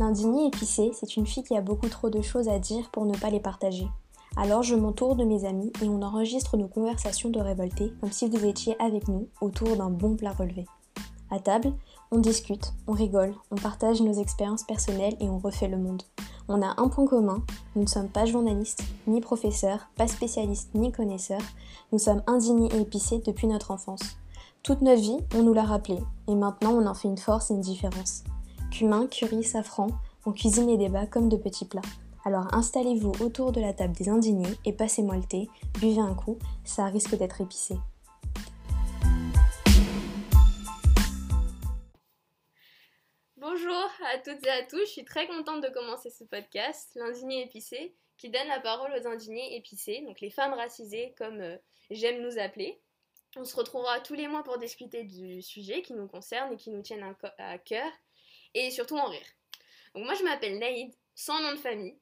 L'indigné épicé, c'est une fille qui a beaucoup trop de choses à dire pour ne pas les partager. Alors je m'entoure de mes amis et on enregistre nos conversations de révoltés comme si vous étiez avec nous autour d'un bon plat relevé. À table, on discute, on rigole, on partage nos expériences personnelles et on refait le monde. On a un point commun, nous ne sommes pas journalistes, ni professeurs, pas spécialistes, ni connaisseurs, nous sommes indignés et épicés depuis notre enfance. Toute notre vie, on nous l'a rappelé, et maintenant on en fait une force et une différence. Cumin, curry, safran, on cuisine les débats comme de petits plats. Alors installez-vous autour de la table des indignés et passez-moi le thé, buvez un coup, ça risque d'être épicé. Bonjour à toutes et à tous, je suis très contente de commencer ce podcast, l'indigné épicé, qui donne la parole aux indignés épicés, donc les femmes racisées comme euh, j'aime nous appeler. On se retrouvera tous les mois pour discuter du sujet qui nous concerne et qui nous tienne à cœur, et surtout en rire. Donc moi je m'appelle Naïd, sans nom de famille,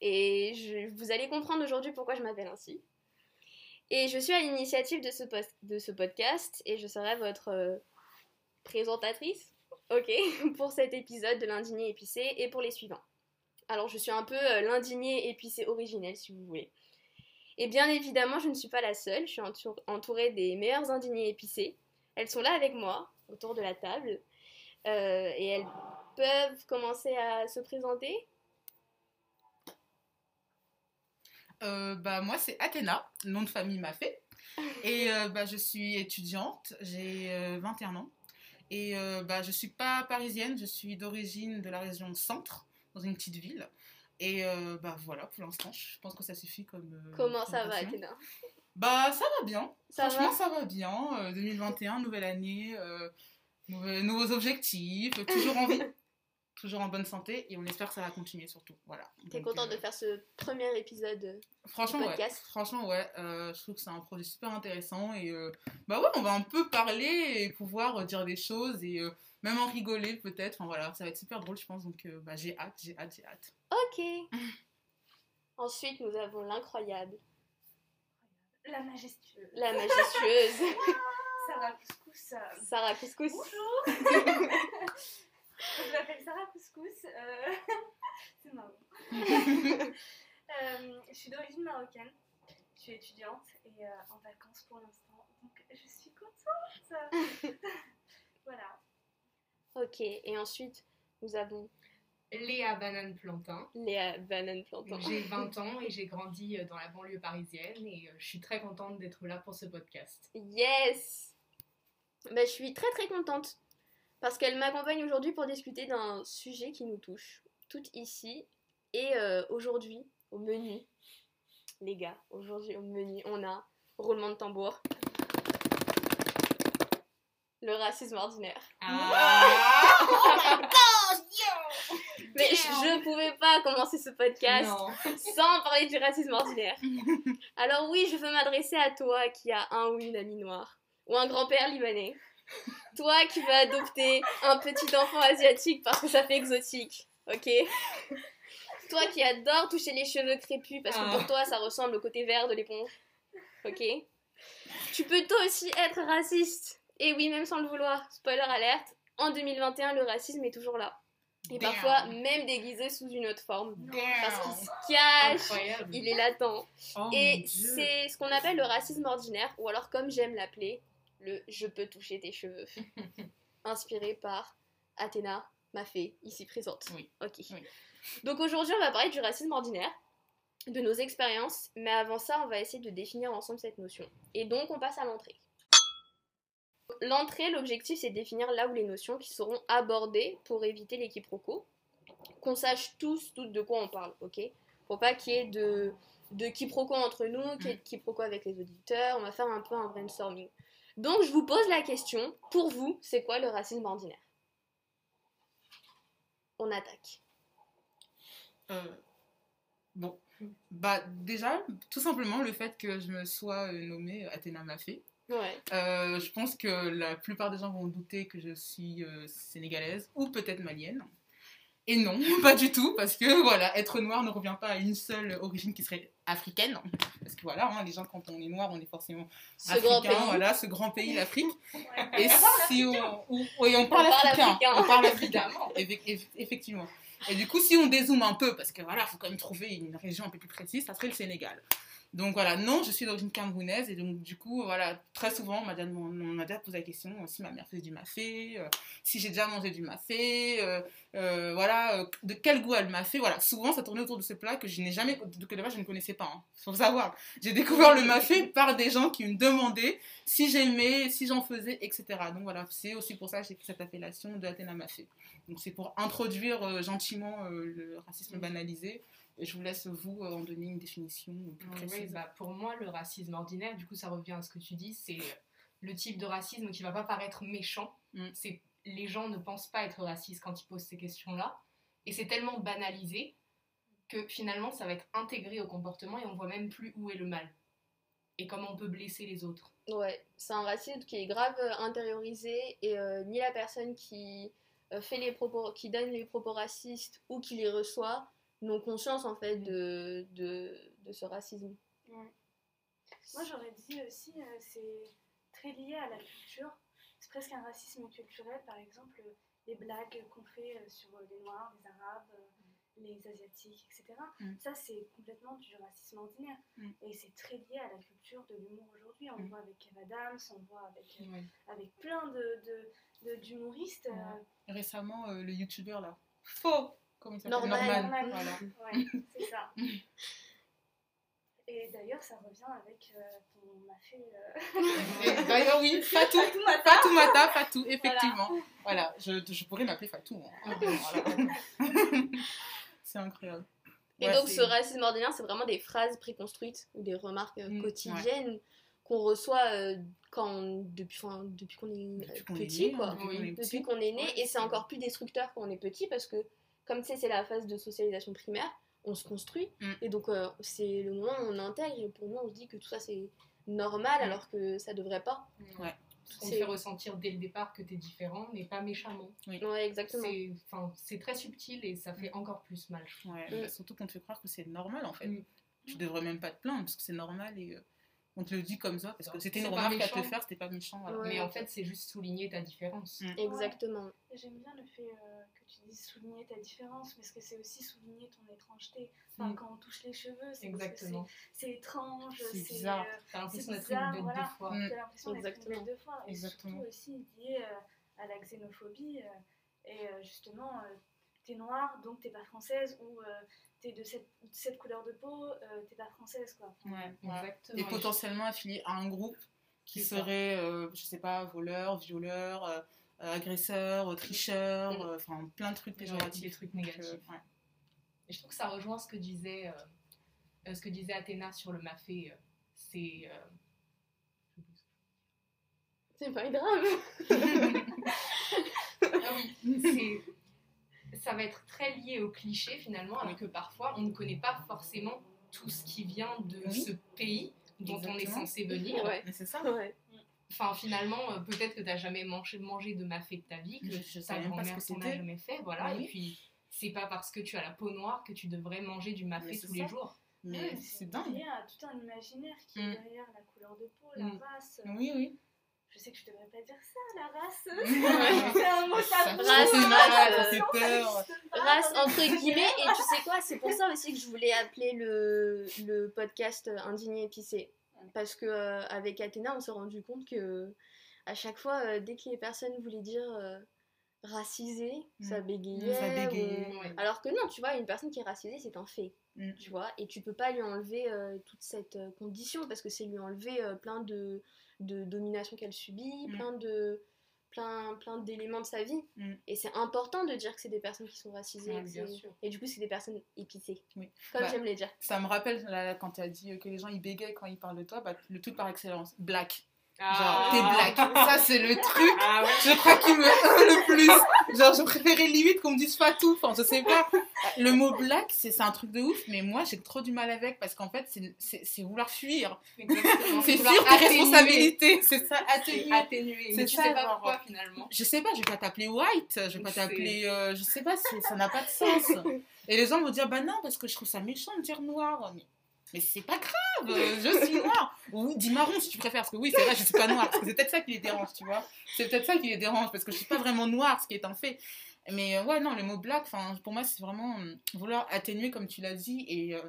et je, vous allez comprendre aujourd'hui pourquoi je m'appelle ainsi. Et je suis à l'initiative de ce, de ce podcast et je serai votre euh, présentatrice, ok, pour cet épisode de l'indigné épicé et pour les suivants. Alors je suis un peu euh, l'indigné épicé originel si vous voulez. Et bien évidemment, je ne suis pas la seule, je suis entourée des meilleures indignés épicés. Elles sont là avec moi, autour de la table, et elles peuvent commencer à se présenter. Euh, bah, moi, c'est Athéna, nom de famille m'a fait. Et euh, bah, je suis étudiante, j'ai 21 euh, ans. Et bah, je ne suis pas parisienne, je suis d'origine de la région centre, dans une petite ville. Et bah, voilà, pour l'instant, je pense que ça suffit comme. Comment ça va, Athéna? Bah, ça va bien. Franchement, ça va bien. 2021, nouvelle année, nouveaux objectifs, toujours envie toujours en bonne santé et on espère que ça va continuer surtout. Voilà. T'es contente de euh, faire ce premier épisode franchement, podcast? Ouais. Franchement, ouais. Euh, je trouve que c'est un projet super intéressant et euh, bah ouais, on va un peu parler et pouvoir dire des choses et même en rigoler peut-être. Enfin voilà, ça va être super drôle, je pense. Donc bah, j'ai hâte, j'ai hâte, j'ai hâte. Ok. Ensuite, nous avons l'incroyable. La majestueuse. La majestueuse. Sarah Couscous. Sarah Couscous. Bonjour. je m'appelle Sarah Couscous. Euh, c'est marrant. Euh, je suis d'origine marocaine. Je suis étudiante et euh, en vacances pour l'instant. Donc je suis contente. voilà. Ok, et ensuite nous avons Léa Banane Plantin. Léa Banane Plantin. J'ai 20 ans et j'ai grandi dans la banlieue parisienne et je suis très contente d'être là pour ce podcast. Yes ben, Je suis très très contente parce qu'elle m'accompagne aujourd'hui pour discuter d'un sujet qui nous touche, toutes ici. Et euh, aujourd'hui, au menu, les gars, aujourd'hui au menu, on a roulement de tambour. Le racisme ordinaire. Ah. Mais je ne pouvais pas commencer ce podcast sans parler du racisme ordinaire. Alors oui, je veux m'adresser à toi qui a un ou une amie noire, ou un grand-père libanais, toi qui vas adopter un petit enfant asiatique parce que ça fait exotique, ok? Toi qui adore toucher les cheveux crépus parce que pour ah. toi ça ressemble au côté vert de l'éponge, ok? Tu peux toi aussi être raciste. Et oui, même sans le vouloir. Spoiler alerte, en 2021, le racisme est toujours là. Et parfois même déguisé sous une autre forme. Parce qu'il se cache, il est latent. Oh et c'est ce qu'on appelle le racisme ordinaire, ou alors comme j'aime l'appeler, le Je peux toucher tes cheveux. Inspiré par Athéna, ma fée, ici présente. Oui. Ok. Donc aujourd'hui, on va parler du racisme ordinaire, de nos expériences, mais avant ça, on va essayer de définir ensemble cette notion. Et donc, on passe à l'entrée. L'entrée, l'objectif, c'est de définir là où les notions qui seront abordées pour éviter les quiproquos, qu'on sache tous, toutes de quoi on parle, ok? Pour pas qu'il y ait de, de quiproquos entre nous, qu'il y ait de quiproquos avec les auditeurs, on va faire un peu un brainstorming. Donc je vous pose la question, pour vous, c'est quoi le racisme ordinaire On attaque. Euh, bon, bah déjà, tout simplement le fait que je me sois euh, nommée Athéna Mafé. Ouais. Euh, je pense que la plupart des gens vont douter que je suis sénégalaise ou peut-être malienne. Et non, pas du tout, parce que voilà, être noir ne revient pas à une seule origine qui serait africaine. Parce que voilà, hein, les gens, quand on est noir, on est forcément ce africain, voilà, ce grand pays, l'Afrique. et si on, on, on, parle, africain, on parle africain, effectivement. Et du coup, si on dézoome un peu, parce que voilà, faut quand même trouver une région un peu plus précise, ça serait le Sénégal. Donc voilà, non, je suis d'origine camerounaise et donc du coup, voilà, très souvent, on m'a déjà, déjà posé la question euh, si ma mère faisait du mafé, euh, si j'ai déjà mangé du mafé, euh, voilà, de quel goût elle m'a fait. Voilà, souvent ça tournait autour de ce plat que je n'ai jamais, que de je ne connaissais pas. Hein, faut savoir, j'ai découvert le mafé par des gens qui me demandaient si j'aimais, si j'en faisais, etc. Donc voilà, c'est aussi pour ça que j'ai pris cette appellation de Athéna Mafé. Donc c'est pour introduire gentiment le racisme banalisé. Je vous laisse, vous, euh, en donner une définition plus Oui, précise. bah, pour moi, le racisme ordinaire, du coup, ça revient à ce que tu dis, c'est le type de racisme qui va pas paraître méchant. Mm. C'est les gens ne pensent pas être racistes quand ils posent ces questions-là, et c'est tellement banalisé que finalement, ça va être intégré au comportement et on voit même plus où est le mal et comment on peut blesser les autres. Ouais, c'est un racisme qui est grave euh, intériorisé et euh, ni la personne qui euh, fait les propos, qui donne les propos racistes ou qui les reçoit n'ont conscience en fait de, de, de ce racisme. Moi, j'aurais dit aussi, euh, c'est très lié à la culture. C'est presque un racisme culturel. Par exemple, euh, les blagues qu'on fait euh, sur les Noirs, les Arabes, euh, les Asiatiques, etc. Mm. Ça, c'est complètement du racisme ordinaire. Mm. Et c'est très lié à la culture de l'humour aujourd'hui. On le Mm. voit avec Kev Adams, on le voit avec, avec plein de, de- de- d'humoristes. euh, Ouais. Récemment, euh, le youtubeur là, faux, comment Norman. Norman. Voilà. Ouais, c'est ça. Et d'ailleurs, ça revient avec euh, ton mafé. euh, D'ailleurs, oui, Fatou, Fatou Mata. Fatou Mata, Fatou, effectivement. Voilà, je, je pourrais m'appeler Fatou. hein. Voilà. C'est incroyable. Et Ouais, donc ce racisme ordinaire, c'est vraiment des phrases préconstruites ou des remarques euh, Mm, quotidiennes qu'on reçoit euh, quand, depuis, enfin, depuis qu'on est Depuis qu'on est petit, né, quoi. hein, depuis Oui. qu'on est depuis petit. qu'on est né, Ouais, et c'est c'est- encore plus destructeur quand on est petit parce que, comme tu sais, c'est la phase de socialisation primaire, on se construit, Mm. et donc euh, c'est le moment où on intègre, et pour nous on se dit que tout ça c'est normal Mm. alors que ça devrait pas. Ouais. Parce qu'on C'est- te fait ressentir dès le départ que tu es différent, mais pas méchamment. Ouais, exactement. C'est enfin, c'est très subtil et ça fait encore plus mal. Ouais, Mm. bah, surtout qu'on te fait croire que c'est normal en fait. Tu devrais même pas te plaindre parce que c'est normal et euh, on te le dit comme ça parce que c'était une C'est pas remarque à te faire, c'était pas méchant. voilà. Ouais. Mais en fait, c'est juste souligner ta différence. Mm. Exactement. J'aime bien le fait euh, que tu dises souligner ta différence, parce que c'est aussi souligner ton étrangeté. Enfin, Mm. quand on touche les cheveux, c'est Exactement. c'est étrange, C'est bizarre. euh, T'as l'impression C'est d'être une bête voilà. de foi. Mm. T'as l'impression d'être une Exactement. bête de foi. Et Exactement. surtout aussi lié euh, à la xénophobie. euh, et euh, justement, euh, t'es noire, donc t'es pas française, ou euh, t'es de cette, cette couleur de peau, euh, t'es pas française, quoi. Ouais, voilà. Exactement. Et potentiellement affilié à un groupe qui serait, euh, je sais pas, voleur, violeur, euh, euh, agresseur, tricheur, Mm. euh, enfin plein de trucs péjoratifs. des trucs Donc, négatifs. euh, ouais. Et je trouve que ça rejoint ce que disait, euh, euh, ce que disait Athéna sur le mafé. euh, c'est. euh, C'est pas grave. Ah oui, c'est- ça va être très lié au cliché finalement, alors que parfois on ne connaît pas forcément tout ce qui vient de Oui. ce pays dont on est censé venir. Ouais. Mais c'est ça. Ouais. Enfin, finalement, euh, peut-être que tu n'as jamais mangé, mangé de mafé de ta vie, que Je- je ta grand-mère t'en a jamais fait, voilà. Oui. Et puis, c'est pas parce que tu as la peau noire que tu devrais manger du mafé tous les jours. Mais c'est dingue. lié à tout un imaginaire qui est Mm. derrière la couleur de peau, la Mm. race. Oui, oui. Je sais que je devrais pas dire ça, la race. C'est un mot Ça tabou. Race, fait race, ça peur. Race entre guillemets, et tu sais quoi, c'est pour ça aussi que je voulais appeler le, le podcast Indigné épicé. Parce que euh, avec Athéna, on s'est rendu compte que à chaque fois, euh, dès que les personnes voulaient dire euh, racisé, ça Mm. bégayait. Ça bégayait. ou- Ouais. Alors que non, tu vois, une personne qui est racisée, c'est un fait. Mm. Tu vois, et tu peux pas lui enlever euh, toute cette condition parce que c'est lui enlever euh, plein de, de domination qu'elle subit, Mm. plein de plein, plein d'éléments de sa vie. Mm. Et c'est important de dire que c'est des personnes qui sont racisées. Ouais, et que bien c'est- sûr. et du coup, c'est des personnes épicées. Oui. Comme Bah, j'aime les dire. Ça me rappelle là, quand tu as dit que les gens ils bégayent quand ils parlent de toi, bah, le truc par excellence, black. Genre, Ah. t'es black. Ça, c'est le truc, Ah ouais. je crois qu'il me le plus. Genre, je préférais limite qu'on me dise Fatou. Enfin, je sais pas. Le mot black, c'est un truc de ouf, mais moi, j'ai trop du mal avec parce qu'en fait, c'est- vouloir fuir. C'est fuir tes atténuer. responsabilités. C'est ça, atténuer. Mais tu ça, sais pas genre. pourquoi finalement. Je sais pas, je vais pas t'appeler white, je vais pas t'appeler. euh, je sais pas, ça n'a pas de sens. Et les gens vont dire, bah non, parce que je trouve ça méchant de dire noir. Mais, mais c'est pas grave, je suis noire. Ou dis marron si tu préfères, parce que oui, c'est vrai, je suis pas noire. C'est peut-être ça qui les dérange, tu vois. C'est peut-être ça qui les dérange, parce que je suis pas vraiment noire, ce qui est un fait. Mais euh, ouais, non, le mot black, pour moi, c'est vraiment euh, vouloir atténuer, comme tu l'as dit, et, euh,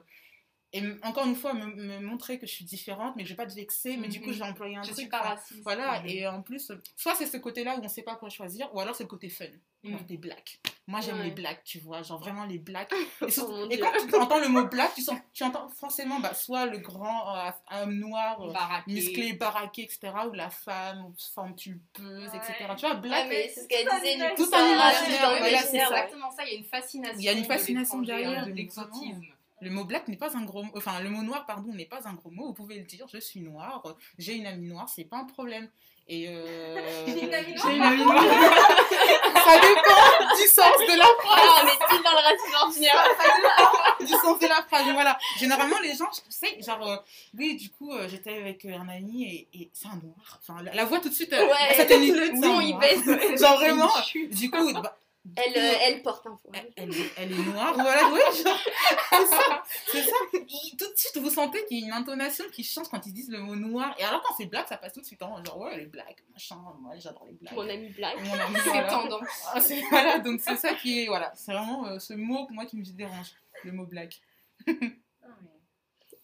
et encore une fois, me, me montrer que je suis différente, mais que je vais pas te vexer, mais du coup, je vais employer un Je truc. suis pas raciste. Voilà, Mhm. et en plus, soit c'est ce côté-là où on sait pas quoi choisir, ou alors c'est le côté fun. Genre des blacks. Moi, j'aime Ouais. les blacks, tu vois, genre vraiment les blacks. Et, Oh et quand tu entends le mot black, tu, sens, tu entends forcément bah, soit le grand euh, homme noir, euh, Baraqué. musclé, baraqué, etc., ou la femme, forme pulpeuse, Ouais. etc. Tu vois, black, c'est ce qu'elle disait, Tout un imaginaire, voilà, c'est exactement ça. Il y a une fascination. Il y a une fascination l'étranger, derrière, l'exotisme. Le mot black n'est pas un gros enfin le mot noir, pardon, n'est pas un gros mot. Vous pouvez le dire, je suis noire, j'ai une amie noire, c'est pas un problème. Et euh... J'ai une amie noire. J'ai une amie noire. Ça dépend du sens de la phrase. Ah, on est pile dans le racisme ordinaire. du sens de la phrase. Voilà, généralement les gens, tu sais, genre, euh, oui, du coup, euh, j'étais avec un ami et, et c'est un noir. Enfin, la, la voix tout de suite, Ouais, ça le un il baisse. Genre vraiment, du coup, bah, Elle, euh, elle porte un elle, voile. elle est- elle est noire, voilà, oui, genre, c'est ça, c'est ça. Il- tout de suite, vous sentez qu'il y a une intonation qui change quand ils disent le mot noir. Et alors, quand c'est black, ça passe tout de suite en genre, ouais, elle est black, machin, moi j'adore les blacks. Mon ami black. C'est voilà. tendance. Ah, voilà, donc c'est ça qui est, voilà, c'est vraiment euh, ce mot moi qui me dérange, le mot black.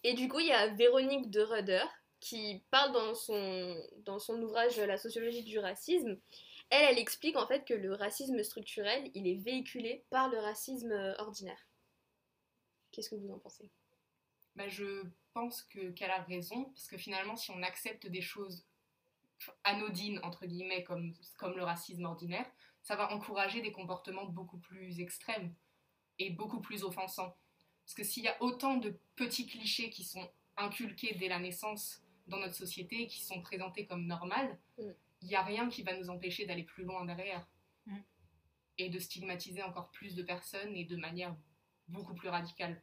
Et du coup, il y a Véronique de Rudder qui parle dans son, dans son ouvrage La sociologie du racisme. Elle, elle explique en fait que le racisme structurel, il est véhiculé par le racisme euh, ordinaire. Qu'est-ce que vous en pensez? Bah, je pense que qu'elle a raison, parce que finalement, si on accepte des choses anodines, entre guillemets, comme, comme le racisme ordinaire, ça va encourager des comportements beaucoup plus extrêmes et beaucoup plus offensants. Parce que s'il y a autant de petits clichés qui sont inculqués dès la naissance dans notre société, qui sont présentés comme normales, Mm. Il n'y a rien qui va nous empêcher d'aller plus loin derrière. Mm. Et de stigmatiser encore plus de personnes et de manière beaucoup plus radicale.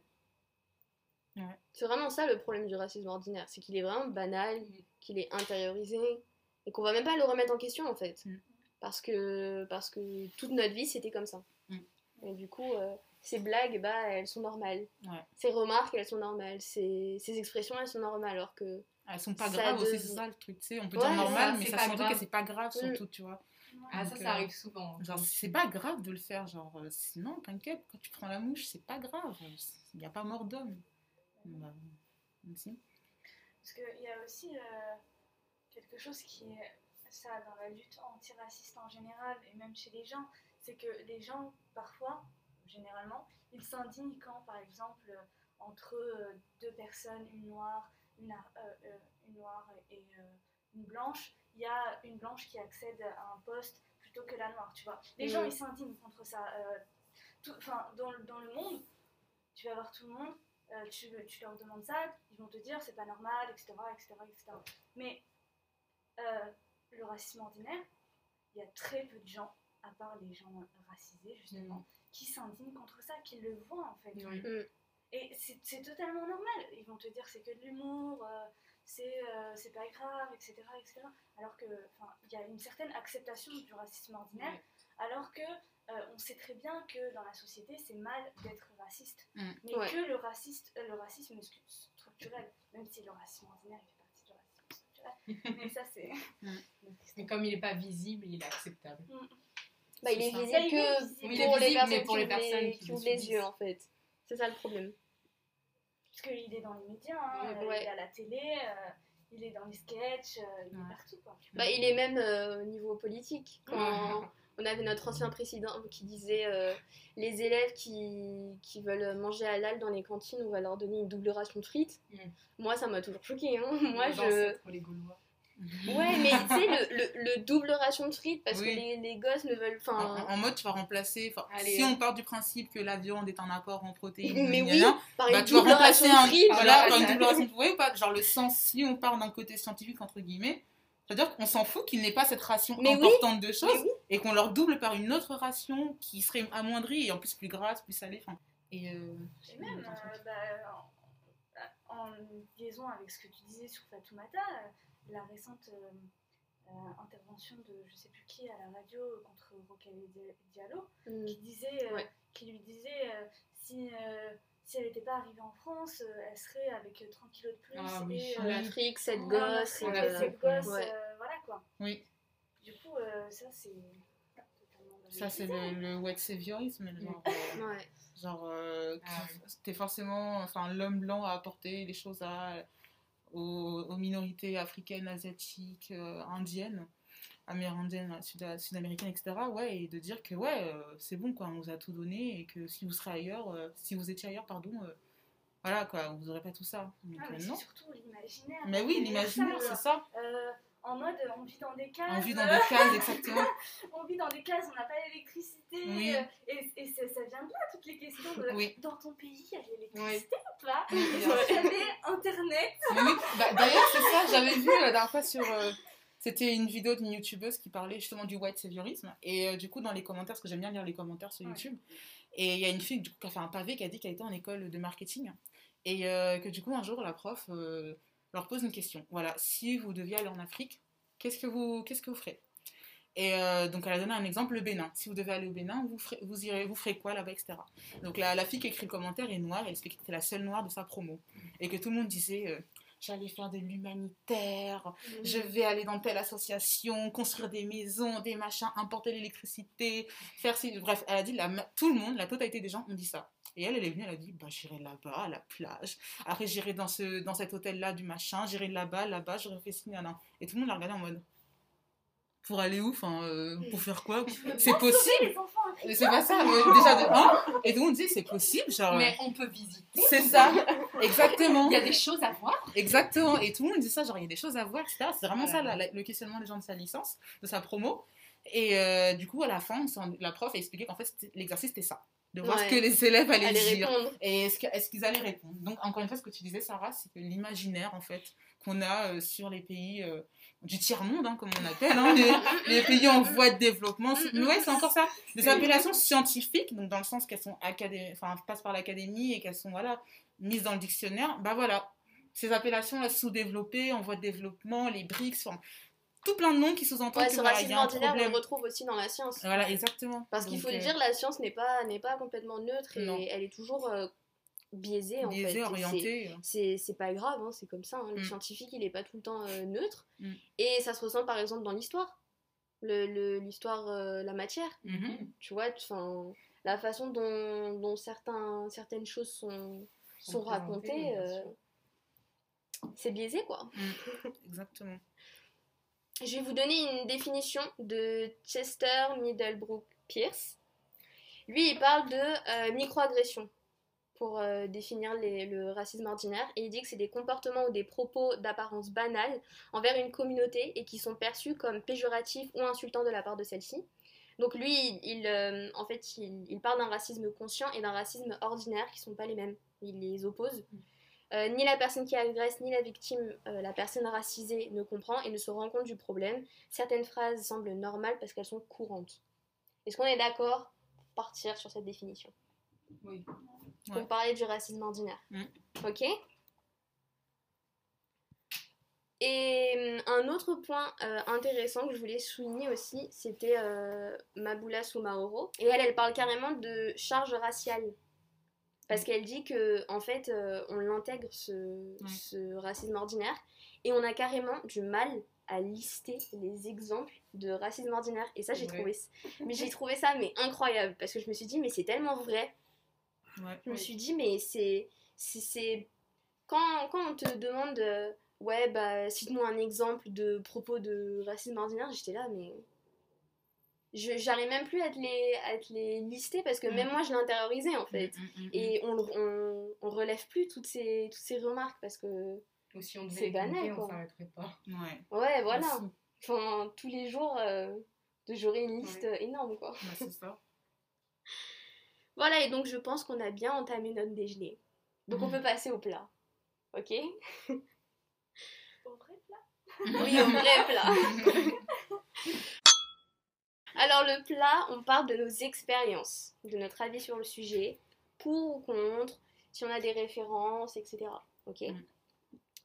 C'est vraiment ça le problème du racisme ordinaire, c'est qu'il est vraiment banal, qu'il est intériorisé et qu'on va même pas le remettre en question en fait. Mm. Parce, que, parce que toute notre vie c'était comme ça. Mm. Et du coup, euh, ces blagues, bah, elles sont normales. Ouais. Ces remarques, elles sont normales. Ces, ces expressions, elles sont normales. Alors que Elles sont pas Ça graves aussi, c'est ça le truc, tu sais, on peut Ouais, dire normal, ça, mais ça surtout que c'est pas grave, surtout, tu vois. Ah, ça, Donc, ça euh, arrive souvent. Genre, c'est pas grave de le faire, genre, euh, sinon, t'inquiète, quand tu prends la mouche, c'est pas grave, il n'y a pas mort d'homme. Bah, si. Parce qu'il y a aussi euh, quelque chose qui est ça dans la lutte antiraciste en général et même chez les gens, c'est que les gens, parfois, généralement, ils s'indignent quand, par exemple, entre deux personnes, une noire, une, euh, euh, une noire et euh, une blanche, il y a une blanche qui accède à un poste plutôt que la noire, tu vois. Les gens, ils s'indignent contre ça. Enfin, dans, le- dans le monde, tu vas voir tout le monde, euh, tu, tu leur demandes ça, ils vont te dire c'est pas normal, etc. etc., etc. Mais euh, le racisme ordinaire, il y a très peu de gens, à part les gens racisés justement, qui s'indignent contre ça, qui le voient en fait. Oui. Et c'est totalement normal. Ils vont te dire c'est que de l'humour, euh, c'est euh, c'est pas grave, etc., etc. Alors que, enfin, il y a une certaine acceptation du racisme ordinaire, alors que euh, on sait très bien que dans la société c'est mal d'être raciste, Mm. mais Ouais. que le raciste, euh, le racisme stru- structurel, même si le racisme ordinaire il fait partie du racisme structurel, mais ça c'est. Mm. Mais comme il n'est pas visible, il est acceptable. bah, il est visible Il est que visible. Oui, il est pour les visible, personnes pour qui les ouvrent les- personnes qui qui le ouvrent les subissent. yeux en fait. C'est ça le problème. Parce qu'il est dans les médias, hein, Ouais. Ouais. il est à la télé, euh, il est dans les sketchs, euh, il Ouais. est partout quoi. Bah, il est même euh, au niveau politique. Quand on avait notre ancien président qui disait euh, les élèves qui, qui veulent manger halal dans les cantines, on va leur donner une double ration de frites. Mm. Moi, ça m'a toujours choqué. Hein. Moi, je. ancêtres, les Gaulois. Ouais, mais tu sais, le, le, le double ration de frites, parce Oui. que les, les gosses ne veulent. En, en- en mode, tu vas remplacer. Allez. Si on part du principe que la viande est un apport en protéines, Mais oui, gna, par bah, une tu vas double ration remplacer de un. frites. Voilà, par une double ration. Vous voyez ou pas Genre le sens, si on part d'un côté scientifique, entre guillemets, c'est-à-dire qu'on s'en fout qu'il n'ait pas cette ration Mais oui, importante de choses oui. et qu'on leur double par une autre ration qui serait amoindrie et en plus plus grasse, plus salée. Et, euh, Et même, euh, bah, en, liaison avec ce que tu disais sur Fatoumata, euh, la récente euh, euh, intervention de je sais plus qui à la radio contre Rokhaya Di- Diallo, Mm. qui, disait, euh, Ouais. qui lui disait euh, si, euh, si elle n'était pas arrivée en France, euh, elle serait avec euh, 30 kilos de plus. Ah oui. et, En euh, Afrique, cette gosse. Cette gosse, ouais. voilà quoi. oui. Du coup, euh, ça c'est Ça, c'est le, le white saviorisme. Genre, euh, Ouais. genre euh, Ah forcément enfin, l'homme blanc a apporté les choses à, aux, aux minorités africaines, asiatiques, euh, indiennes, amérindiennes, sud- sud-américaines, etc. Ouais, et de dire que ouais, euh, c'est bon, quoi, on vous a tout donné et que si vous serez ailleurs, si vous étiez ailleurs, pardon, voilà, quoi, vous n'aurez pas tout ça. Donc, Ah, mais non. surtout l'imaginaire. Mais oui, l'imaginaire, ça, c'est ça. euh, en mode, on vit dans des cases. On vit dans des cases, exactement. on vit dans des cases, on n'a pas d'électricité. Oui. euh, Et, et ça, ça vient de là, toutes les questions de Oui. dans ton pays, il y a de l'électricité ou pas? Vous avez Internet? Bah, d'ailleurs, c'est ça, j'avais vu la dernière fois sur. euh, c'était une vidéo d'une youtubeuse qui parlait justement du white saviorisme. Et euh, du coup, dans les commentaires, parce que j'aime bien lire les commentaires sur. YouTube, et il y a une fille du coup, qui a fait un pavé qui a dit qu'elle était en école de marketing. Et euh, que du coup, un jour, la prof euh, leur pose une question. Voilà, si vous deviez aller en Afrique, qu'est-ce que vous, qu'est-ce que vous ferez? Et euh, donc elle a donné un exemple, le Bénin. Si vous devez aller au Bénin, vous ferez, vous irez, vous ferez quoi là-bas, etc. Donc la, la fille qui écrit le commentaire est noire, elle explique que c'était la seule noire de sa promo. Et que tout le monde disait, euh, j'allais faire de l'humanitaire, je vais aller dans telle association, construire des maisons, des machins, importer l'électricité, faire ci. Bref, elle a dit, la, tout le monde, la totalité des gens ont dit ça. Et elle, elle est venue, elle a dit, bah, j'irai là-bas, à la plage. Après, j'irai dans, ce, dans cet hôtel-là du machin, j'irai là-bas, là-bas, j'aurais fait nan. Et tout le monde l'a regardé en mode, pour aller où Enfin, euh, pour faire quoi? C'est possible C'est pas ça, mais déjà de un. Et tout le monde dit, c'est possible, genre. Mais on peut visiter. C'est ça, exactement. Il y a des choses à voir. Exactement, et tout le monde dit ça, genre il y a des choses à voir, etc. C'est vraiment ça là la- la- le questionnement des gens de sa licence, de sa promo. Et euh, du coup, à la fin, on la prof a expliqué qu'en fait, l'exercice c'était ça, de voir Ouais. ce que les élèves allaient dire répondre. et est-ce qu'ils allaient répondre? Donc, encore une fois, ce que tu disais, Sarah, c'est que l'imaginaire, en fait, qu'on a euh, sur les pays euh, du tiers-monde, hein, comme on appelle, hein, les, les pays en voie de développement, c'est- mais ouais, c'est encore ça. Des appellations scientifiques, donc dans le sens qu'elles sont enfin, passent par l'académie et qu'elles sont voilà, mises dans le dictionnaire, bah voilà, ces appellations-là sous-développées, en voie de développement, les BRICS, enfin, tout plein de noms qui sous-entendent Ouais, que voilà, il y a un ordinaire, on problème. le retrouve aussi dans la science. Voilà, exactement. Parce qu'il faut le euh, dire, la science n'est pas, n'est pas complètement neutre et Non. elle est toujours euh, biaisée en fait. biaisé, Et orienté. euh, c'est c'est pas grave, hein, c'est comme ça. hein. Le Mm. scientifique, il est pas tout le temps euh, neutre. Mm. Et ça se ressent par exemple dans l'histoire. Le- le- L'histoire, la matière, mhm. tu vois, enfin, la façon dont, dont certains, certaines choses sont, sont racontées, euh, c'est biaisé quoi. Exactement. Je vais vous donner une définition de Chester Middlebrook Pierce. Lui, il parle de euh, microagression pour euh, définir le racisme ordinaire et il dit que c'est des comportements ou des propos d'apparence banale envers une communauté et qui sont perçus comme péjoratifs ou insultants de la part de celle-ci. Donc lui, euh, en fait, il, parle d'un racisme conscient et d'un racisme ordinaire qui sont pas les mêmes. Il les oppose. Euh, ni la personne qui agresse, ni la victime, euh, la personne racisée ne comprend et ne se rend compte du problème. Certaines phrases semblent normales parce qu'elles sont courantes. Est-ce qu'on est d'accord pour partir sur cette définition? Oui. Pour Ouais. parler du racisme ordinaire. Mm. Ok? Et hum, un autre point euh, intéressant que je voulais souligner aussi, c'était euh, Mabula Soumaoro. Et elle, elle parle carrément de charge raciale. Parce qu'elle dit que en fait, euh, on l'intègre ce, ce racisme ordinaire et on a carrément du mal à lister les exemples de racisme ordinaire. Et ça, j'ai Ouais. trouvé, mais j'ai trouvé ça mais incroyable parce que je me suis dit mais c'est tellement vrai. Ouais. Je me suis dit mais c'est c'est- c'est quand, quand on te demande euh, ouais bah cite-nous un exemple de propos de racisme ordinaire, j'étais là mais j'arrive même plus à te les à te les lister parce que Mm. même moi je l'ai intériorisé en fait. Mm, mm, mm, Et on, on, on relève plus toutes ces, toutes ces remarques parce que, Ou si on devait banal, on s'arrêterait pas. mm. Ouais. ouais, voilà. Enfin, tous les jours, euh, j'aurai une liste Ouais. énorme, quoi. Bah, c'est ça. Voilà, et donc je pense qu'on a bien entamé notre déjeuner. Donc on peut passer au plat. Ok? Au vrai plat? Oui, au vrai plat. Alors le plat, on parle de nos expériences, de notre avis sur le sujet, pour ou contre, si on a des références, etc. Ok Mm.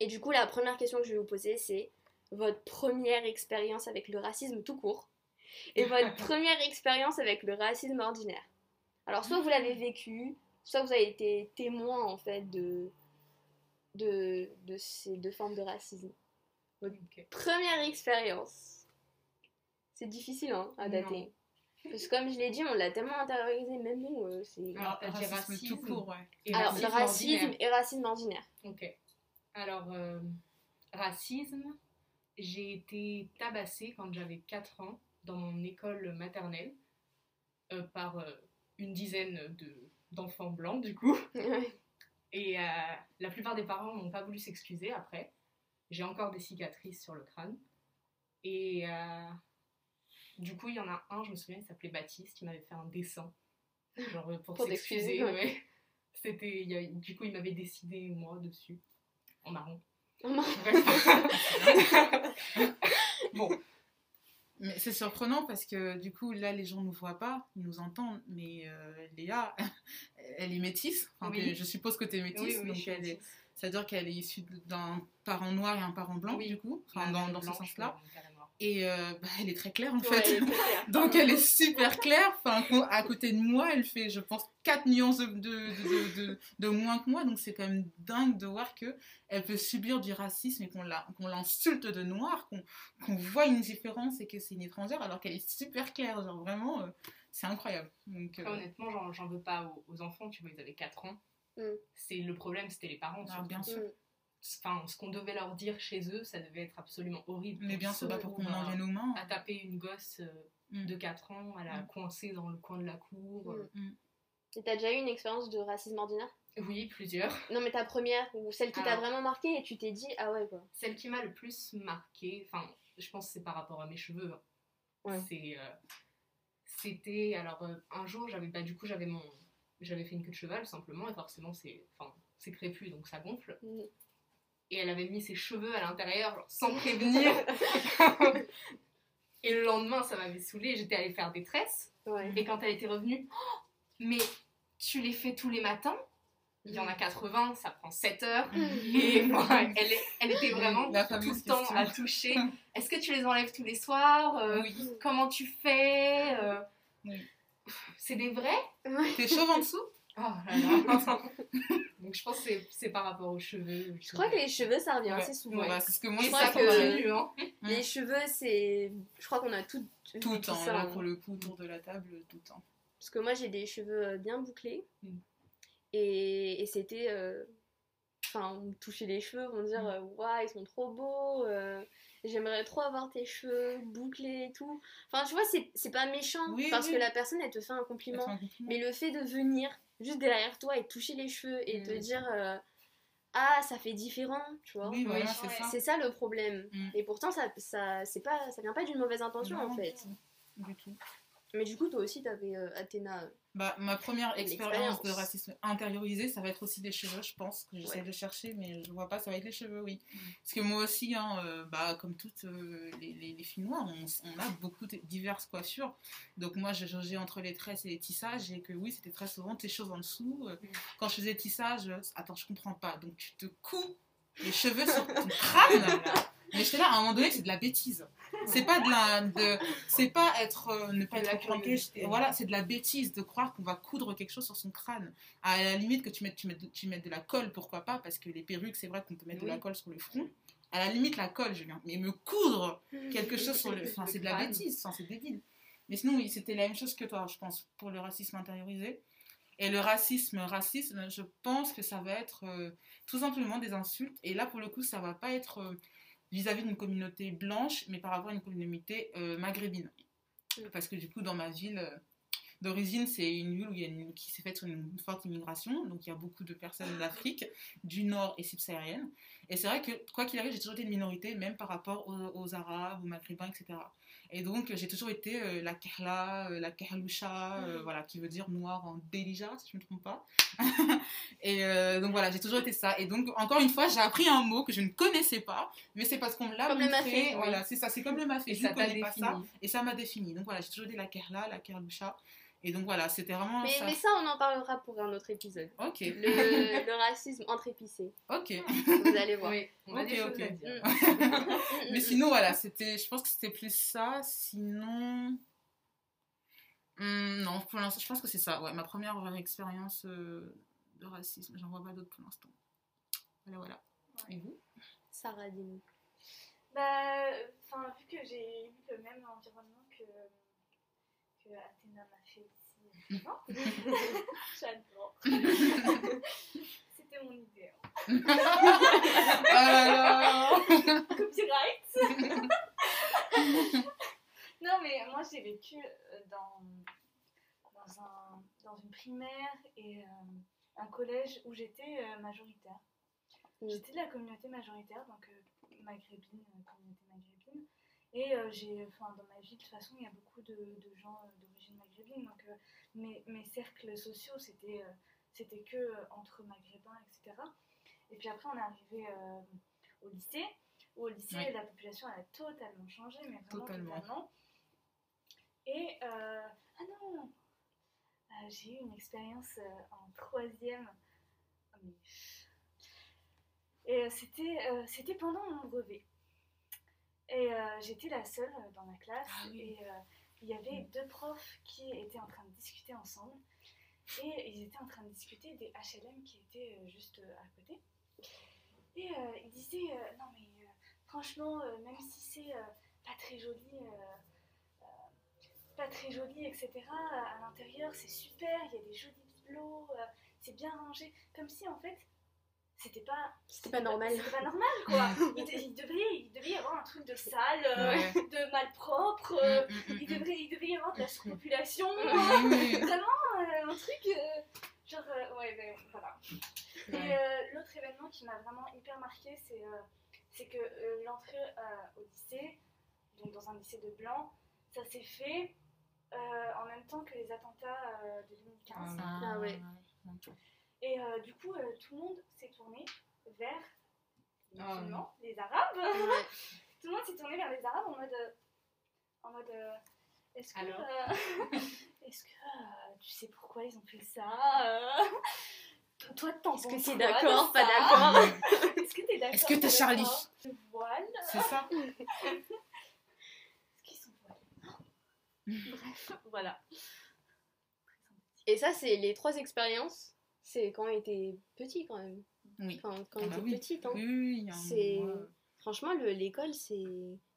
Et du coup, la première question que je vais vous poser, c'est votre première expérience avec le racisme tout court et votre première expérience avec le racisme ordinaire. Alors soit vous l'avez vécu, soit vous avez été témoin en fait de, de, de ces deux formes de racisme. Première expérience. C'est difficile hein, à dater. Parce que comme je l'ai dit, on l'a tellement intériorisé, même nous. euh, c'est... Alors, dit racisme racisme. tout court, ouais. Et Alors, le racisme ordinaire. et racisme ordinaire. Ok. Alors, euh, racisme, j'ai été tabassée quand j'avais 4 ans dans mon école maternelle euh, par euh, une dizaine de, d'enfants blancs, du coup. Et euh, la plupart des parents n'ont pas voulu s'excuser après. J'ai encore des cicatrices sur le crâne. Et euh, du coup, il y en a un, je me souviens, il s'appelait Baptiste, il m'avait fait un dessin. Genre euh, pour, Pour s'excuser, t'excuser, ouais. C'était, du coup, il m'avait dessiné moi dessus, en marron. Oh non. bon, Mais c'est surprenant parce que du coup, là, les gens ne nous voient pas, ils nous entendent. Mais euh, Léa, elle est métisse. Enfin, Oui. que- je suppose que tu es métisse. oui, oui, donc elle est, métisse. c'est-à-dire qu'elle est issue d'un parent noir et un parent blanc, Oui. du coup. Enfin, dans, ce sens-là. Et euh, bah, elle est très claire, en Ouais, fait. elle claire. Donc elle est super claire. Enfin, à côté de moi, elle fait, je pense, 4 nuances de, de, de, de- de moins que moi. Donc c'est quand même dingue de voir que elle peut subir du racisme et qu'on la- qu'on l'insulte de noir, qu'on qu'on voit une différence et que c'est une étrangère alors qu'elle est super claire. Genre vraiment, euh, c'est incroyable. Donc, euh, honnêtement, j'en, j'en veux pas aux, aux enfants, tu vois, ils avaient 4 ans. Mm. C'est le problème, c'était les parents. Ah, bien sûr. Mm. Enfin, ce qu'on devait leur dire chez eux, ça devait être absolument horrible. Mais bien sûr, pas pour qu'on en vienne aux mains. à taper une gosse euh, Mm. de 4 ans, à la Mm. coincer dans le coin de la cour. euh. Et t'as déjà eu une expérience de racisme ordinaire? Oui, plusieurs. Non, mais ta première, ou celle qui t'a vraiment marqué et tu t'es dit, ah ouais, quoi. Celle qui m'a le plus marqué, enfin, je pense que c'est par rapport à mes cheveux. hein. Ouais. C'est, euh, c'était, alors, euh, un jour, j'avais, bah, du coup, j'avais mon, j'avais fait une queue de cheval, simplement, et forcément, c'est, enfin, c'est crépus, donc ça gonfle. Et elle avait mis ses cheveux à l'intérieur, genre, sans prévenir. et le lendemain, ça m'avait saoulée, j'étais allée faire des tresses. Ouais. Et quand elle était revenue, Oh, mais tu les fais tous les matins Il y en a 80, ça prend 7 heures. Et voilà, elle, elle était vraiment La tout le temps question. à toucher. Est-ce que tu les enlèves tous les soirs Euh, Oui. Comment tu fais Euh, Oui. C'est des vrais T'es chauve en dessous? Oh là là. Donc je pense que c'est- par rapport aux cheveux. Je crois que les cheveux, ça revient Ouais. assez souvent. Voilà, c'est ce que moi je crois ça sais que- hein. Les cheveux, c'est. Je crois qu'on a tout. tout le temps. ça, Là, hein. pour le coup, autour de la table, tout le temps. Parce que moi, j'ai des cheveux euh, bien bouclés. Mm. Et, et c'était. euh, Enfin, on me touchait les cheveux, on me dire, Mm. euh, Ouah, ils sont trop beaux. euh, J'aimerais trop avoir tes cheveux bouclés et tout. Enfin, tu vois, c'est c'est pas méchant. Oui, parce oui. que la personne, elle te fait un compliment. Mais le fait de venir juste derrière toi et toucher les cheveux et Mm. te dire euh, ah ça fait différent, tu vois. Oui, voilà, Oui, c'est ça. C'est ça le problème. Mm. Et pourtant ça ça c'est pas ça vient pas d'une mauvaise intention Non, en fait. Du tout. Mais du coup toi aussi t'avais euh, Athéna. Bah, ma première expérience de racisme intériorisé, ça va être aussi des cheveux, je pense. que J'essaie Ouais. de chercher, mais je vois pas, ça va être les cheveux, oui. Parce que moi aussi, hein, euh, bah, comme toutes euh, les, les, les filles noires, on, on a beaucoup de diverses coiffures. Donc moi, je jaugeais entre les tresses et les tissages, et que oui, c'était très souvent tes choses en dessous. Euh, Quand je faisais tissage, attends, je comprends pas. Donc tu te couds les cheveux sur ton crâne. Mais j'étais là, à un moment donné, c'est de la bêtise. C'est pas de la, de, c'est pas être, euh, ne pas être la. Voilà, c'est de la bêtise de croire qu'on va coudre quelque chose sur son crâne. À la limite que tu mettes, tu mettes, tu mettes de la colle, pourquoi pas, parce que les perruques, c'est vrai qu'on peut mettre de la colle sur le front. À la limite, la colle, Julien. Mais me coudre quelque chose sur le, enfin, c'est de la bêtise, enfin, c'est débile. Mais sinon, oui, c'était la même chose que toi, je pense, pour le racisme intériorisé. Et le racisme, racisme, je pense que ça va être euh, tout simplement des insultes. Et là, pour le coup, ça va pas être euh, vis-à-vis d'une communauté blanche, mais par rapport à une communauté euh, maghrébine. Parce que du coup, dans ma ville euh, d'origine, c'est une ville où il y a une- qui s'est faite sur une forte immigration. Donc, il y a beaucoup de personnes d'Afrique, du Nord et subsaharienne. Et c'est vrai que, quoi qu'il arrive, j'ai toujours été une minorité, même par rapport aux, aux Arabes, aux Maghrébins, etc. Et donc, j'ai toujours été euh, la Kerla, euh, la Kerloucha, euh, voilà, qui veut dire noir en Belija, si je ne me trompe pas. et donc, voilà, j'ai toujours été ça. Et donc, encore une fois, j'ai appris un mot que je ne connaissais pas, mais c'est parce qu'on me l'a Comme le montré. mafé, oui. Voilà, c'est ça, c'est comme le mafé. Et je ne pas ça. Et ça m'a défini. Donc, voilà, j'ai toujours été la Kerla, la Kerloucha. Et donc, voilà, c'était vraiment Mais, ça. mais ça on en parlera pour un autre épisode. Ok, Le, le racisme entre épicés. ok. Vous allez voir. Oui, on a des à dire. Mais sinon, voilà, c'était, je pense que c'était plus ça. Sinon. Hum, non, pour l'instant, je pense que c'est ça. Ouais, ma première vraie expérience euh, de racisme. J'en vois pas d'autres pour l'instant. Voilà, voilà. Et vous? Sarah dis-nous. Bah, enfin, vu que j'ai eu le même environnement que, que Athéna m'a fait ici. Non J'adore. C'était mon idée. hein. Oh Copyright Non, mais moi j'ai vécu euh, dans, dans, un, dans une primaire et euh, un collège où j'étais euh, majoritaire. J'étais de la communauté majoritaire, donc euh, maghrébine, euh, communauté maghrébine. Et euh, j'ai, enfin, dans ma vie, de toute façon, il y a beaucoup de, de gens euh, d'origine maghrébine. Donc euh, mes, mes cercles sociaux, c'était, c'était que entre maghrébins, etc. Et puis après, on est arrivé au lycée, où au lycée, Ouais. la population elle a totalement changé, mais vraiment Totalement. totalement. Et, euh, ah non, Euh, j'ai eu une expérience euh, en troisième. Mais- Et c'était, c'était pendant mon brevet. Et euh, j'étais la seule euh, dans ma classe. Ah oui. Et euh, il y avait deux profs qui étaient en train de discuter ensemble. Et ils étaient en train de discuter des HLM qui étaient juste à côté. Et ils disaient Non, mais franchement, même si c'est pas très joli, pas très joli, etc., à l'intérieur, c'est super, il y a des jolis bibelots, euh, c'est bien rangé. Comme si en fait, c'était pas. C'était pas normal. C'était pas normal, quoi. il, de- il devait, il devait y avoir un truc de sale, euh, Ouais. de malpropre. euh, Mm, mm, il, mm, devrait, il devait y avoir de la surpopulation. mm. Vraiment, euh, un truc. euh, genre, euh, ouais, ben, voilà. Et euh, l'autre événement qui m'a vraiment hyper marqué, c'est euh, c'est que euh, l'entrée euh, au lycée, donc dans un lycée de blanc, ça s'est fait euh, en même temps que les attentats euh, de 2015. Ah ouais. Et euh, du coup, euh, tout le monde s'est tourné vers les Ah, musulmans, les arabes. Ouais. tout le monde s'est tourné vers les arabes en mode. euh, en mode. est-ce que. Alors euh, est-ce que euh, tu sais pourquoi ils ont fait ça euh, Toi, t'en Est-ce que penses t'es quoi de d'accord, pas ça d'accord Est-ce que t'es d'accord Est-ce que t'es Charlie voile C'est ça Est-ce qu'ils sont voilés Bref, voilà. Et ça, c'est les trois expériences. C'est quand on était petit quand même. Oui. Enfin, quand Ah on bah était oui. petite. Hein. Oui, oui, C'est- Franchement, le- l'école, c'est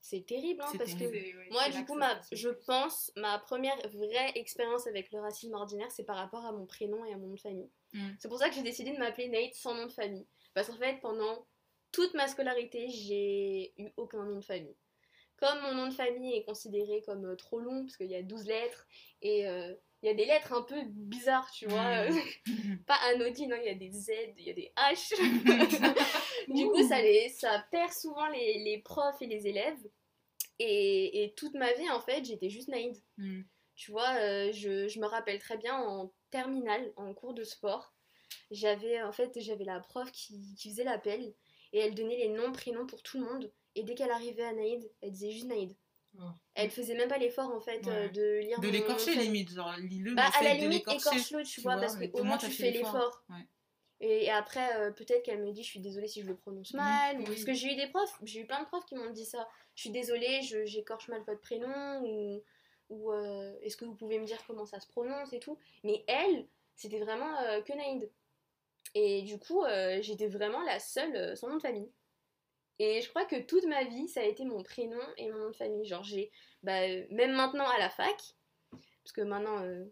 c'est terrible. Hein, C'est parce que moi, du coup, ma, je pense, ma première vraie expérience avec le racisme ordinaire, c'est par rapport à mon prénom et à mon nom de famille. Mm. C'est pour ça que j'ai décidé de m'appeler Nate sans nom de famille. Parce qu'en fait, pendant toute ma scolarité, j'ai eu aucun nom de famille. Comme mon nom de famille est considéré comme euh, trop long, parce qu'il y a 12 lettres, et euh, il y a des lettres un peu bizarres, tu vois, Mm. euh, pas anodines, hein, il y a des Z, il y a des H. du coup, ça, les, ça perd souvent les, les profs et les élèves. Et, et toute ma vie, en fait, j'étais juste naïve. Mm. Tu vois, euh, je, je me rappelle très bien en terminale, en cours de sport, j'avais en fait j'avais la prof qui, qui faisait l'appel et elle donnait les noms, prénoms pour tout le monde. Et dès qu'elle arrivait à Naïd, elle disait juste Naïd. Oh. Elle faisait même pas l'effort en fait euh, Ouais. de lire De l'écorcher limite, genre lis-le, Bah, à la limite, écorche-le, tu, tu vois, vois, parce que mais au au moins tu fais l'effort. Ouais. Et, et après, euh, peut-être qu'elle me dit Je suis désolée si je le prononce mal. ou- oui. Parce que j'ai eu des profs, j'ai eu plein de profs qui m'ont dit ça. Je suis désolée, je- j'écorche mal votre prénom. Ou, ou euh, est-ce que vous pouvez me dire comment ça se prononce et tout. Mais elle, c'était vraiment euh, que Naïd. Et du coup, euh, j'étais vraiment la seule euh, sans nom de famille. Et je crois que toute ma vie, ça a été mon prénom et mon nom de famille. Genre, j'ai. Bah, euh, même maintenant à la fac, parce que maintenant, euh,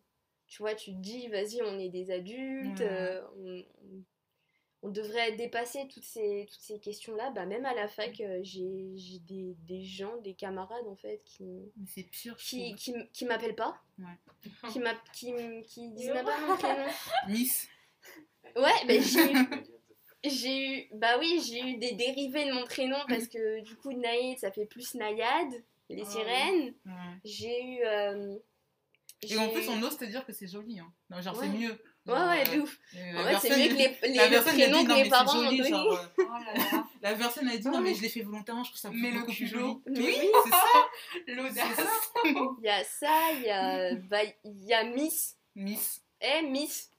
tu vois, tu te dis, vas-y, on est des adultes, euh, on, devrait dépasser toutes ces, toutes ces questions-là. Bah, même à la fac, euh, j'ai j'ai des, des gens, des camarades, en fait, qui, Mais c'est pire, je qui, qui, m- qui m'appellent pas. Ouais. Qui, m'a- qui, m- qui disent même pas mon prénom. Miss. Ouais, bah, j'ai eu, j'ai eu, bah oui, j'ai eu des dérivés de mon prénom parce que du coup, Naïd, ça fait plus Naïade, les Oh. sirènes. Ouais. J'ai eu. euh, Et en plus, on ose te dire que c'est joli. Hein. Non, genre, c'est Ouais. mieux. Ouais, Genre, ouais, euh, de ouf. euh, En la fait, c'est personne, mieux que les, les la le personne a prénom dit, que mais parents c'est m'ont joli, donné. genre, euh, Oh là là, La personne a dit, non, mais je l'ai fait volontairement, je trouve ça Mais le beaucoup plus culot. joli. Mais Oui, oui. c'est ça. l'audace. Il y a ça, il y a, bah, il y a Miss. Miss. Eh, Miss.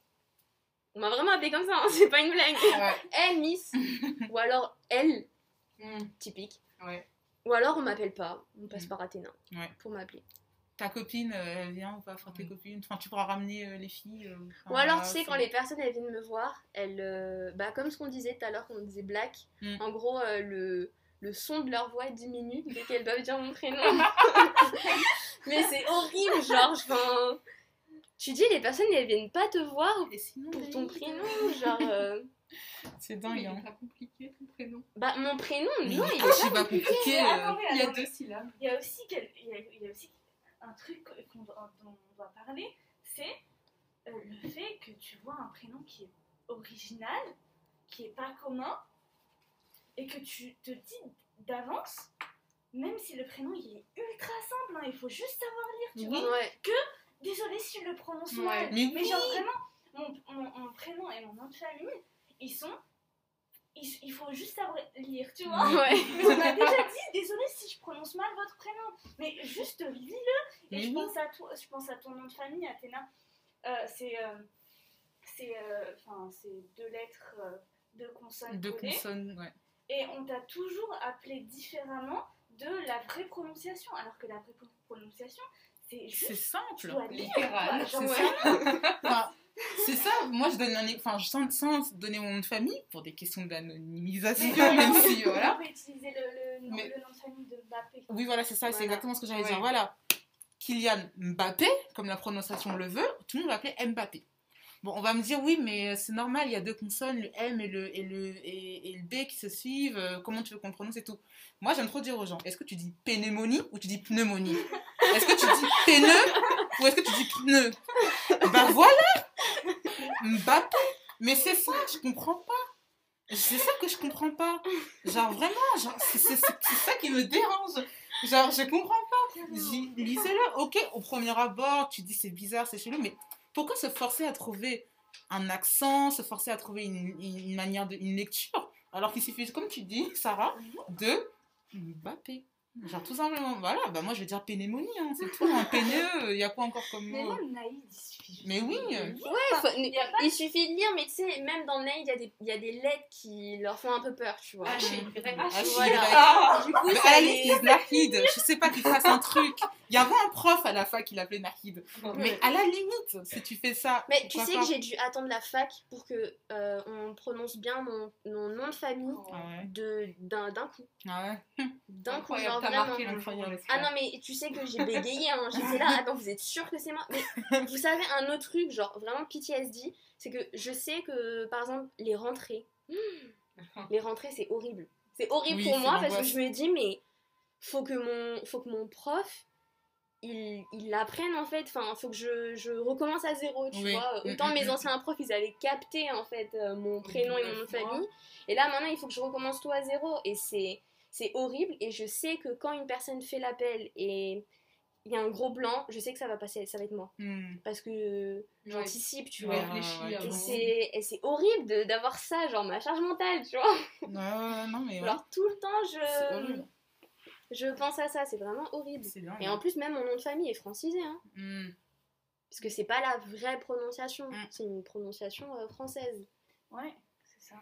On m'a vraiment appelé comme ça, hein, c'est pas une blague. Ouais. Eh, Miss. Ou alors elle, Hmm, typique. Ouais. Ou alors on m'appelle pas, on passe Mm. par Athéna Ouais. pour m'appeler. Ta copine, euh, elle vient ou pas? Enfin, tes Mm. copines? Enfin, tu pourras ramener euh, les filles. euh, Ou alors, tu sais, quand les personnes elles viennent me voir, elles, euh, bah, comme ce qu'on disait tout à l'heure, quand on disait black, Mm. en gros, le, le son de leur voix diminue dès qu'elles doivent dire mon prénom. Mais c'est horrible, genre, enfin, tu dis les personnes elles viennent pas te voir sinon, pour ton prénom, genre. euh, C'est dingue, il hein. est pas compliqué ton prénom. Bah mon prénom, Mais non, il est pas pas compliqué. Euh. Il y a deux syllabes. Il y a aussi, quel- il y a, il y a aussi un truc qu'on doit- dont on doit parler, c'est euh, le fait que tu vois un prénom qui est original, qui est pas commun, et que tu te dis d'avance, même si le prénom il est ultra simple, hein, il faut juste savoir lire, tu Oui. vois. Ouais. Désolée si je le prononce Ouais. mal, Mais mais, oui. genre vraiment, mon, mon- mon prénom et mon nom de famille, ils sont. ils- Il faut juste savoir lire, tu vois. Ouais. Mais on m'a déjà dit, désolé si je prononce mal votre prénom, mais juste lis-le. Et je oui. pense à toi, je pense à ton nom de famille, Athéna. Euh, c'est, euh, c'est, euh, c'est deux lettres, euh, deux consonnes Deux consonnes, ouais. Et on t'a toujours appelé différemment de la vraie prononciation, alors que la vraie pro- prononciation, c'est simple. Littéral, c'est Enfin, ça, moi je donne un enfin, sans, sans donner mon nom de famille pour des questions d'anonymisation, même si on voilà. peut utiliser le, le nom, Mais- le nom de famille de Mbappé. Oui, voilà, c'est ça, c'est exactement ce que j'allais Ouais. dire. Voilà, Kylian Mbappé, comme la prononciation le veut, tout le monde va l'appeler Mbappé. Bon, on va me dire, oui, mais c'est normal, il y a deux consonnes, le M et le, et le, et, et le B qui se suivent, euh, comment tu veux qu'on prononce et tout. Moi, j'aime trop dire aux gens, est-ce que tu dis pneumonie ou tu dis pneumonie? Est-ce que tu dis pneu ou est-ce que tu dis pneu? Bah voilà Mbappé Mais c'est ça, je comprends pas. C'est ça que je comprends pas. Genre vraiment, genre, c'est ça qui me dérange. Genre, je comprends pas. Lisez-le, ok, au premier abord, tu dis c'est bizarre, c'est chelou, mais pourquoi se forcer à trouver un accent, se forcer à trouver une, une manière de une lecture, alors qu'il suffit, comme tu dis, Sarah, de Mbappé. Genre tout simplement, voilà, bah moi je vais dire pénémonie, hein, c'est tout, un peineux, il y a quoi encore comme Mais mot même Naïd, il suffit juste Mais oui. de lire. Ouais, faut- il suffit de lire, mais tu sais, même dans Nail, il y, a des- il y a des lettres qui leur font un peu peur, tu vois. H et Y. Ah. Ah, du coup, Mais ça à la les- limite, Nahid, je sais pas qu'il fasse un truc. Il y avait un prof à la fac qui l'appelait Nahid. Mais à la limite, si tu fais ça. Mais tu sais pas que j'ai dû attendre la fac pour que euh, on prononce bien mon, mon nom de famille Ah ouais. d'un d'un coup. Ah ouais. D'un coup, genre t'as marqué on Ah non, mais tu sais que j'ai bégayé, hein. j'étais là, attends, vous êtes sûr que c'est moi? Mais vous savez, un autre truc, genre vraiment PTSD, c'est que je sais que par exemple, les rentrées, les rentrées c'est horrible. C'est horrible Oui, pour moi parce que je me dis, mais faut que mon, faut que mon prof. Il, il l'apprenne en fait, enfin faut que je, je recommence à zéro, tu Oui. vois. Mm, Autant mm, mes mm. anciens profs ils avaient capté en fait euh, mon prénom et mon nom de famille, et là maintenant il faut que je recommence tout à zéro, et c'est c'est horrible et je sais que quand une personne fait l'appel et il y a un gros blanc, je sais que ça va passer, ça va être moi. Hmm. Parce que j'anticipe, tu Tu vois. réfléchis Ouais, ouais. Et c'est, horrible de- d'avoir ça, genre ma charge mentale, tu vois. Ouais, ouais, non, mais ouais. Genre tout le temps, C'est je, horrible. je pense à ça, c'est vraiment horrible. Et en plus, même mon nom de famille est francisé, hein. Hmm. Parce que c'est pas la vraie prononciation, Mm. c'est une prononciation euh, française. Ouais, c'est ça.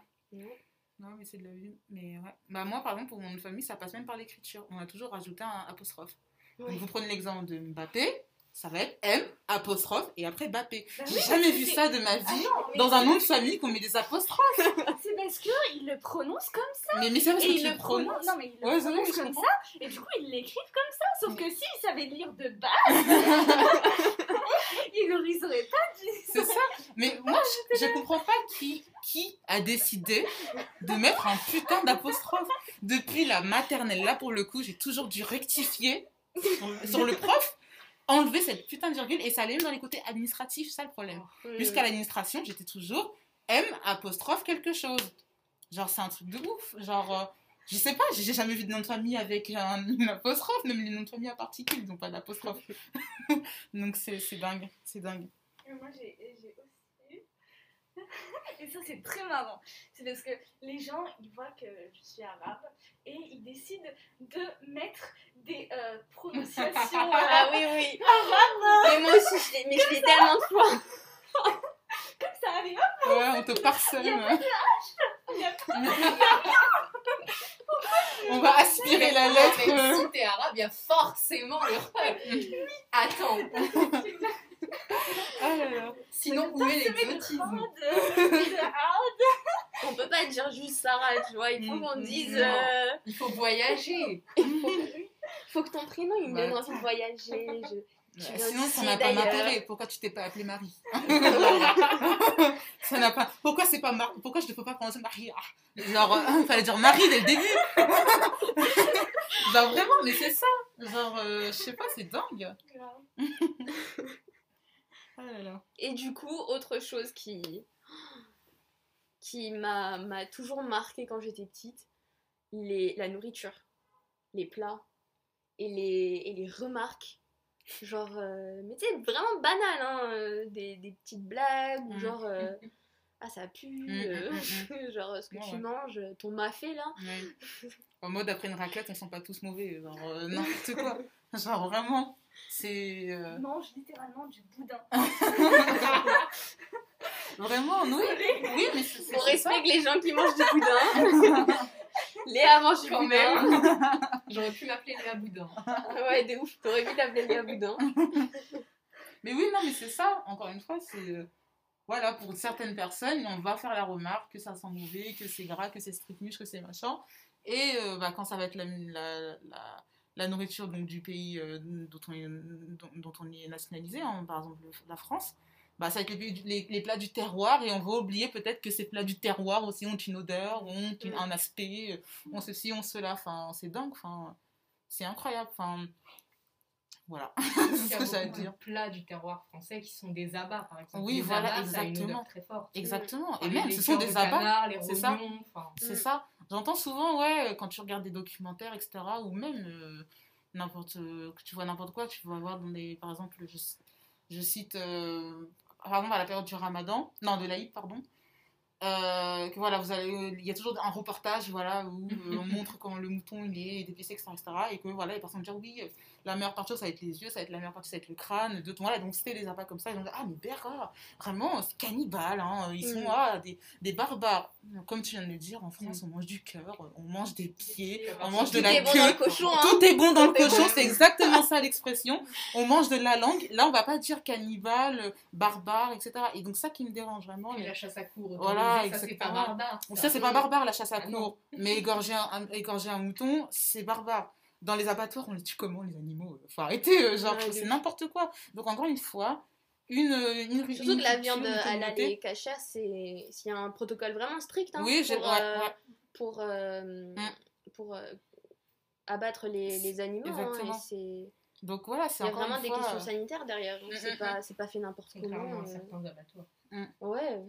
Non, mais c'est de la vie. Mais ouais. Bah, moi, par exemple, pour mon nom de famille, ça passe même par l'écriture. On a toujours rajouté un apostrophe. Ouais. Donc, vous prenez l'exemple de Mbappé, ça va être M, apostrophe, et après Mbappé. Bah J'ai oui, jamais vu ça de ma vie mais dans un nom de famille qu'on met des apostrophes. C'est parce qu'il le prononce comme ça. Mais, mais c'est parce Et que il tu le le prononce. prononces. Non, mais il le Ouais, prononce comme ça. Et du coup, ils l'écrivent comme ça. Sauf que s'il savait lire de base, pas dit C'est ça. Mais moi, je, je comprends pas qui, qui a décidé de mettre un putain d'apostrophe. Depuis la maternelle, là, pour le coup, j'ai toujours dû rectifier sur, le prof, enlever cette putain de virgule, et ça allait même dans les côtés administratifs, ça le problème. Mm. Jusqu'à l'administration, j'étais toujours M apostrophe quelque chose. Genre, c'est un truc de ouf. Genre, euh, je sais pas, j'ai jamais vu de nom de famille avec un, une apostrophe, même les noms de famille à particules, ils n'ont pas d'apostrophe. Donc, c'est c'est dingue, c'est dingue. Et Moi, j'ai j'ai aussi. Et ça, c'est très marrant. C'est parce que les gens, ils voient que je suis arabe et ils décident de mettre des euh, prononciations. Ah oui, oui. Mais moi aussi, je l'ai, mais je l'ai tellement de fois. comme ça arrive. Ouais, on te parcelle. Il y a Il y a On va aspirer la Mais lettre. euh. si t'es arabe, il y a forcément le Attends, Ah là là. sinon où est l'exotisme. On peut pas dire juste Sarah, tu vois. Il faut Mm, qu'on mm, dise. euh, Il faut voyager. Faut que ton prénom il me Bah, donne envie de voyager. Sinon, ça n'a pas d'intérêt. Pourquoi tu t'es pas appelée Marie Ça n'a pas. Pourquoi c'est pas Mar... Pourquoi je ne peux pas prononcer Marie Ah, Genre, il fallait dire Marie dès le début. Genre vraiment, mais c'est ça. Genre, euh, je sais pas, c'est dingue. Ah là là. Et du coup, autre chose qui, qui m'a m'a toujours marqué quand j'étais petite, les, la nourriture, les plats et les, et les remarques. Genre, euh, mais tu sais, vraiment banal, hein, euh, des, des petites blagues, ou Mm. genre, euh, ah ça pue, Mm, euh, mm, genre ce que Ouais, tu ouais. manges, ton mafé là. Ouais. En mode après une raclette, on sent pas tous mauvais. Genre, euh, n'importe quoi. Genre vraiment, c'est. euh, mange littéralement du boudin. Vraiment, oui. Oui, mais On ça. respecte les gens qui mangent du boudin. Léa mange Quand même. J'aurais pu m'appeler Léa Boudin. Ouais, de ouf, t'aurais pu t'appeler Léa Boudin. Mais oui, non, mais c'est ça, encore une fois, c'est. euh, Voilà, pour certaines personnes, on va faire la remarque que ça sent mauvais, que c'est gras, que c'est strictmuche, que c'est machin. Et euh, bah, quand ça va être la, la, la, la nourriture donc, du pays euh, dont, on est, dont, dont on est nationalisé, hein, par exemple la France, bah, ça va être les, plats du terroir et on va oublier peut-être que ces plats du terroir aussi ont une odeur, ont une- Mm. un aspect, euh, ont ceci, ont cela. Enfin, c'est dingue, enfin, c'est incroyable. Enfin, voilà Il c'est ce que beaucoup de dire. plats du terroir français qui sont des abats, par exemple. Oui, les voilà, abats, ça a une exactement. odeur très forte. Exactement. Et même, ce sont des de abats. canard, les c'est ça. rognons, enfin, C'est Mm. ça. J'entends souvent, ouais, quand tu regardes des documentaires, etc., ou même euh, n'importe, euh, que tu vois n'importe quoi, tu vas voir dans des, par exemple, je, je cite, euh, par exemple, à la période du Ramadan, non, de l'Aïd, pardon, euh, que voilà, vous allez, il y a toujours un reportage, voilà, où euh, on montre comment le mouton il est dépicé, etc., etc., et que voilà, les personnes disent oui, euh, la meilleure partie ça va être les yeux, ça va être la meilleure partie ça va être le crâne, de voilà, donc c'était des appâts comme ça, ils ont dit ah mais Béra, vraiment, c'est cannibale, hein, ils sont Mm. ah, des, des barbares. Comme tu viens de le dire, en France, on mange du cœur, on mange des pieds, on mange de la queue. hein. Tout est bon dans le cochon, c'est exactement ça l'expression. On mange de la langue. Là, on va pas dire cannibale, euh, barbare, etc. Et donc, ça qui me dérange vraiment. Et mais- la chasse à cour. Voilà, ça c'est pas barbare. Ça, c'est pas barbare la chasse à Ah cour. Mais égorger un- égorger un mouton, c'est barbare. Dans les abattoirs, on les tue comment, les animaux Faut arrêter, euh, genre, c'est n'importe quoi. Donc, encore une fois, une. euh, une Surtout une que la viande communauté- et kasher, c'est s'il y a un protocole vraiment strict hein, Oui, j'ai. pour, ouais, euh, ouais. pour, euh, pour euh, abattre les, les animaux. hein, Exactement. et c'est Donc, voilà, c'est il y a encore vraiment des fois, questions euh, sanitaires derrière. donc Mm, C'est mm, pas, c'est pas fait n'importe comment. à euh. certains abattoirs. Ouais,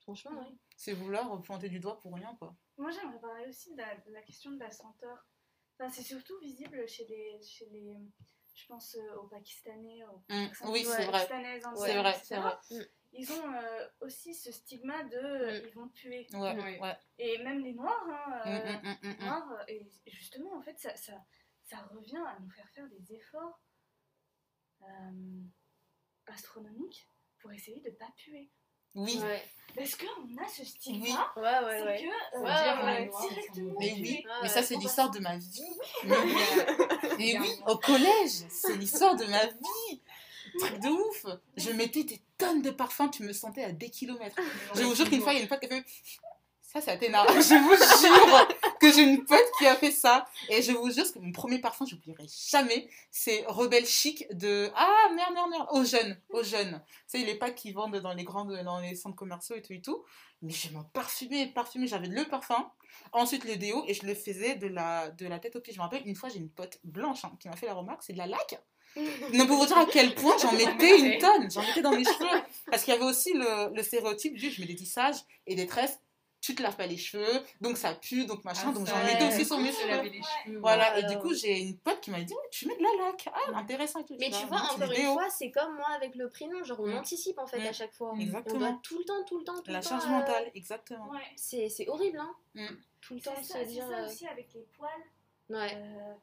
franchement, ouais. C'est vouloir pointer du doigt pour rien, quoi. Moi, j'aimerais parler aussi de la, de la question de la senteur. Enfin, c'est surtout visible chez les, chez les, je pense euh, aux Pakistanais, aux Mm, personnes Oui, c'est vrai. pakistanaises, C'est vrai, etc. c'est vrai. Ils ont euh, aussi ce stigma de euh, Mm. ils vont tuer. Ouais, Ouais. ouais. Et même les noirs, hein, Mm, euh, mm, mm, mm, mm. noirs, et justement, en fait, ça, ça, ça revient à nous faire faire des efforts euh, astronomiques pour essayer de pas puer. Oui. Ouais, Parce qu'on a ce stigma, Oui. ouais, ouais. c'est ouais. que euh, Ouais, ouais, directement Mais oui, Ouais, mais ça c'est l'histoire de ma vie. Mais, mais oui, au collège, c'est l'histoire de ma vie. Truc de ouf. Je mettais des tonnes de parfums, tu me sentais à des kilomètres. Je vous jure qu'une fois, il y a une pote qui a fait. Ça, c'est Athéna. Je vous jure que j'ai une pote qui a fait ça. Et je vous jure que mon premier parfum, je n'oublierai jamais, c'est Rebelle Chic de. Ah, merde, merde, merde. Aux jeunes. Aux jeunes. Tu sais, les packs qui vendent dans les grandes, dans les centres commerciaux et tout et tout. Mais je m'en parfumais, parfumais. J'avais le parfum, ensuite le déo, et je le faisais de la, de la tête aux pieds. Je me rappelle, une fois, j'ai une pote blanche hein, qui m'a fait la remarque, c'est de la laque. Ne pour vous dire à quel point j'en mettais une tonne, j'en mettais dans mes cheveux. Parce qu'il y avait aussi le, le stéréotype du je mets des tissages et des tresses, tu te laves pas les cheveux, donc ça pue, donc machin, Ah, donc j'en mettais aussi sur mes cheveux. laver les cheveux? Voilà, et du coup, j'ai une pote qui m'a dit, Ouais, tu mets de la laque, ah, intéressant et tout. Mais tu vois, encore une déos. fois, c'est comme moi avec le prénom, genre on Mm. anticipe en fait Mm. à chaque fois. Exactement. On doit tout le temps, tout le temps, tout La le temps. charge euh, mentale, exactement. Ouais. C'est c'est horrible, hein. Mm. Tout le temps ça, se c'est dire. ça euh, aussi avec les poils. Ouais. Euh,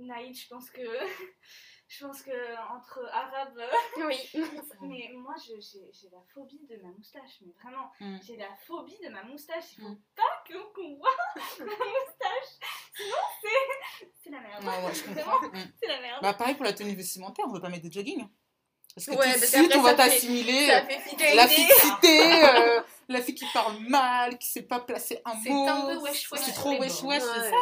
Naïd, je pense que. je pense que entre arabes. Oui. mais moi, je- j'ai j'ai la phobie de ma moustache. Mais vraiment, Mm. j'ai la phobie de ma moustache. Il faut Mm. pas que- qu'on voit ma moustache. Sinon, c'est. C'est la merde. Ouais, ouais, je comprends. Mm. C'est la merde. Bah, pareil pour la tenue vestimentaire, on veut pas mettre de jogging. Parce que Ouais, tout de suite, on va t'assimiler. Fidélité. La fixité, euh, la fille qui parle mal, qui sait pas placer un C'est mot. un peu wesh wesh C'est sur trop wesh wesh, c'est Ouais. ça.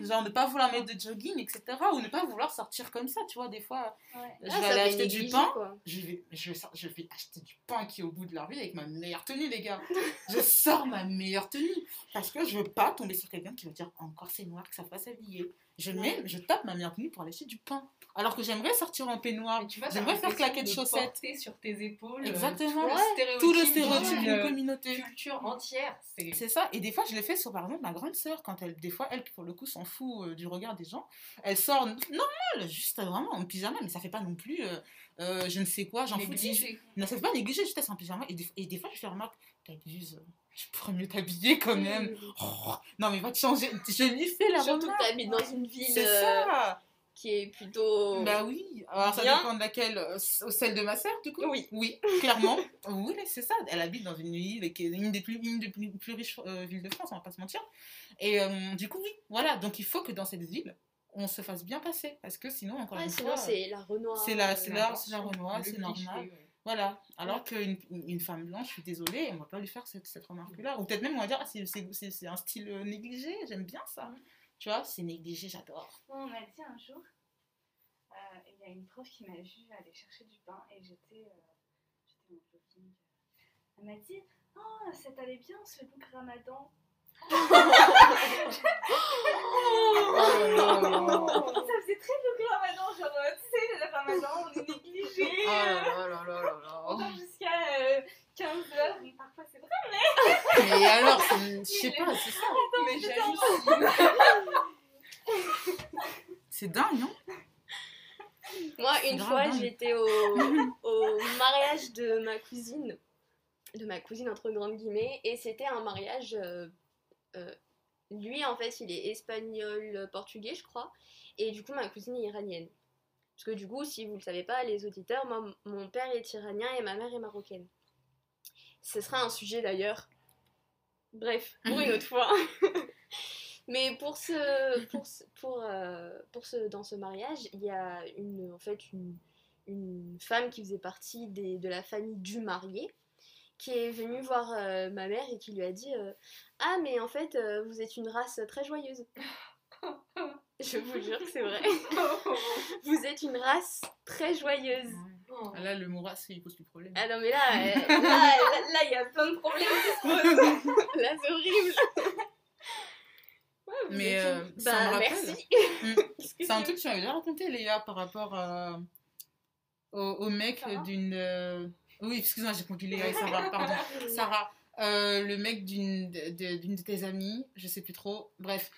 Genre ne pas vouloir mettre de jogging, etc. Ou ne pas vouloir sortir comme ça, tu vois. Des fois, Ouais. je Ah, vais aller acheter du pain. quoi. Je vais, je, vais, sor- je vais acheter du pain qui est au bout de la rue avec ma meilleure tenue, les gars. Je sors ma meilleure tenue. Parce que je veux pas tomber sur quelqu'un qui va dire encore c'est noir, que ça va s'habiller. Je, mets, je tape ma tenue pour aller acheter du pain. Alors que j'aimerais sortir en peignoir. Tu vois, J'aimerais faire claquettes de chaussettes. sur tes épaules euh, Exactement. tout le stéréotype, Tout le stéréotype d'une, euh, communauté. culture entière. C'est ça. Et des fois, je l'ai fait sur, par exemple, ma grande sœur, quand elle, des fois, elle, pour le coup, s'en fout euh, du regard des gens. Elle sort normale, juste euh, vraiment en pyjama, mais ça fait pas non plus, je ne sais quoi, j'en fous. négligé. Non, ça fait pas négliger, juste être en pyjama. Et des, et des fois, je fais remarque, t'abuses, euh, tu pourrais mieux t'habiller quand même. Oh, non, mais va te changer. Je lui fais la Surtout que remarque. t'habites dans une ville C'est euh, ça. qui est plutôt. Bah oui. Alors, ça Bien. dépend de laquelle. euh, celle de ma sœur, du coup Oui. Oui, clairement. oui, c'est ça. Elle habite dans une ville qui est une des plus, une des plus, plus riches euh, villes de France, on va pas se mentir. Et euh, du coup, oui, voilà. Donc, il faut que dans cette ville, on se fasse bien passer. Parce que sinon, encore Ouais, une sinon, fois. c'est la Renoir. c'est la- euh, c'est la- c'est la Renoir, c'est normal. Voilà. Alors qu'une une femme blanche, je suis désolée, on va pas lui faire cette, cette remarque-là. Ou peut-être même on va dire, ah, c'est- un style euh, négligé, j'aime bien ça. Tu vois, c'est négligé, j'adore. On m'a dit un jour, euh, il y a une prof qui m'a vu aller chercher du pain et j'étais euh, en jogging. Elle m'a dit Oh, ça t'allait bien ce look ramadan? Ça faisait très look ramadan, genre, euh, tu sais, le ramadan, on est négligé. Oh là là là là là On jusqu'à 15h, mais parfois c'est vrai. Mais alors, je sais pas, c'est ça. Mais j'hallucine. C'est dingue, non? Moi, une grave fois, j'étais au, au mariage de ma cousine, de ma cousine entre grandes guillemets, et c'était un mariage. euh, euh, lui, en fait, il est espagnol, portugais, je crois, et du coup, ma cousine est iranienne. Parce que du coup, si vous le savez pas, les auditeurs, moi, mon père est iranien et ma mère est marocaine. Ce sera un sujet d'ailleurs. Bref, pour une autre fois. Mais pour ce, pour ce- pour, euh, pour ce, dans ce mariage, il y a une, en fait une, une femme qui faisait partie des, de la famille du marié qui est venue voir euh, ma mère et qui lui a dit euh, Ah, mais en fait, euh, vous êtes une race très joyeuse. Je vous jure que c'est vrai. Vous êtes une race très joyeuse. Oh. Ah, Là, le mot race, il pose plus de problème. Ah non, mais là, euh, là, il y a plein de problèmes qui se posent. Là, c'est horrible. Ouais, vous Mais, êtes euh, une- ça bah, me rappelle. merci. Mm. Que C'est un truc que tu m'avais déjà raconté, Léa, par rapport euh, au, au mec d'une. Oui, excuse-moi, j'ai compris Léa et Sarah, pardon. Sarah, euh, le mec d'une de, de- d'une de tes amies, je sais plus trop, bref,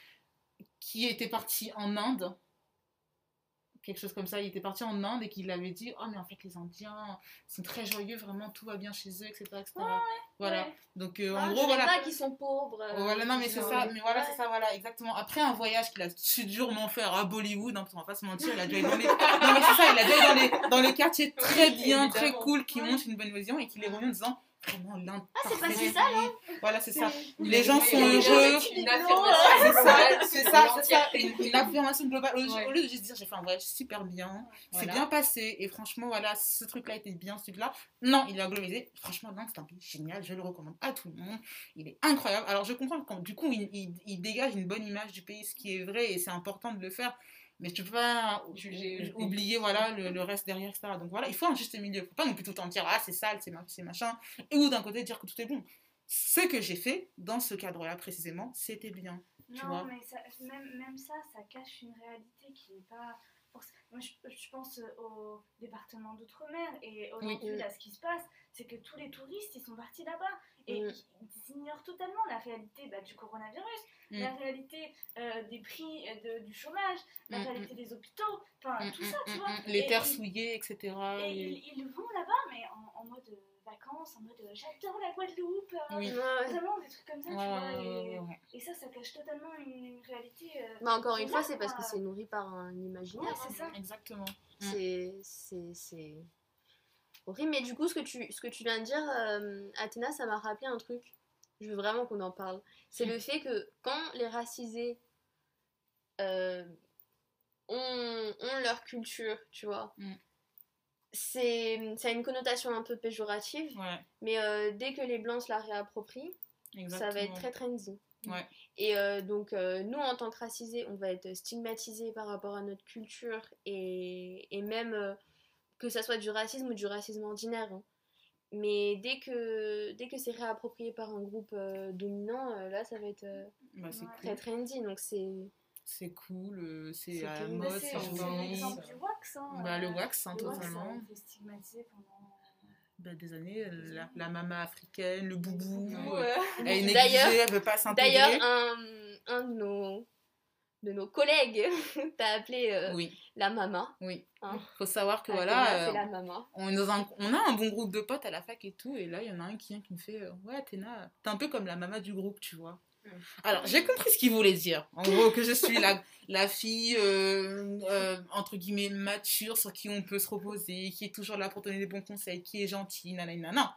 qui était parti en Inde, quelque chose comme ça, il était parti en Inde et qu'il avait dit Oh, mais en fait, les Indiens sont très joyeux, vraiment, tout va bien chez eux, etc. etc. voilà, Ouais. donc euh, Ah, en je gros, savais voilà. pas qu'ils sont pauvres. euh, Voilà, non, mais c'est ça, mais voilà, Ouais. c'est ça, voilà, exactement. Après un voyage qu'il a su durement faire à Bollywood, hein, parce qu'on va pas se mentir, il a dû aller dans les. Non, mais ça, il a dû aller dans les, dans les quartiers très Oui, bien, très cool, qui Ouais. montrent une bonne vision et qu'il est revenu en disant vraiment l'Inde. Ah, c'est passé du ça, pays. Voilà, c'est ça. Les a- gens sont Non, affirmation C'est ça, c'est ça, c'est l'entière ça, une, affirmation globale. Au, lieu de juste dire j'ai fait un voyage super bien, c'est bien passé, et franchement, voilà, ce truc-là était bien, ce truc-là. Non, il a globalisé. Franchement, non, c'est un pays génial, je le recommande à tout le monde. Il est incroyable. Alors, je comprends que du coup, il, il- il dégage une bonne image du pays, ce qui est vrai, et c'est important de le faire. Mais tu peux pas pays. oublier voilà, le, le reste derrière, etc. Donc voilà, il faut un juste milieu. faut pas non plus tout le temps dire ah, c'est sale, c'est ma- c'est machin. Et ou d'un côté dire que tout est bon. Ce que j'ai fait dans ce cadre-là précisément, c'était bien. Tu non, vois? mais ça, même, même ça, ça cache une réalité qui n'est pas. Moi, je, je pense au département d'outre-mer et aujourd'hui, Oui. là, ce qui se passe, c'est que tous les touristes, ils sont partis là-bas et Mm. ils, ignorent totalement la réalité bah, du coronavirus, Mm. la réalité euh, des prix euh, de- du chômage, la Mm, réalité des hôpitaux, enfin tout ça, tu vois. Les Et terres souillées, etc. Et et- ils, ils vont là-bas, mais en, en mode euh, vacances, en mode euh, j'adore la Guadeloupe, euh, Oui. Vraiment des trucs comme ça, Ouais, tu vois. et, ouais, ouais. et ça, ça cache totalement une, une réalité. euh, Mais encore une fois, c'est parce que c'est nourri par un imaginaire. Ouais, c'est hein. ça. Exactement. C'est, c'est, c'est horrible. Mais du coup, ce que tu, ce que tu viens de dire, euh, Athéna, ça m'a rappelé un truc. Je veux vraiment qu'on en parle. C'est le fait que quand les racisés euh, ont, ont leur culture, tu vois, Mm. C'est, ça a une connotation un peu péjorative. Ouais, Mais euh, dès que les blancs se la réapproprient, exactement. ça va être très trendy. Ouais. Et euh, donc, euh, nous, en tant que racisés, on va être stigmatisés par rapport à notre culture et, et même que ça soit du racisme ou du racisme ordinaire. hein. Mais dès que, dès que c'est réapproprié par un groupe dominant, là, ça va être Bah, Ouais. cool. très trendy. Donc, c'est. C'est cool, euh, c'est à la mode, c'est l'exemple du wax. Hein. Bah, le Euh, wax, hein, le wax, totalement. ça a été stigmatisé pendant. Bah, des années, euh, la, la maman africaine, le boubou, euh, Ouais. elle est D'ailleurs- négligée, elle veut pas s'intégrer. D'ailleurs, un, un de nos, de nos collègues t'a appelé euh, Oui, la mama. oui. Hein. Faut savoir que Ah, voilà, euh, la mama. on, est dans un, on a un bon groupe de potes à la fac et tout, et là, il y en a un qui vient qui me fait euh, Ouais, Athéna, t'es un peu comme la maman du groupe, tu vois. Alors, j'ai compris ce qu'il voulait dire. En gros, que je suis la, la fille, euh, euh, entre guillemets, mature, sur qui on peut se reposer, qui est toujours là pour donner des bons conseils, qui est gentille, nanana. Non.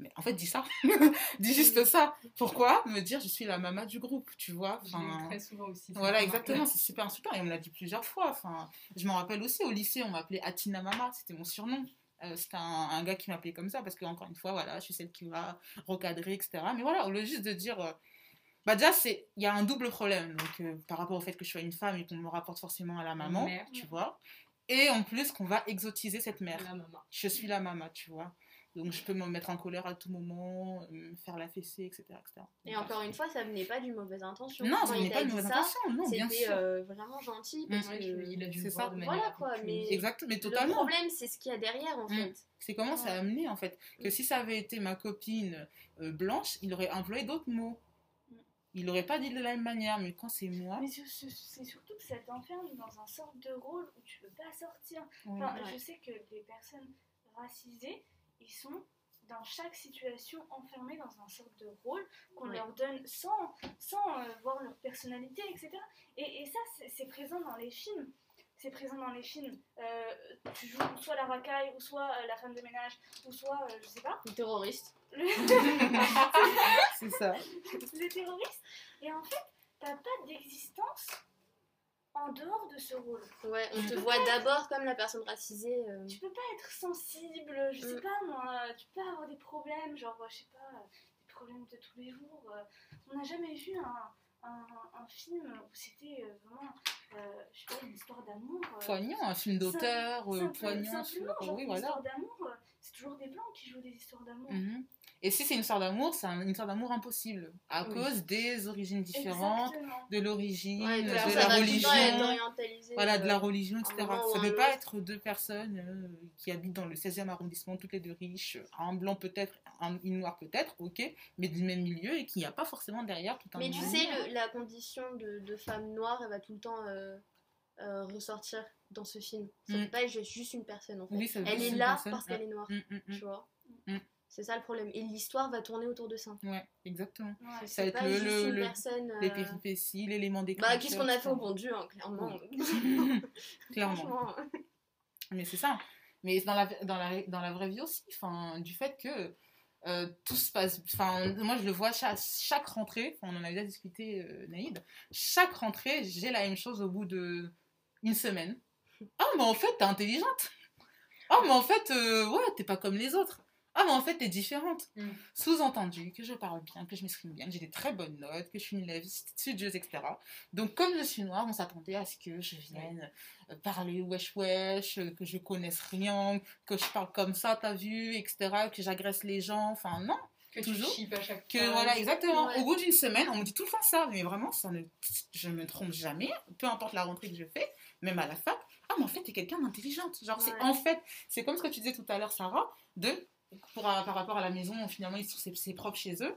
Mais en fait, dis ça. dis juste ça. Pourquoi me dire je suis la maman du groupe, tu vois? Enfin, très souvent aussi. Voilà, exactement, c'est super insultant et on me l'a dit plusieurs fois. Enfin, je m'en rappelle aussi au lycée, on m'appelait Atina Mama, c'était mon surnom. Euh, c'était un, un gars qui m'appelait comme ça parce que, encore une fois, voilà, je suis celle qui va recadrer, etc. Mais voilà, au lieu juste de dire. euh, bah, déjà, c'est- il y a un double problème donc, euh, par rapport au fait que je sois une femme et qu'on me rapporte forcément à la maman, Mère. tu vois. Et en plus, qu'on va exotiser cette mère. La maman. Je suis la maman, tu vois. Donc, je peux me mettre en colère à tout moment, euh, me faire la fessée, etc. etc. Et encore une fois, ça venait pas d'une mauvaise intention. Non, ça t'a pas dit mauvaise intention, non, bien C'était sûr. euh, vraiment gentil parce Mm. Ouais, que je- il a dû le ça. de Voilà, quoi, mais- Exact, mais le totalement. problème, c'est ce qu'il y a derrière en Mm. fait. C'est comment ça a amené en fait. Que si ça avait été ma copine euh, blanche, il aurait employé d'autres mots. Il n'aurait pas dit de la même manière, mais quand c'est moi. Mais c'est surtout que ça t'enferme dans un sorte de rôle où tu peux pas sortir. Enfin, Ouais. Je sais que les personnes racisées, ils sont dans chaque situation enfermés dans un sorte de rôle qu'on Ouais. leur donne sans, sans euh, voir leur personnalité, etc. Et, et ça, c'est présent dans les films. C'est présent dans les films. Euh, tu joues soit la racaille, ou soit euh, la femme de ménage, ou soit, euh, je sais pas, Le terroriste. le, C'est ça. le terroriste. Et en fait, t'as pas d'existence en dehors de ce rôle. Ouais, on te voit d'abord comme la personne racisée. euh, Tu peux pas être sensible, je sais Mm. pas moi, tu peux avoir des problèmes, genre, je sais pas, des problèmes de tous les jours. On n'a jamais vu un, un, un film où c'était vraiment, euh, je sais pas, une histoire d'amour. euh, Poignant, un film d'auteur, euh, poignant. Simplement, sur- genre, Oui, une voilà. histoire d'amour, euh, c'est toujours des blancs qui jouent des histoires d'amour. Mhm. Et si c'est une histoire d'amour, c'est un- une histoire d'amour impossible. À Oui. cause des origines différentes, Exactement. de l'origine, ouais, de la religion. Voilà, de la euh, religion, etc. Ça ne peut pas être deux personnes euh, qui habitent dans le 16e arrondissement, toutes les deux riches, un blanc peut-être, un, une noire peut-être, ok, mais du même milieu et qu'il n'y a pas forcément derrière tout un Mais tu sais, le- la condition de, de femme noire, elle va tout le temps euh, euh, ressortir dans ce film. Ça Mm. peut pas être juste- une personne en fait. Oui, elle est là personne. parce qu'elle est noire, Mm, mm, tu vois. C'est ça le problème. Et l'histoire va tourner autour de ça. Ouais, exactement. Ouais. Ça va être pas le- juste le- une le- personne. Les euh, péripéties, l'élément déclencheur. Bah, qu'est-ce qu'on a fait au bon Dieu, hein, clairement. Clairement. Mais c'est ça. Mais dans la, dans, la, dans la vraie vie aussi, enfin, du fait que euh, tout se passe. Enfin, moi, je le vois chaque, chaque rentrée, on en a déjà discuté, euh, Naïd, chaque rentrée, j'ai la même chose au bout de une semaine. Ah, mais en fait, t'es intelligente. Ah, mais en fait, euh, ouais, t'es pas comme les autres. Ah, mais en fait, t'es différente. Mm. Sous-entendu que je parle bien, que je m'exprime bien, que j'ai des très bonnes notes, que je suis une élève studieuse, etc. Donc, comme je suis noire, on s'attendait à ce que je vienne euh, parler wesh wesh, euh, que je connaisse rien, que je parle comme ça, t'as vu, etc. Que j'agresse les gens. Enfin, non. Que Toujours. tu à chaque Que fois. voilà, exactement. Ouais. Au bout d'une semaine, on me dit tout le temps ça, mais vraiment, ça ne, je me trompe jamais, peu importe la rentrée que je fais, même à la fac. Ah, mais en fait, t'es quelqu'un d'intelligente. Genre, c'est en fait, c'est comme ce que tu disais tout à l'heure, Sarah, de, pour, par rapport à la maison, finalement, ils sont c'est propre chez eux.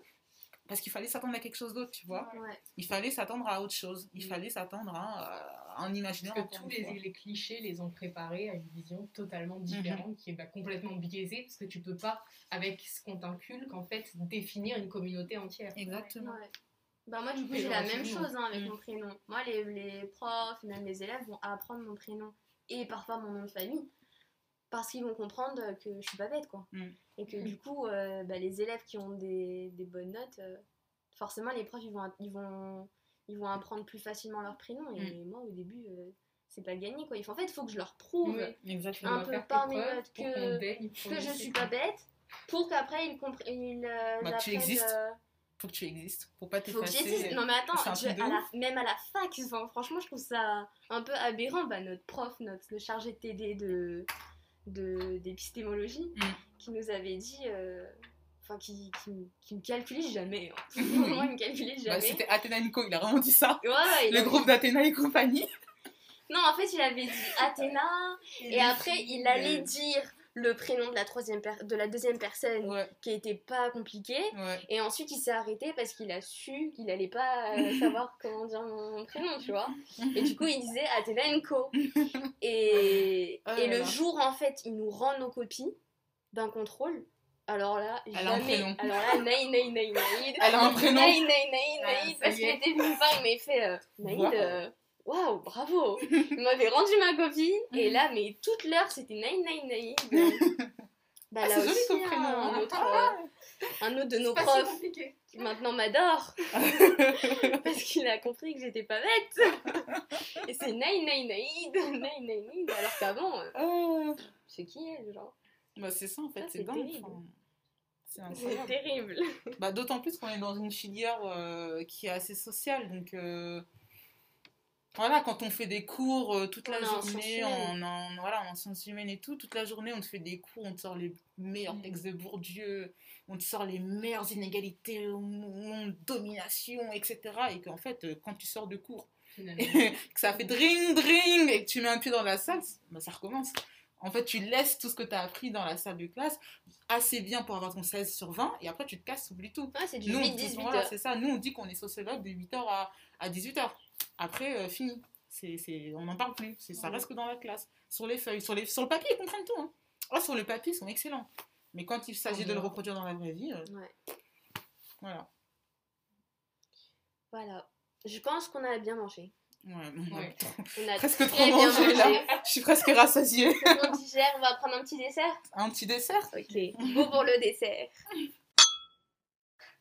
Parce qu'il fallait s'attendre à quelque chose d'autre, tu vois. Ouais. Il fallait s'attendre à autre chose. Il Mm. fallait s'attendre à, à un imaginaire. Parce que tous les, les clichés les ont préparés à une vision totalement différente, qui est bah, complètement biaisée, parce que tu peux pas, avec ce qu'on t'inculque, en fait, définir une communauté entière. Exactement. Ouais. Bah moi du coup j'ai la même chose hein, avec Mm. mon prénom. Moi les, les profs même les élèves vont apprendre mon prénom et parfois mon nom de famille parce qu'ils vont comprendre que je suis pas bête quoi. Mm. Et que Mm. du coup euh, bah, les élèves qui ont des, des bonnes notes, euh, forcément les profs ils vont, ils, vont, ils vont apprendre plus facilement leur prénom et moi au début euh, c'est pas gagné quoi. Il faut, en fait il faut que je leur prouve Oui. Un peu par mes notes pour que- que je suis pas bête pour qu'après ils, comprennent euh, Bah, tu existes. euh, faut que tu existes, faut pas Faut que j'existe. t'effacer. Non mais attends, je- à la- même à la fac, enfin, franchement je trouve ça un peu aberrant. Bah, notre prof, notre le chargé de TD de- d'épistémologie, Mm. qui nous avait dit, euh, enfin qui, qui, qui me calculait jamais. hein. Vraiment, il me calculait Bah, jamais. C'était Athéna Nico, il a vraiment dit ça. Ouais, Le avait- groupe d'Athéna et compagnie. Non, en fait, il avait dit Athéna, et après il allait dire le prénom de la troisième de la deuxième personne Ouais, qui était pas compliqué. ouais. Et ensuite, il s'est arrêté parce qu'il a su qu'il allait pas euh, savoir comment dire mon prénom, tu vois. Et du coup, il disait Athénenko. Et, Oh et le jour, en fait, il nous rend nos copies d'un contrôle. Alors là, Elle a un prénom. Alors là, Naïd, Naïd, Naïd, Naïd. Elle a un prénom. Naïd, Naïd, Naïd, Parce est. était venu me voir, il m'avait fait euh, Naïd. Euh, Waouh, bravo! Il m'avait rendu ma copie, et là, mais toute l'heure, c'était Naïd, Naïd, Naïd. Bah, Ah, là c'est joli aussi, comme hein, prénom. un, hein. autre, Ah, euh, un autre de nos si profs qui maintenant m'adore parce qu'il a compris que j'étais pas bête et c'est naï naï naïd naï naï naïd alors qu'avant euh, Ah. c'est qui elle genre? Bah, c'est ça en fait, c'est dingue. terrible. enfin, C'est terrible Bah, D'autant plus qu'on est dans une filière euh, qui est assez sociale. Donc, euh, voilà, quand on fait des cours euh, toute la On journée, en, en- voilà, en sciences humaines et tout, toute la journée, on te fait des cours, on te sort les meilleurs Mm. textes de Bourdieu, on te sort les meilleures inégalités au monde, domination, etc. Et qu'en fait, euh, quand tu sors de cours, que ça fait dring dring et que tu mets un pied dans la salle, bah, ça recommence. En fait, tu laisses tout ce que tu as appris dans la salle de classe assez bien pour avoir ton 16 sur 20 et après tu te casses, oublies tout. ah, c'est du Nous, on 8 dit- 18 voilà, heures c'est ça. Nous, on dit qu'on est sociologue de 8h à, à 18h. Après, euh, fini. C'est, c'est, on n'en parle plus. C'est, ça reste que dans la classe. Sur les feuilles. Sur, les, sur le papier, ils comprennent tout. Hein. Ah, sur le papier, ils sont excellents. Mais quand il s'agit de le reproduire dans la vraie vie, euh, ouais voilà. voilà je pense qu'on a bien mangé Ouais, on a Ouais. on a presque trop mangé là. Je suis presque rassasiée. on digère on va prendre un petit dessert Un petit dessert? Ok go pour le dessert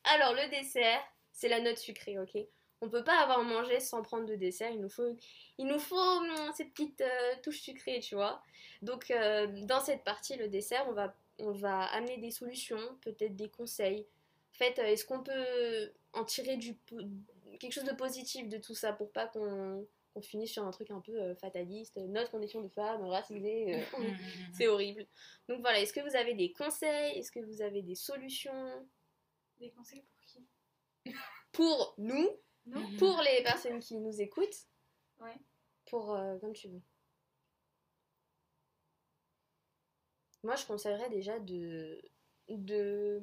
alors le dessert c'est la note sucrée ok? On peut pas avoir mangé sans prendre de dessert. Il nous faut, il nous faut hum, ces petites euh, touches sucrées, tu vois. Donc euh, dans cette partie, le dessert, on va, on va amener des solutions, peut-être des conseils. En fait, euh, est-ce qu'on peut en tirer du quelque chose de positif de tout ça pour pas qu'on qu'on finisse sur un truc un peu euh, fataliste, notre condition de femme, racisée, euh, Mm, mm, mm. c'est horrible. Donc voilà, est-ce que vous avez des conseils? Est-ce que vous avez des solutions? Des conseils pour qui? Pour nous, Non Mhm. pour les personnes qui nous écoutent Ouais. Pour euh, comme tu veux. Moi, je conseillerais déjà de de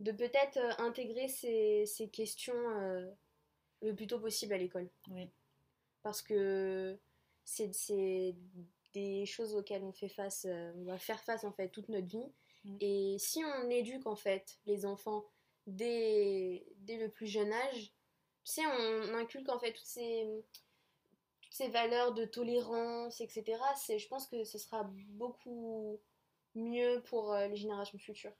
de peut-être euh, intégrer ces, ces questions euh, le plus tôt possible à l'école. Oui. Parce que c'est des choses auxquelles on fait face, euh, on va faire face en fait toute notre vie. Mm. Et si on éduque en fait les enfants dès, dès le plus jeune âge, tu sais, on inculque en fait toutes ces, toutes ces valeurs de tolérance, etc. C'est, je pense que ce sera beaucoup mieux pour euh, les générations futures.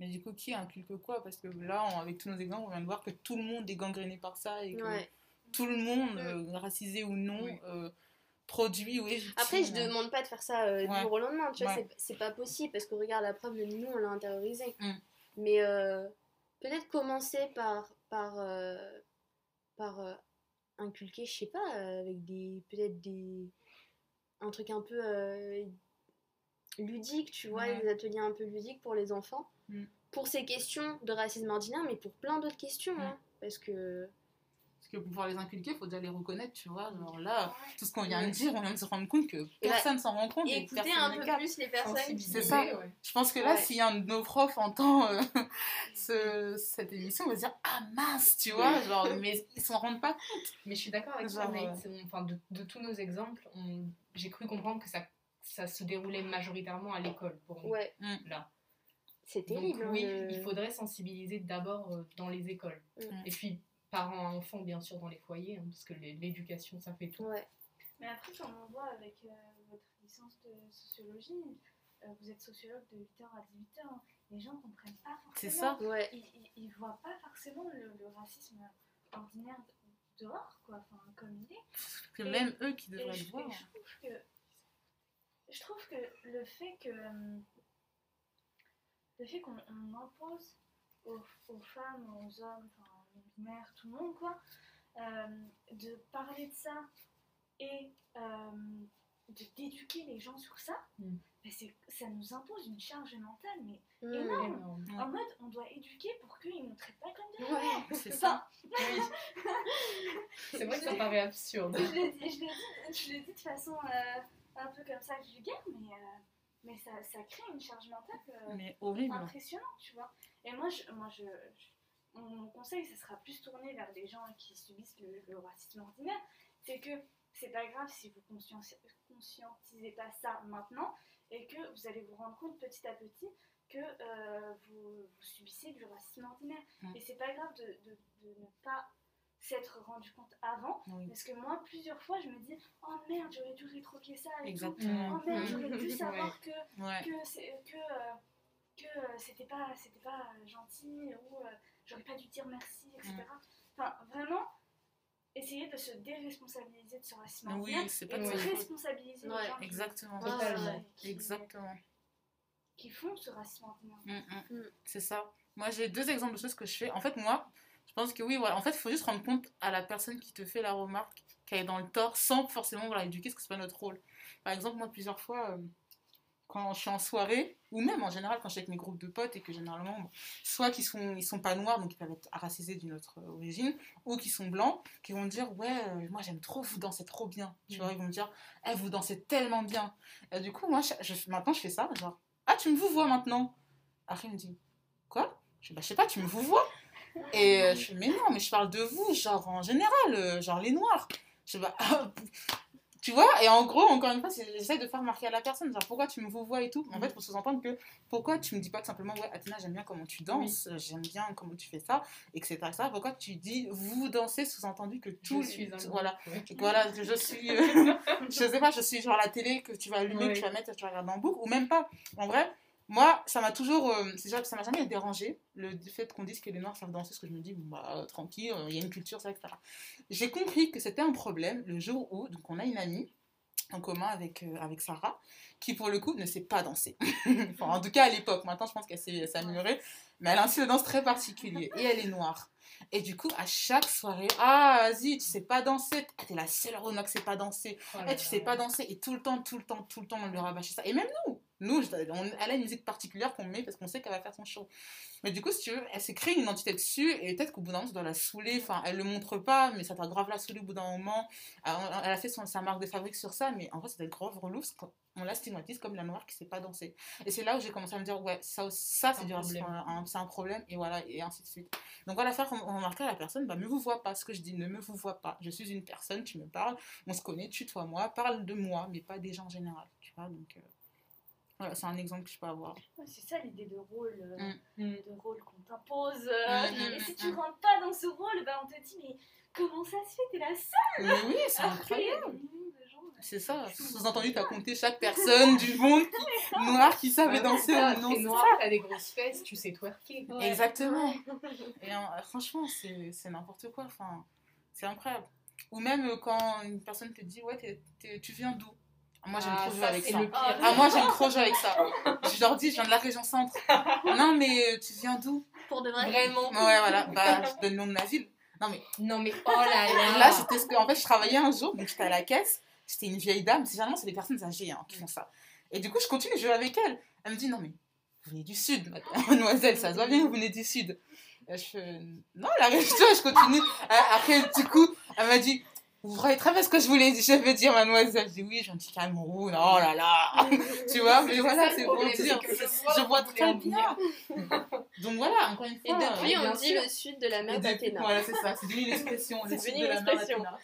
Mais du coup, qui inculque quoi? Parce que là, on- avec tous nos exemples, on vient de voir que tout le monde est gangréné par ça et que Ouais. tout le monde, Mm. euh, racisé ou non, euh, produit ou victime. Après, je demande pas de faire ça euh, du jour au lendemain, tu vois, c'est pas possible parce que regarde, la preuve, nous, on l'a intériorisé. Mm. Mais euh, peut-être commencer par, par, euh, par euh, inculquer, je sais pas, avec des. Peut-être des. Un truc un peu ludique, tu vois, Ouais. des ateliers un peu ludiques pour les enfants. Mm. Pour ces questions de racisme ordinaire, mais pour plein d'autres questions. Mm. hein, parce que. Que pour pouvoir les inculquer, il faut déjà les reconnaître, tu vois. Alors là, tout ce qu'on vient de dire, on vient de se rendre compte que personne s'en rend compte. et Écoutez un peu plus les personnes qui. C'est ça. ouais. Je pense que là, Ouais. si un de nos profs entend euh, ce- cette émission, on va se dire Ah mince, tu vois, genre, mais ils s'en rendent pas compte. Mais je suis d'accord avec toi, Genre, euh, Enfin, de, de tous nos exemples, on- j'ai cru comprendre que ça, ça se déroulait majoritairement à l'école pour nous. Ouais, Là. c'est terrible. Donc, hein, oui, le- il faudrait sensibiliser d'abord euh, dans les écoles. Mm. Et puis, parents, enfants, bien sûr, dans les foyers, hein, parce que l'éducation, ça fait tout. Ouais. Mais après, comme on voit avec euh, votre licence de sociologie, euh, vous êtes sociologue de 8h à 18h, les gens comprennent pas forcément. C'est ça. Ouais. Ils, ils voient pas forcément le, le racisme ordinaire de- dehors, quoi, enfin, comme il est. Que Et- même eux qui devraient le voir. je trouve que je trouve que le fait que euh, le fait qu'on on impose aux, aux femmes, aux hommes, enfin, aux binaires, tout le monde, quoi, euh, de parler de ça et euh, d'éduquer les gens sur ça, Mm. c'est- ça nous impose une charge mentale, mais Mm. énorme. En mode, on doit éduquer pour qu'ils ne nous traitent pas comme des Ouais. C'est Enfin, C'est vrai que ça paraît absurde. je l'ai dit, je dit de façon euh, un peu comme ça vulgaire, mais, euh, mais ça, ça crée une charge mentale euh, Mais horrible. impressionnante, tu vois. Et moi, je, moi je, je- mon, conseil, ça sera plus tourné vers des gens qui subissent le, le racisme ordinaire. C'est que c'est pas grave si vous conscientisez, conscientisez pas ça maintenant et que vous allez vous rendre compte petit à petit que euh, vous, vous subissez du racisme ordinaire. Mm. Et c'est pas grave de, de- de ne pas s'être rendu compte avant. Oui. Parce que moi, plusieurs fois, je me dis Oh merde, j'aurais dû rétroquer ça. Et tout. Exactement. Oh merde, j'aurais dû savoir Ouais. que Ouais. que c'est que euh, que euh, c'était pas c'était pas gentil ou j'aurais pas dû dire merci etc Mm. enfin vraiment essayer de se déresponsabiliser de ce racisme Oui, c'est et pas de de faute. responsabiliser Ouais, les gens Exactement. Qui, Exactement. qui font ce racisme Mm, mm. Mm. C'est ça. Moi, j'ai deux exemples de choses que je fais. En fait, moi, je pense que oui, voilà. En fait, il faut juste rendre compte à la personne qui te fait la remarque qu'elle est dans le tort sans forcément voilà, éduquer, parce que c'est pas notre rôle. Par exemple, moi, plusieurs fois, euh, quand je suis en soirée, ou même en général quand je suis avec mes groupes de potes et que généralement, soit qu'ils sont, ils sont pas noirs, donc ils peuvent être racisés d'une autre origine, ou qu'ils sont blancs, qui vont me dire Ouais, euh, moi j'aime trop, vous dansez trop bien. Tu vois, ils vont me dire Eh, vous dansez tellement bien. Et du coup, moi, je, maintenant je fais ça, genre Ah, tu me vous vois maintenant Après, il me dit Quoi Je bah, sais pas, tu me vous vois Et euh, je fais Mais non, mais je parle de vous, genre en général, euh, genre les noirs. Je bah, tu vois Et en gros, encore une fois, j'essaie de faire marquer à la personne, genre pourquoi tu me vois et tout. En fait, pour sous-entendre que pourquoi tu me dis pas tout simplement Ouais, Athéna, j'aime bien comment tu danses, euh, j'aime bien comment tu fais ça, etc. etc. Pourquoi tu dis vous dansez, sous-entendu que tout. Je suis tout- voilà, ouais. voilà, que je suis. euh, je sais pas, je suis genre la télé que tu vas allumer, que tu vas mettre, tu vas regarder en boucle, ou même pas. En vrai, moi, ça m'a toujours. euh, ça m'a jamais dérangé, le fait qu'on dise que les Noirs savent danser, parce que je me dis, bon, bah, euh, tranquille, il y a une culture, ça, etc. J'ai compris que c'était un problème le jour où, donc, on a une amie en commun avec, euh, avec Sarah, qui pour le coup ne sait pas danser. enfin, en tout cas à l'époque, maintenant je pense qu'elle s'est améliorée, mais elle a un style de danse très particulier et elle est noire. Et du coup, à chaque soirée, ah, vas-y, tu sais pas danser, Ah, t'es la seule Rona que sait pas danser, Oh Eh, tu sais pas danser, et tout le temps, tout le temps, tout le temps, on lui rabâchait ça. Et même nous, nous, on- elle a une musique particulière qu'on met parce qu'on sait qu'elle va faire son show. Mais du coup, si tu veux, elle s'est créée une identité dessus, et peut-être qu'au bout d'un moment, ça doit la saouler, enfin, elle le montre pas, mais ça t'a grave la saouler au bout d'un moment. Elle, a fait son, sa marque de fabrique sur ça, mais en vrai, c'était grave relou, parce qu'on la stigmatise comme la noire qui sait pas danser. Et c'est là où j'ai commencé à me dire, ouais, ça, ça c'est Un un- problème, et voilà, et ainsi de suite. Donc voilà, faire rem- remarquer à la personne, bah, ne vous vois pas, ce que je dis, ne me vous vois pas. Je suis une personne, tu me parles, on se connaît, tutoie-moi, parle de moi, mais pas des gens en général, tu vois, donc... euh, Voilà, c'est un exemple que je peux avoir. Ouais, c'est ça l'idée de rôle euh, Mm. de rôle qu'on t'impose euh, Mm, mm, et si mm, tu mm. rentres pas dans ce rôle bah on te dit mais comment ça se fait t'es la seule Mais oui, c'est incroyable. euh, C'est ça. Sous-entendu, t'as compté chaque personne du monde qui, noire qui savait Bah, danser ou non. Noir, t'as des grosses fesses, tu sais twerker. ça. Exactement. Et euh, franchement, c'est c'est n'importe quoi. Enfin, c'est incroyable. Ou même euh, quand une personne te dit, ouais, t'es- t'es- tu viens d'où? Moi, j'aime Ah, trop jouer avec ça. le pire. Ah, moi, j'aime trop jouer avec ça. Je leur dis, je viens de la région centre. Non, mais euh, tu viens d'où? Pour de vrai. Vraiment. Ouais, voilà. Bah, je donne le nom de ma ville. Non, mais Non mais oh là là. Là, c'était ce que. En fait, je travaillais un jour, donc j'étais à la caisse. C'était une vieille dame. C'est généralement, c'est des personnes âgées hein, qui font ça. Et du coup, je continue de jouer avec elle. Elle me dit Non, mais vous venez du Sud, mademoiselle, ça se voit bien vous venez du Sud. Et je fais Non, la région, je continue. Euh, Après, du coup, elle m'a dit Vous voyez très bien ce que je voulais je veux dire, mademoiselle. Je dis Oui, j'ai un petit Cameroun. Oh là là. tu vois, mais voilà, c'est pour dire. que je Je vois très bien. Donc voilà, encore une Et fois. depuis, euh, on dit sûr. le sud de la mer et depuis- d'Athéna. Voilà, c'est ça. C'est devenu une expression. C'est le Sud devenu de la une mer expression. d'Athéna.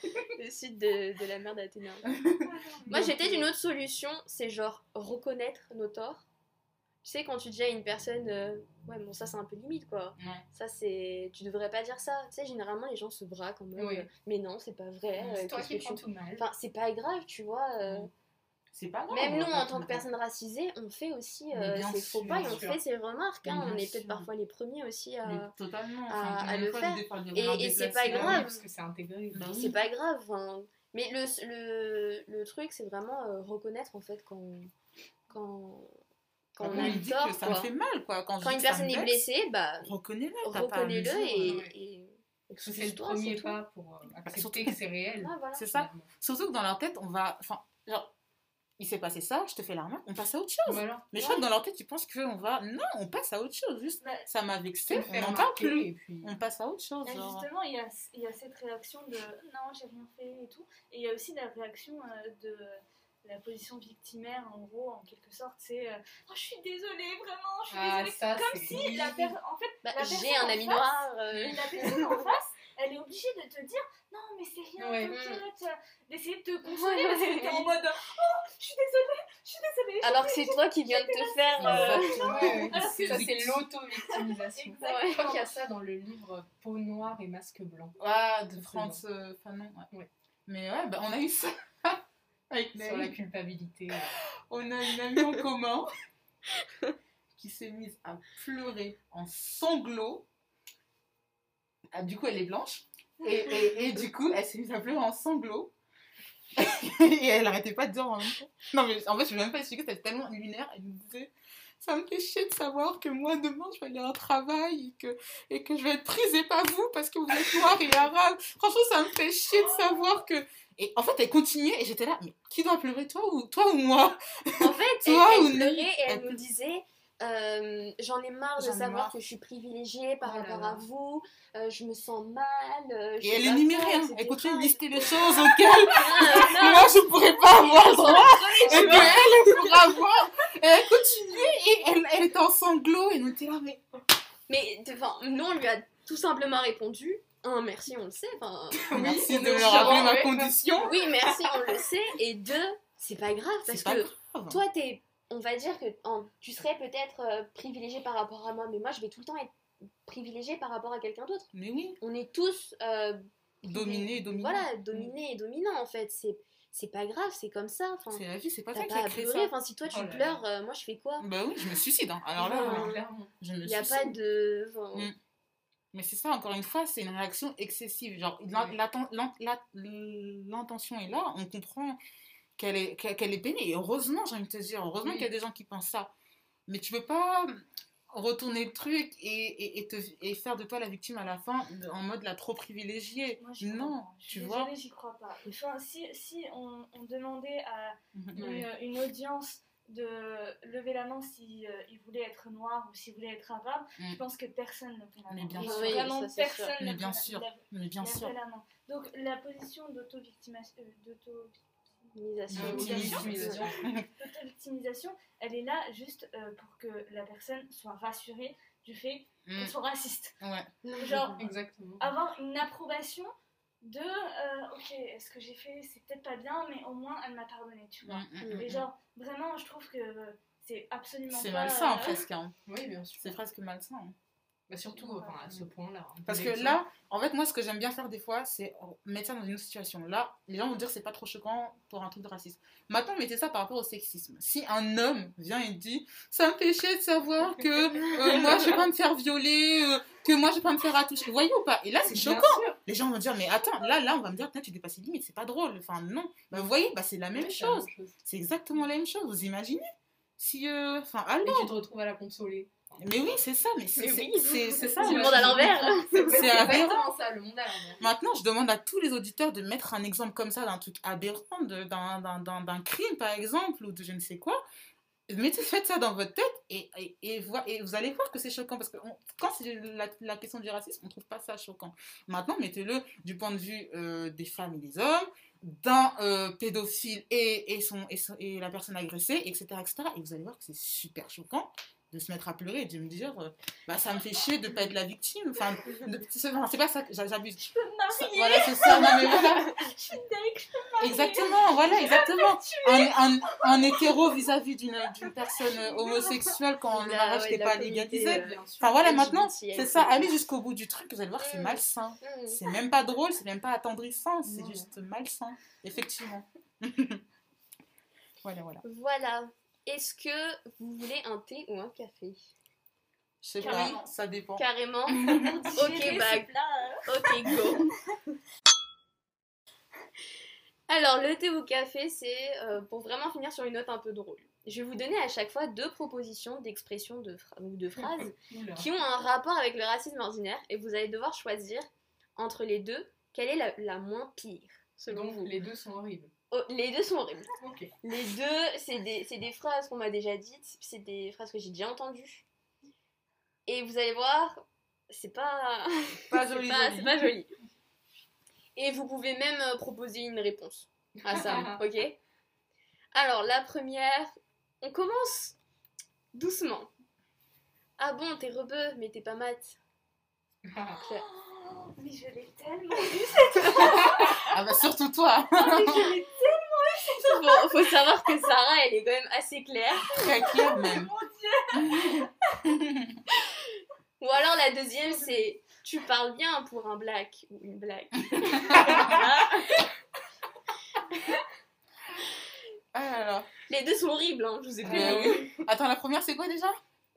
Le sud de, de la mer d'Athéna. Moi, j'ai peut-être une autre solution, c'est genre reconnaître nos torts. Tu sais, quand tu dis à une personne, euh, ouais, bon, ça c'est un peu limite quoi. Ouais. Ça c'est. Tu devrais pas dire ça. Tu sais, généralement les gens se braquent en mode, Oui. euh, mais non, c'est pas vrai. euh, C'est toi qu'est-ce qui prends tu- tout mal. Enfin, c'est pas grave, tu vois. euh, C'est pas grave. Même nous, en tant que personnes racisées, on fait aussi euh, faux pas et on sûr. fait ces remarques. hein. On est peut-être parfois les premiers aussi à. Totalement. à- Enfin, le fois faire. Et- et c'est pas hein. grave. parce que c'est intégré. Bah C'est pas grave. enfin. Mais le, le, le truc, c'est vraiment euh, reconnaître en fait quand, quand, quand Bah, on a il le dit tort, que ça quoi. me fait mal, quoi. Quand, Quand une personne est blessée, bah, reconnais-le. reconnais-le et, c'est le premier pas pour euh, surtout- accepter que c'est réel. voilà. C'est ça. Surtout que dans leur tête, on va. Enfin, genre, il s'est passé ça, je te fais l'arnaque, on passe à autre chose. Voilà. Mais je crois que dans leur tête, ils pensent qu'on va. Non, on passe à autre chose. Juste, Bah, ça m'a vexé, on n'en parle plus. Et puis... On passe à autre chose. Et genre. justement, il y, a, il y a cette réaction de non, j'ai rien fait et tout. Et il y a aussi la réaction euh, de la position victimaire, en gros, en quelque sorte. C'est euh, oh, je suis désolée, vraiment, je suis Ah, désolée. ça, Comme si la personne. En fait, Bah, La personne j'ai un ami face, noir. euh, la personne en face, elle est obligée de te dire non, mais c'est rien, Ouais. t'inquiète. D'essayer de te consoler parce que t'es en mode oh, je suis désolée, je suis désolée. Alors que c'est toi qui viens de te faire. euh. Ouais, ça, c'est l'auto-victimisation. Je crois qu'il y a ça dans le livre Peau noire et masque blanc. Ah, de France euh, Fanon. Ouais. Ouais. Mais ouais, bah, on a eu ça. Avec Sur la culpabilité. On a une amie en commun qui s'est mise à pleurer en sanglots. Ah, du coup, elle est blanche. Et, et, et du coup, elle s'est mise à pleurer en sanglots. et elle arrêtait pas de dire en même temps. Non, mais en fait, je vais même pas expliquer, c'était tellement lunaire. Elle me disait Ça me fait chier de savoir que moi, demain, je vais aller à un travail et que, et que je vais être prise et pas vous parce que vous êtes noir et arabe. Franchement, ça me fait chier de savoir que. Et en fait, elle continuait et j'étais là Mais qui doit pleurer, toi ou, toi ou moi? En fait, elle, Toi elle ou pleurait et elle Elle nous disait euh, J'en ai marre de savoir marre. que je suis privilégiée par Oh rapport à vous, euh, je me sens mal. euh, je Et elle quoi, rien. Elle continue de lister les choses auxquelles Ah, non, moi je pourrais pas avoir droit et qu'elle elle pourra avoir. Et elle continuait et elle, elle était en sanglots et nous était là, mais. Mais enfin, nous, on lui a tout simplement répondu Un, merci, on le sait. Enfin, Merci de me rappeler ma condition. oui, merci, on le sait. Et deux, c'est pas grave parce pas que grave. toi, t'es, on va dire que en- tu serais peut-être euh, privilégié par rapport à moi, mais moi, je vais tout le temps être privilégié par rapport à quelqu'un d'autre. Mais oui, On est tous euh, dominé et dominé. voilà, dominé et dominant en fait. C'est, c'est pas grave, c'est comme ça. Enfin, C'est la vie, c'est pas t'as toi qui à créé pleurer. ça. Enfin, si toi tu Oh là là. pleures, euh, moi je fais quoi? Bah oui, je me suicide. hein. Alors là, Ouais, clairement. je me Il y a suicide. pas de. enfin, Mm. Mais c'est ça, encore une fois, c'est une réaction excessive. Genre, l'intention est là, on comprend qu'elle est, qu'elle qu'elle est peinée. Et heureusement, j'ai envie de te dire, heureusement Oui. qu'il y a des gens qui pensent ça. Mais tu peux pas retourner le truc et, et, et te, et faire de toi la victime à la fin en mode la trop privilégiée. Moi, j'y crois Non, tu vois. désolée, j'y crois pas. Enfin, si si on, on demandait à Mhm. Une, audience de lever la main si euh, il voulait être noir ou s'il voulait être arabe, Mm. je pense que personne ne fait la Mais main. bien Genre, sûr. Oui, Vraiment, ça, personne Mais ne bien fait la- Mais bien sûr. la main. Donc la position d'auto-victimisation, Victimisation. Victimisation. d'auto-victimisation, elle est là juste euh, pour que la personne soit rassurée du fait Mm. qu'elle soit raciste. Ouais. Genre, Exactement. avoir une approbation de euh, ok, ce que j'ai fait, c'est peut-être pas bien, mais au moins elle m'a pardonné, tu vois. Mm, mm, mm, Et mm. genre, vraiment, je trouve que c'est absolument C'est malsain euh, presque. hein. Oui, bien sûr. C'est presque malsain. hein. Bah, surtout enfin, à ce point-là. hein. Parce que là, en fait, moi, ce que j'aime bien faire des fois, c'est mettre ça dans une autre situation. Là, les gens vont dire c'est pas trop choquant pour un truc de racisme. Maintenant, mettez ça par rapport au sexisme. Si un homme vient et dit ça me fait chier de savoir que euh, moi, je vais pas me faire violer, euh, que moi, je vais pas me faire attoucher. Vous voyez ou pas? Et là, c'est choquant. Les gens vont dire mais attends, là, là, on va me dire tu dépasses les limites, c'est pas drôle. Enfin, non. Bah, vous voyez, bah, c'est la même Oui, chose. C'est exactement la même chose. Vous imaginez Si, euh, enfin, Et allô tu te retrouves à la consoler. Mais oui, c'est ça. Mais c'est oui. ça. Le monde à l'envers. C'est aberrant. ça, le monde à l'envers. Maintenant, je demande à tous les auditeurs de mettre un exemple comme ça d'un truc aberrant, d'un- crime par exemple, ou de je ne sais quoi. Mettez, faites ça dans votre tête et, et, et, et vous allez voir que c'est choquant. Parce que on- quand c'est la, la question du racisme, on ne trouve pas ça choquant. Maintenant, mettez-le du point de vue euh, des femmes et des hommes, d'un euh, pédophile et, et, son, et, son- et la personne agressée, etc., etc. Et vous allez voir que c'est super choquant de se mettre à pleurer et de me dire euh, bah ça me fait chier de pas être la victime enfin c'est pas ça que j'a- j'abuse Je peux me marier, voilà, c'est ça. Non, mais voilà. je suis deg, je peux me marier. Exactement, voilà, exactement. Un, un, un hétéro vis-à-vis d'une personne euh, homosexuelle quand le La- mariage ouais, n'est la pas légalisé. euh. Enfin voilà, maintenant, c'est ça, allez jusqu'au bout du truc, vous allez voir que c'est Mm. malsain. Mm. C'est même pas drôle, c'est même pas attendrissant, c'est juste malsain. Effectivement. voilà, voilà. Voilà. Est-ce que vous voulez un thé ou un café? Je sais Carrément. pas, ça dépend. Carrément. Ok, bah, ok, go. Alors, le thé ou café, c'est euh, pour vraiment finir sur une note un peu drôle. Je vais vous donner à chaque fois deux propositions d'expressions de ou de phrases qui ont un rapport avec le racisme ordinaire et vous allez devoir choisir entre les deux quelle est la, la moins pire selon Donc vous? les deux sont horribles. Oh, les deux sont horribles. Les deux, c'est des, c'est des phrases qu'on m'a déjà dites, c'est des phrases que j'ai déjà entendues. Et vous allez voir, c'est pas, Pas c'est joli, pas, joli. c'est pas joli. Et vous pouvez même euh, proposer une réponse à ça, ok? Alors, la première, on commence doucement. Ah bon, t'es rebeu, mais t'es pas mat. Mais je l'ai tellement Ah bah surtout toi, mais je l'ai Faut, faut savoir que Sarah, elle est quand même assez claire. très clair même. Ou alors la deuxième, c'est tu parles bien pour un black ou une black. Ah là là. Les deux sont horribles, hein, je vous ai prévenu. oui. Attends, la première c'est quoi déjà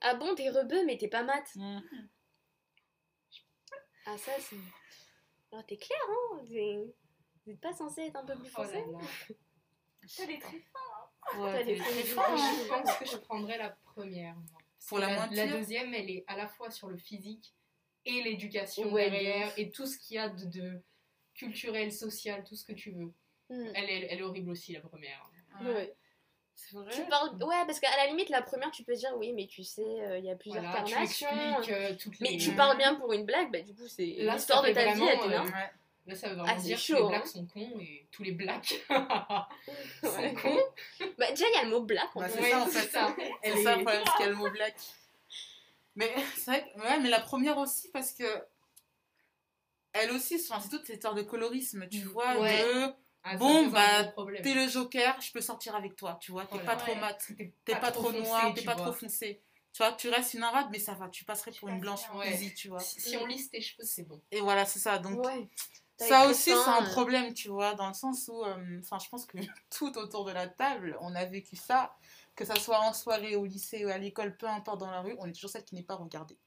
Ah bon, t'es rebeu, mais t'es pas mat. Hmm. Ah, ça, c'est. Alors, t'es clair, hein t'es- Vous êtes pas censé être un peu plus Oh français là. T'as des très Ouais, T'as des très fort. hein. Je pense que je prendrais la première. Pour la la, la deuxième, elle est à la fois sur le physique et l'éducation Ouais, de derrière et tout ce qu'il y a de, de culturel, social, tout ce que tu veux. Hmm. Elle est, elle est horrible aussi, la première. Ouais. Vrai. Tu parles. Ouais, parce qu'à la limite, la première, tu peux dire oui, mais tu sais, euh, il y a plusieurs Voilà, carnations. euh, Mais les... tu parles bien pour une blague, bah du coup, c'est l'histoire de ta vie, vraiment, Athéna. euh, Ouais. Là, ça veut vraiment Ah, dire chaud, que les hein. blacks sont cons et tous les blacks Ouais. sont cons. Bah, déjà, il y a le mot black. en Bah, fait. c'est ça, en c'est fait. ça. C'est Elle ça le problème, c'est qu'il y a le mot black. Mais c'est vrai que, ouais, mais la première aussi, parce que elle aussi, enfin, c'est toute cette histoire de colorisme, tu vois, Ouais. de Ah, Bon, bah, t'es le joker, je peux sortir avec toi, tu vois, t'es Voilà. pas trop Ouais. mat, T'es t'es pas, trop noir, t'es pas vois. trop foncé. Tu vois, tu restes une arabe, mais ça va, tu passerais Tu pour une blanche. Ouais. easy, tu vois. Si, si on lisse tes cheveux, c'est bon. Et voilà, c'est ça. Donc, Ouais. Ça aussi, c'est un euh, problème, tu vois, dans le sens où, euh, enfin, je pense que tout autour de la table, on a vécu ça, que ça soit en soirée, au lycée ou à l'école, peu importe dans la rue, on est toujours celle qui n'est pas regardée.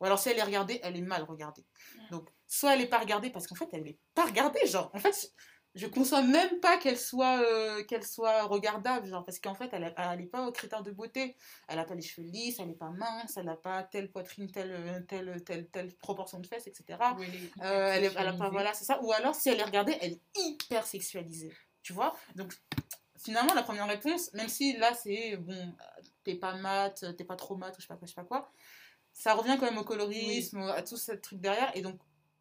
Ou alors, si elle est regardée, elle est mal regardée. Donc, soit elle n'est pas regardée parce qu'en fait, elle n'est pas regardée, genre, en fait, je conçois même pas qu'elle soit, euh, qu'elle soit regardable, genre, parce qu'en fait, elle n'est pas aux critères de beauté. Elle n'a pas les cheveux lisses, elle n'est pas mince, elle n'a pas telle poitrine, telle, telle, telle, telle proportion de fesses, etc. Elle Euh, elle, est, elle a pas, voilà, c'est ça. Ou alors, si elle est regardée, elle est hyper sexualisée. Tu vois? Donc, finalement, la première réponse, même si là, c'est bon, t'es pas mat, t'es pas trop mat, ou je sais pas quoi, je sais pas quoi, ça revient quand même au colorisme, à tout ce truc derrière. Et donc,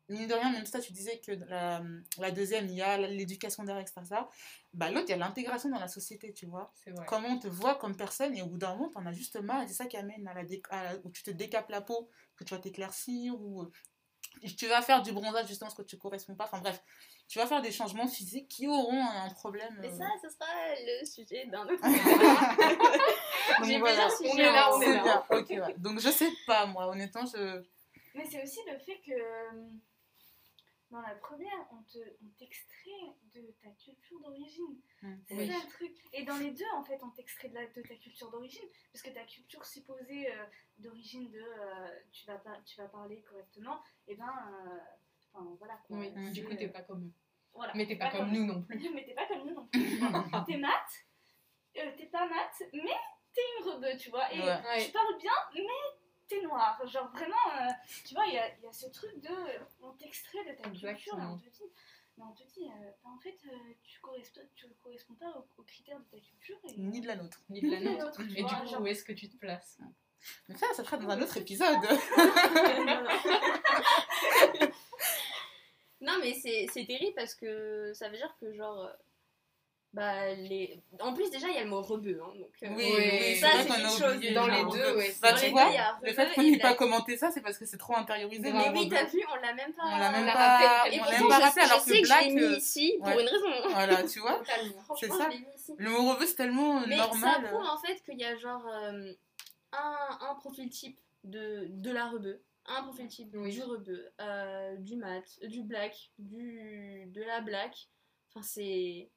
mine de rien, même si toi, tu disais que la, la deuxième, il y a l'éducation derrière, etc. ça, Bah, l'autre, il y a l'intégration dans la société, tu vois C'est vrai. comment on te voit comme personne et au bout d'un moment t'en as juste marre et c'est ça qui amène à la, dé- à la- où tu te décapes la peau que tu vas t'éclaircir ou euh, tu vas faire du bronzage justement parce que tu corresponds pas enfin bref tu vas faire des changements physiques qui auront un problème Mais euh, ça, ce sera le sujet d'un autre. donc J'ai voilà. plusieurs sujets. On est là, on est là. bien, ok, ouais. donc je sais pas moi honnêtement je Mais c'est aussi le fait que euh, dans la première, on te- on t'extrait de ta culture d'origine. Mm. C'est Oui. ça le truc. Et dans les deux, en fait, on t'extrait de, la- de ta culture d'origine. Parce que ta culture supposée euh, d'origine de euh, tu, vas pas, tu vas parler correctement, et ben. euh, Enfin, voilà quoi. Oui, Mm. du coup, t'es pas comme eux. Voilà. Mais t'es pas comme nous non plus. Mais t'es pas comme nous non plus. t'es mat, euh, t'es pas mat, mais t'es une rebeu, tu vois. Et Ouais. tu parles bien, mais t'es noir. Genre vraiment, euh, tu vois, il y a, il y a ce truc de. On t'extrait de ta culture et on te dit. Mais on te dit, euh, bah, en fait, euh, tu, corresponds, tu corresponds pas aux, aux critères de ta culture. Et, ni de la nôtre Ni de la nôtre. Et du coup, genre- où est-ce que tu te places? Mais ça ça sera dans un autre épisode non, mais c'est c'est terrible parce que ça veut dire que, genre. Euh, Bah, les... En plus, déjà, il y a le mot rebeu. Hein, donc, euh, oui ça, c'est une chose. Dans les deux, ouais. bah tu les vois le fait qu'on n'ait pas commenté ça c'est parce que c'est trop intériorisé Mais oui, t'as vu, on l'a même pas. on l'a même l'a pas rappelé. Et on pourtant, l'a même pas je, rappelé je alors sais que que black je l'ai mis euh, ici pour ouais. une raison. voilà tu vois. Franchement, ça. le mot rebeu c'est tellement Mais normal ça prouve en fait qu'il y a genre euh, un, profil type de, de la rebeu, un profil type Oui. du rebeu, euh, du mat, du black, du, de la black. Enfin, c'est.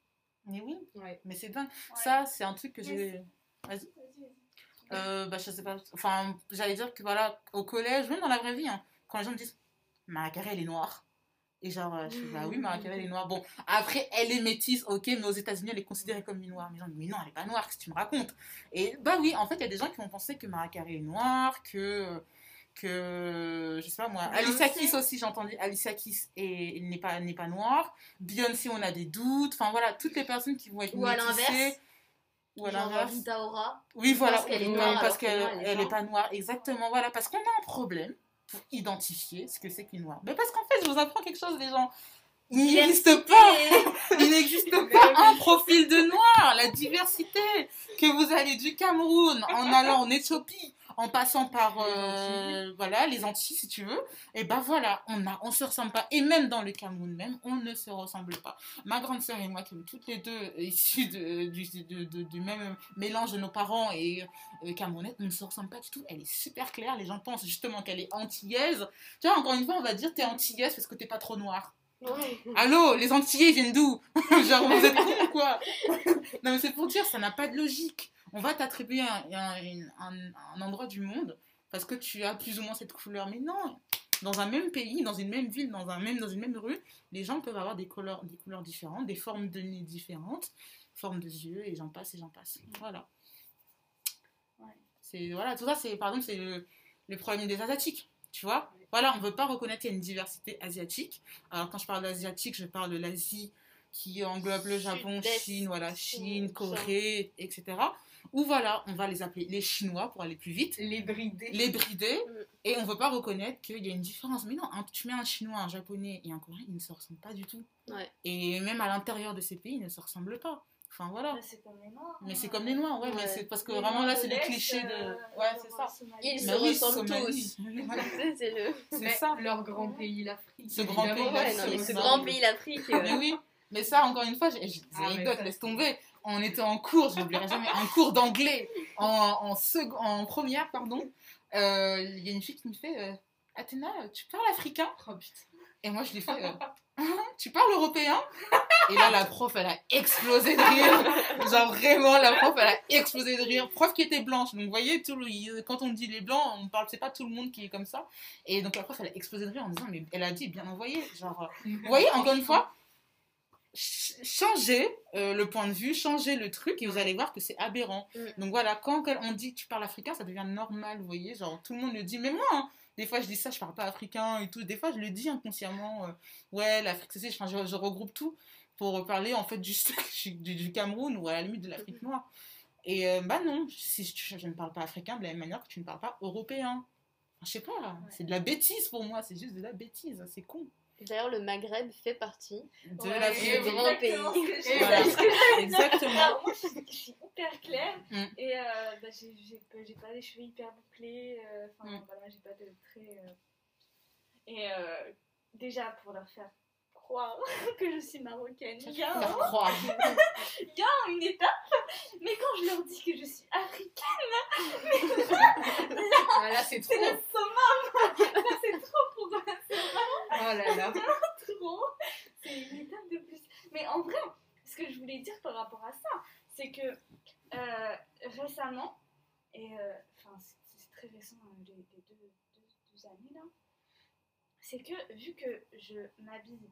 Mais oui Ouais. mais c'est dingue Ouais. ça c'est un truc que j'ai vas-y. Euh, bah, je sais pas. Enfin, j'allais dire que voilà, au collège, même dans la vraie vie, hein, quand les gens me disent Ma carré, elle est noire. Et genre, euh, je fais, bah oui, Carey, elle est noire. Bon, après, elle est métisse, ok, mais aux États-Unis, elle est considérée comme une noire. Mais, genre, mais non, elle est pas noire, qu'est-ce que tu me racontes? Et bah oui, en fait, il y a des gens qui vont penser que Carey est noire, que. Que je sais pas moi, Alicia. Keys aussi, j'ai entendu, Alicia Keys est- n'est pas, n'est pas noire. Beyoncé, on a des doutes. Enfin voilà, toutes les personnes qui vont être Ou à l'inverse. Ou à l'inverse. Rita Ora. Oui, voilà. Parce qu'elle est oui, noire parce alors que qu'elle non, elle est elle est pas. pas noire. Exactement, voilà. Parce qu'on a un problème pour identifier ce que c'est qu'une noire. Mais parce qu'en fait, je vous apprends quelque chose, les gens. Il n'existe pas, il n'existe pas un profil de noir. La diversité, que vous allez du Cameroun, en allant en Éthiopie, en passant par euh, voilà les Antilles si tu veux, et ben voilà, on a, on se ressemble pas. Et même dans le Cameroun même, on ne se ressemble pas. Ma grande sœur et moi, qui sommes toutes les deux issues de- du, de- de- du même mélange de nos parents et euh, camerounais, on ne se ressemble pas du tout. Elle est super claire. Les gens pensent justement qu'elle est antillaise. Tu vois, encore une fois, on va dire t'es antillaise parce que t'es pas trop noire. Allô, les Antillais viennent d'où? Genre, vous êtes cons ou quoi? Non, mais c'est pour dire, ça n'a pas de logique. On va t'attribuer un, un- une- un- un endroit du monde parce que tu as plus ou moins cette couleur. Mais non Dans un même pays, dans une même ville, dans, un même, dans une même rue, les gens peuvent avoir des couleurs, des couleurs différentes, des formes de nez différentes, formes de yeux, et j'en passe, et j'en passe. Voilà. Ouais. C'est, voilà, tout ça, c'est, par exemple, c'est le, le problème des Asiatiques. Tu vois Voilà, on ne veut pas reconnaître qu'il y a une diversité asiatique. Alors, quand je parle d'asiatique, je parle de l'Asie qui englobe le Japon. Chine, voilà, Chine, Corée, etc. Ou voilà, on va les appeler les Chinois pour aller plus vite, Les bridés. les bridés, Mm. et on ne veut pas reconnaître qu'il y a une différence. Mais non, un- tu mets un Chinois, un Japonais et un Coréen, ils ne se ressemblent pas du tout. Ouais. Et même à l'intérieur de ces pays, ils ne se ressemblent pas. Enfin voilà. Bah, c'est comme les noirs. Mais hein. c'est comme les Noirs, ouais, mais c'est parce que Les vraiment là, c'est les clichés de. euh, Ouais, c'est ça. Ils Mais se ressemblent Somalie. C'est c'est le. C'est Mais ça. Leur grand pays, l'Afrique. Ce grand pays, Ouais, mais c'est ce grand pays, l'Afrique. Mais oui, mais ça, encore une fois, j'ai des Ah, mais anecdotes, laisse tomber. On était en cours, je jamais, un cours d'anglais en, en, en première, pardon. Euh, Il y a une fille qui me fait euh, Athéna, tu parles africain? Oh. Et moi, je lui fais euh, Tu parles européen? Et là, la prof, elle a explosé de rire. Genre, vraiment, la prof, elle a explosé de rire. Prof qui était blanche. Donc, vous voyez, tout le- quand on dit les blancs, on parle, c'est pas tout le monde qui est comme ça. Et donc, la prof, elle a explosé de rire en disant Mais elle a dit bien envoyé. Genre, vous voyez, encore une fois, changez euh, le point de vue, changez le truc et vous allez voir que c'est aberrant. Mm. Donc voilà, quand on dit tu parles africain, ça devient normal, vous voyez, genre tout le monde le dit. Mais moi, hein, des fois je dis ça, je parle pas africain et tout. Des fois je le dis inconsciemment. euh, ouais, l'Afrique, c'est, enfin, je, je regroupe tout pour parler en fait du, du, du Cameroun ou à la limite de l'Afrique noire. Et euh, bah non, si je, je ne parle pas africain de la même manière que tu ne parles pas européen. Enfin, je sais pas, c'est de la bêtise pour moi, c'est juste de la bêtise, c'est con. D'ailleurs, le Maghreb fait partie. De Ouais, l'Afrique. c'est grand exactement pays. dire. Exactement. Alors, moi, je suis, je suis hyper claire Mm. et euh, bah, j'ai pas, les cheveux hyper bouclés. euh, Enfin, Mm. voilà, j'ai pas de traits. euh. Et euh, déjà, pour leur faire croire que je suis marocaine, il y a un- il y a une étape. Mais quand je leur dis que je suis africaine, Ah, là, c'est trop. c'est le summum. Là, c'est trop pour. Oh là là. trop. C'est une étape de plus. Mais en vrai, ce que je voulais dire par rapport à ça, c'est que euh, récemment, et euh, enfin c'est c'est très récent, hein, les, les deux, deux- deux années là, c'est que vu que je m'habille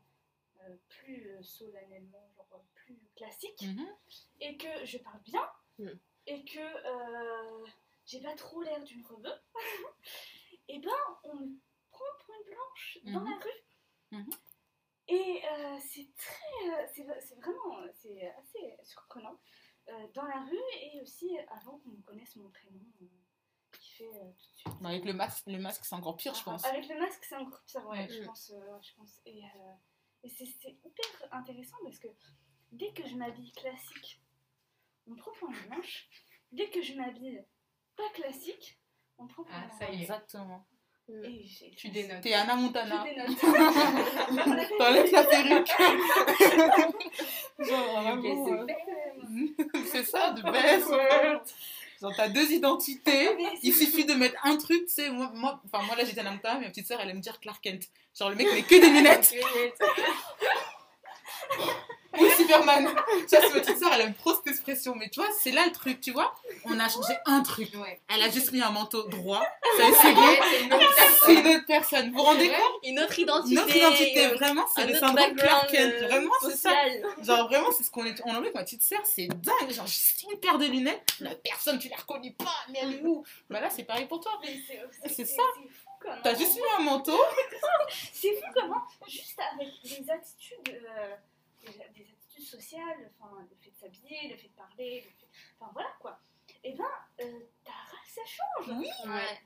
euh, plus euh, solennellement, genre euh, plus classique, Mhm. et que je parle bien, Mm. et que euh, j'ai pas trop l'air d'une rebeu, et ben on me prend pour une blanche dans Mhm. la rue. Mhm. Et euh, c'est très. euh, c'est vraiment. C'est assez surprenant. euh, dans la rue et aussi avant qu'on connaisse mon prénom, qui fait euh, tout de suite. Avec le masque, le masque c'est encore pire, je pense. Avec le masque, c'est encore pire, ouais, Mm. je pense. euh, je pense. Et, euh, et c'est hyper intéressant parce que dès que je m'habille classique, on me prend pour une blanche. Dès que je m'habille pas classique, on me prend pour Ah, une ça y est. Exactement. Et j'ai- Tu dénotes. T'es Anna Montana. T'enlèves la perruque. Genre, vraiment, c'est euh, c'est ça, de best. Genre, t'as deux identités. Mais Il suffit de mettre un truc, tu sais, moi, moi, enfin, moi là j'étais Anna Montana, mais ma petite sœur elle aime dire Clark Kent. Genre, le mec met que des lunettes. Superman. Tu vois, c'est ma petite soeur, elle aime trop cette expression. Mais tu vois, c'est là le truc, tu vois. On a changé un truc. Ouais. Elle a juste mis un manteau droit. C'est bon. C'est une autre personne. une. Vous vous rendez compte? Une autre identité. Notre identité, euh, vraiment, c'est le syndrome Clark Kent. euh, Vraiment, c'est ça. Genre, vraiment, c'est ce qu'on est. On avec ma petite sœur, c'est dingue. Genre, juste une paire de lunettes. La personne, tu la reconnais pas. Mais elle est où? Bah là, c'est pareil pour toi. C'est ça. C'est fou comment. T'as juste mis un manteau. C'est fou comment, juste avec des attitudes, euh, des, des attitudes sociales, enfin, le fait de s'habiller, le fait de parler, le fait- enfin voilà quoi. Et ben, euh, ta race elle change. Oui. Ouais.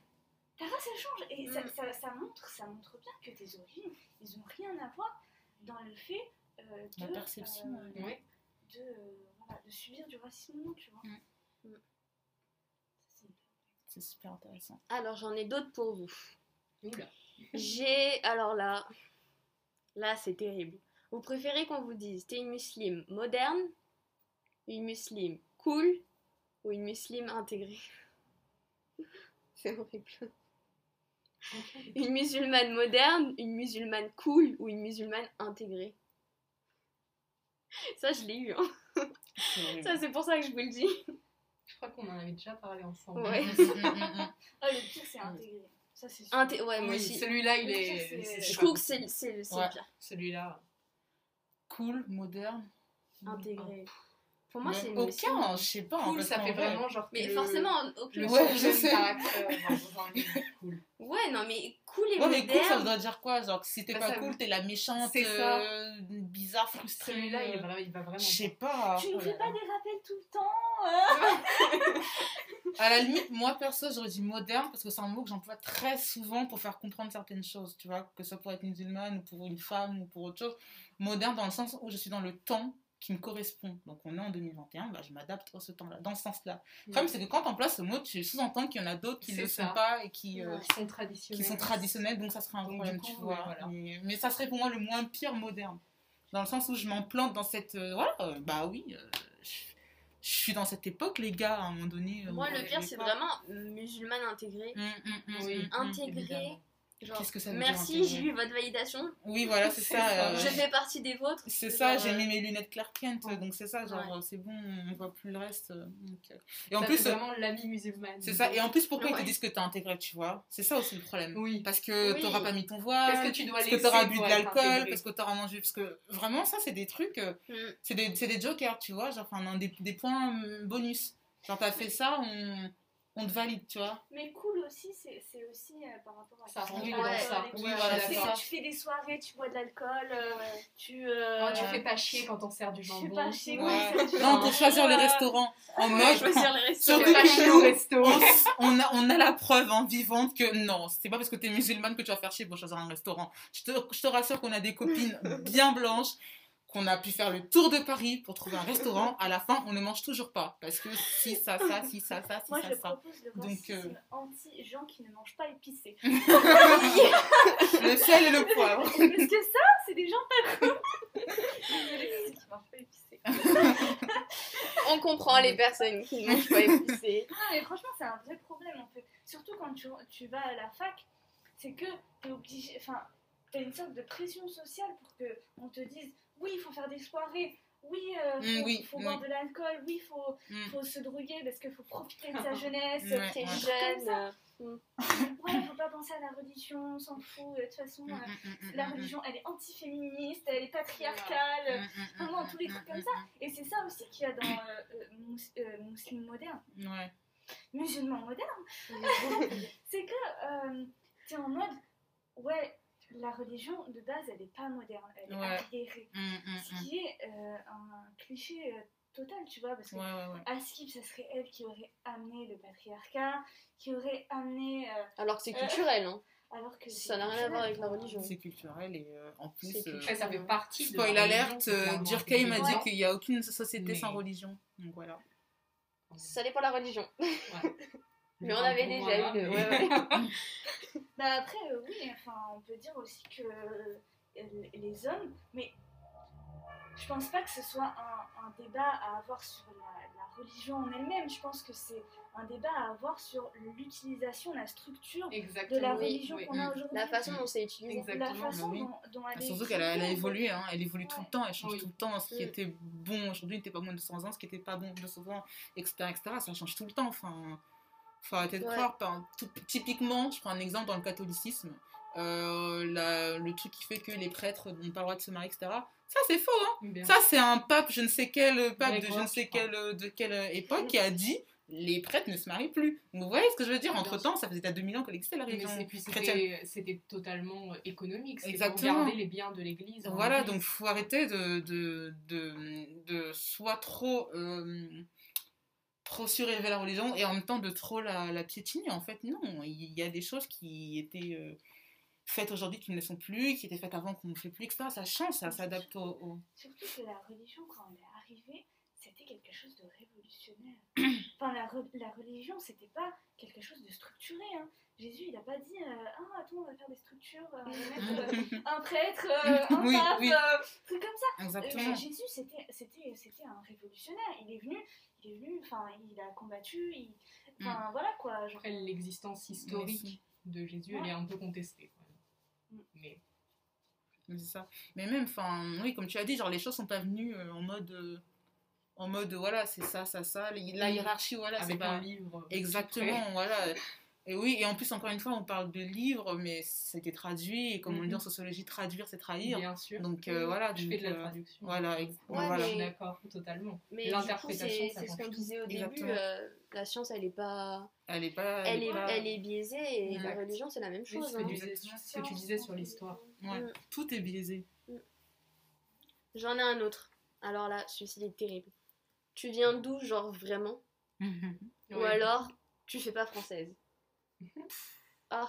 Ta race elle change. Et ça, Mm. ça, ça montre, ça montre bien que tes origines, ils ont rien à voir dans le fait euh, de, La perception, euh, de, euh, voilà, de subir du racisme ou non, tu vois. Mm. Mm. C'est- super intéressant. Alors, j'en ai d'autres pour vous. J'ai. Alors là. Là, c'est terrible. Vous préférez qu'on vous dise t'es une musulmane moderne, une musulmane cool ou une musulmane intégrée C'est horrible. Une musulmane moderne, une musulmane cool ou une musulmane intégrée Ça, je l'ai eu. hein. C'est horrible. Ça, c'est pour ça que je vous le dis. Je crois qu'on en avait déjà parlé ensemble. Ouais. Mm, mm, mm. Ah, le pire, c'est intégré. Ça, c'est sûr. Inté- ouais, moi Oui, aussi. celui-là, il est. Je trouve que c'est Ouais. le pire. Celui-là. Cool, moderne. Intégré. Pour moi, c'est une Aucun, je sais pas. en Cool, fait, ça fait vrai. vraiment genre. Mais le- forcément, aucune. Le Ouais, je sais. cool. Ouais, non, mais cool et Ouais, mais cool, ça moderne. voudrait dire quoi? Genre, que si t'es Bah, pas ça cool, t'es la méchante, ça. euh, bizarre, frustrée. Celui-là, il, euh, il va vraiment. Je sais pas. Tu nous Oh fais pas des rappels tout le temps hein À la limite, moi perso, j'aurais dit moderne parce que c'est un mot que j'emploie très souvent pour faire comprendre certaines choses, tu vois, que ce soit pour être musulmane ou pour une femme ou pour autre chose. Moderne dans le sens où je suis dans le temps qui me correspond. Donc on est en 2021, bah, je m'adapte à ce temps-là, dans ce sens-là. Le problème, c'est que quand on place ce mot, tu sous-entends qu'il y en a d'autres qui ne le ça. sont pas et qui, euh. Qui sont traditionnels. qui sont traditionnels, donc ça serait un Donc, problème, coup, tu ouais, vois. voilà. Mais, mais ça serait pour moi le moins pire moderne. Dans le sens où je m'en plante dans cette. euh, voilà, euh, bah oui, euh, je, je suis dans cette époque, les gars, à un moment donné. euh, Moi, le pire, c'est vraiment musulmane intégrée. Hum, hum, hum, Oui. hum, hum. Intégrée. Évidemment. Genre, Qu'est-ce que ça veut dire, merci, j'ai eu votre validation. Oui, voilà, c'est ça. euh, Je fais partie des vôtres. C'est ça, j'ai euh, mis mes lunettes Clark Kent, Ouais. donc c'est ça, genre, Ouais. c'est bon, on voit plus le reste. euh, donc, euh. Et en plus, c'est vraiment l'ami musulmane. c'est ça, et en plus, pourquoi ils te disent que t'es intégré, tu vois? C'est ça aussi le problème. Oui. Parce que Oui. t'auras pas mis ton voile, Qu'est-ce que tu dois parce que t'auras bu de l'alcool, parce que t'auras mangé. Parce que vraiment, ça, c'est des trucs, euh, hmm. c'est des, c'est des jokers, tu vois, genre, enfin, des, des points bonus. Genre, t'as fait ça, on, on te valide, tu vois. Mais cool aussi, c'est aussi euh, par rapport à Ça alcool ça. Oui, Tu voilà, fais- c'est ça. Tu fais des soirées, tu bois de l'alcool, euh, tu. euh, Oh, tu fais pas chier quand on sert du tu fais jambon. pas chier quand Ouais. du Non, pour jambon, choisir les restaurants en mode. choisir les restaurants. Surtout Fais nous, on, on a, on a la preuve en vivante que non, c'est pas parce que t'es musulmane que tu vas faire chier pour choisir un restaurant. Je te, je te rassure qu'on a des copines bien blanches qu'on a pu faire le tour de Paris pour trouver un restaurant. À la fin, on ne mange toujours pas parce que si ça, ça, si ça, ça, si Moi, ça, je ça. propose le Donc, euh, anti-gens qui ne mangent pas épicé. Le sel et le poivre. Parce que ça, c'est des gens pas qui mangent pas épicé. On comprend les personnes qui ne mangent pas épicé. Non, mais franchement, c'est un vrai problème en fait. Surtout quand tu, tu vas à la fac, c'est que t'es obligé. Enfin, t'as une sorte de pression sociale pour que on te dise oui, il faut faire des soirées. Oui, euh, Mm, faut, oui, faut oui. boire de l'alcool, oui, faut, Mm. faut se droguer parce qu'il faut profiter de sa jeunesse. Ouais, T'es ouais. jeune. ça. euh, Ouais, faut pas penser à la religion, on s'en fout. De toute façon, Mm, euh, mm, mm, la mm, religion, elle est anti-féministe, elle est patriarcale. mm, mm, Vraiment, mm, tous les mm, trucs mm, comme ça. Et c'est ça aussi qu'il y a dans euh, euh, euh, moderne. mm. Ouais. Musulman moderne, c'est que euh, t'es en mode, ouais, la religion de base, elle est pas moderne, elle est Ouais. arriérée. Mm, mm, Ce mm. qui est euh, un cliché euh, total, tu vois, parce que Ouais, ouais, ouais. Askip, ça serait elle qui aurait amené le patriarcat, qui aurait amené. euh, Alors que c'est culturel, hein. alors que Ça n'a rien à voir avec la religion. C'est culturel et euh, en plus. Euh, ça fait partie de Spoil la alert, religion, euh, clairement. Durkheim m'a dit qu'il n'y a aucune société Mais- sans religion. Donc voilà. Ça dépend de la religion. Ouais. Mais on avait déjà eu Bah après, euh, oui, enfin, on peut dire aussi que euh, les hommes, mais je pense pas que ce soit un, un débat à avoir sur la, la religion en elle-même. Je pense que c'est un débat à avoir sur l'utilisation, la structure de la religion oui. qu'on a aujourd'hui. La façon dont c'est utilisé. Exactement. la façon oui. dont, dont elle est Surtout qu'elle a, elle a utilisée, évolué, hein, elle évolue tout le temps, elle change Oui. tout le temps. Ce qui Mm. était bon aujourd'hui n'était pas bon de 200 ans, ce qui était pas bon de 200 ans, etc., etc. Ça change tout le temps. Enfin, faut arrêter de Ouais. croire. Tout- typiquement, je prends un exemple dans le catholicisme, euh, la- le truc qui fait que les prêtres n'ont pas le droit de se marier, etc. Ça, c'est faux. Hein. Bien Ça, c'est un pape, je ne sais quel pape de je ne sais quelle, de quelle époque qui a dit les prêtres ne se marient plus. Vous voyez ce que je veux dire? Bien Entre temps, ça faisait à 2000 ans qu'elle existait la religion chrétienne. c'était totalement euh, économique. Pour Exactement. garder les biens de l'Église. Voilà, donc faut arrêter de, de, de, de soit trop, euh, trop surélever la religion et en même temps de trop la, la piétiner. En fait, non, il y a des choses qui étaient euh, faites aujourd'hui qui ne le sont plus, qui étaient faites avant qu'on ne fait plus, etc. Ça change, ça s'adapte au, au- Surtout que la religion, quand elle est arrivée, c'était quelque chose de révolutionnaire. enfin, la, re- la religion, c'était pas quelque chose de structuré. hein. Jésus, il n'a pas dit euh, Ah, attends, on va faire des structures, euh, on va mettre euh, un prêtre, un Oui, pape, oui. truc comme ça. Jésus, c'était, un révolutionnaire. Il est venu, est venu, enfin, il a combattu, il... Mm. enfin, voilà quoi. Genre, Après, l'existence historique de Jésus, elle est un peu contestée. Mm. Mais Mais c'est ça. Mais même, enfin, oui, comme tu as dit, genre les choses sont pas venues euh, en mode, euh, en mode, voilà, c'est ça, ça, ça. La Oui. hiérarchie, voilà, c'est pas. un livre. euh, Exactement, voilà. Et oui, et en plus, encore une fois, on parle de livres, mais c'était traduit, et comme on dit en Mhm. sociologie, traduire, c'est trahir. Bien sûr. Donc euh, voilà. Je donc, fais de la euh, traduction. Voilà, Ouais, voilà. Je suis d'accord, totalement. Mais L'interprétation, c'est ce qu'on disait au début. Euh, la science, elle est pas. Elle est pas. Elle est, pas- elle est biaisée et la religion, c'est la même Oui, chose. ce que hein. disais- ce que tu disais sur l'histoire. Ouais, Mm. Tout est biaisé. J'en ai un autre. Alors là, celui-ci il est terrible. Tu viens d'où, genre vraiment? Ou Ouais. alors, tu fais pas française? Ah,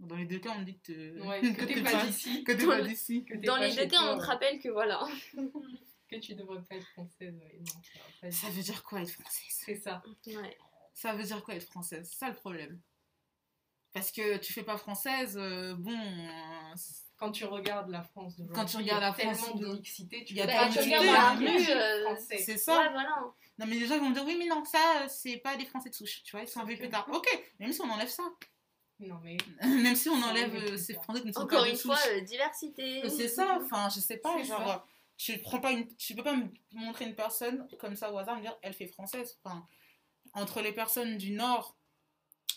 Dans les deux cas, on dit que t'es Ouais, que que t'es pas d'ici. que t'es Dans pas d'ici. que t'es dans pas les deux cas, on te rappelle que voilà. Que tu devrais pas être française. ouais, non, ça pas Ça veut dire quoi être française? C'est ça. Ouais. Ça veut dire quoi être française? C'est ça le problème. Parce que tu fais pas française, euh, bon. euh, Quand tu regardes la France d'aujourd'hui, Quand tu regardes la France tellement de de- mixité, tu il y a peux tellement pas de te mixité, dire, ah, je suis Euh. C'est ça. Ouais, voilà. Non, mais les gens vont dire oui, mais non, ça, c'est pas des Français de souche, tu vois, ils sont arrivés plus tard. Ok, même si on enlève ça, Non, mais même si on enlève euh, ces ça. Français qui ne sont Encore pas de une souche. fois, euh, diversité. Euh, C'est ça, enfin, je sais pas, genre, ça. euh, tu prends pas une, tu peux pas me montrer une personne comme ça au hasard, me dire elle fait française. Enfin, entre les personnes du Nord,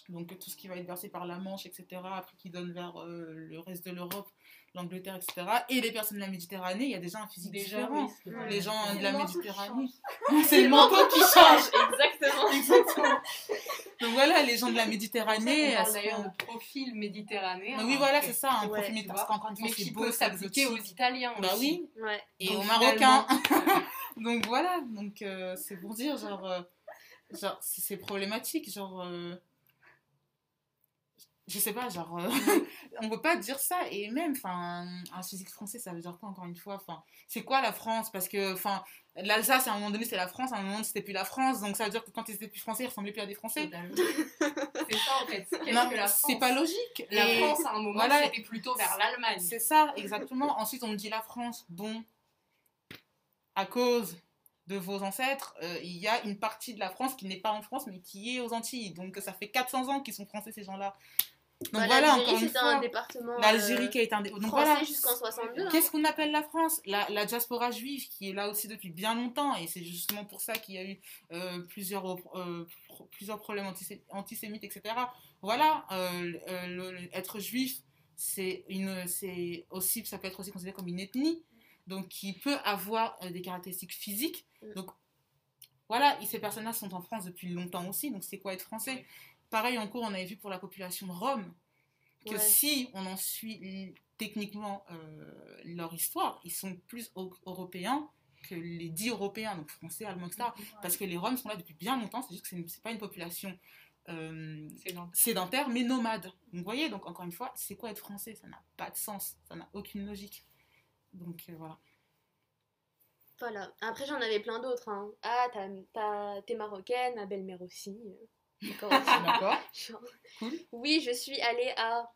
donc tout ce qui va être versé par la Manche, etc., après qui donne vers euh, le reste de l'Europe, l'Angleterre, etc., et les personnes de la Méditerranée, il y a déjà un physique déjà, différent. oui. Les gens de le la Méditerranée. C'est le manteau qui change. Exactement. Exactement. Donc voilà, les gens de la Méditerranée, ça elles d'ailleurs de profil méditerranéen. Mais oui, voilà, c'est ça, un Ouais, profil méditerranéen. Parce qu'encore une fois, c'est beau, s'appliquer aux. Italiens Bah aussi. oui, Ouais. et Donc, aux Marocains. Donc voilà, donc euh, c'est pour dire, genre, euh, genre c'est c'est problématique, genre, euh, je sais pas, genre, euh, on peut pas dire ça, et même, enfin, un physique français, ça veut dire quoi, encore une fois, enfin, c'est quoi la France? Parce que, enfin, l'Alsace, à un moment donné, c'était la France, à un moment, c'était plus la France, donc ça veut dire que quand ils étaient plus français, ils ressemblaient plus à des Français. C'est ça en fait. C'est pas logique. La Et- France, à un moment, voilà. c'était plutôt vers l'Allemagne. C'est ça, exactement. Ensuite, on me dit la France. Bon, à cause de vos ancêtres, euh, il y a une partie de la France qui n'est pas en France, mais qui est aux Antilles. Donc, ça fait 400 ans qu'ils sont français, ces gens-là. Donc, Bah, voilà, encore une c'était fois. un département. L'Algérie euh, qui a été un... français voilà. jusqu'en 62. hein. Qu'est-ce qu'on appelle la France? La, la diaspora juive qui est là aussi depuis bien longtemps et c'est justement pour ça qu'il y a eu euh, plusieurs, euh, plusieurs problèmes antisé- antisémites, etc. Voilà, euh, le- le- être juif, c'est une, c'est aussi, ça peut être aussi considéré comme une ethnie, donc qui peut avoir des caractéristiques physiques. Mm. Donc voilà, et ces personnes-là sont en France depuis longtemps aussi, donc c'est quoi être français? Pareil, en cours, on avait vu pour la population rome que Ouais. si on en suit techniquement euh, leur histoire, ils sont plus eu- européens que les dix européens, donc français, allemands, etc. Parce que les Roms sont là depuis bien longtemps, c'est juste que c'est une- c'est pas une population euh, sédentaire, mais nomade. Donc, vous voyez, donc encore une fois, c'est quoi être français? Ça n'a pas de sens, ça n'a aucune logique. Donc euh, voilà. Voilà. Après, j'en avais plein d'autres. hein. Ah, t'es marocaine, ma belle-mère aussi. D'accord Cool. Oui, je suis allée à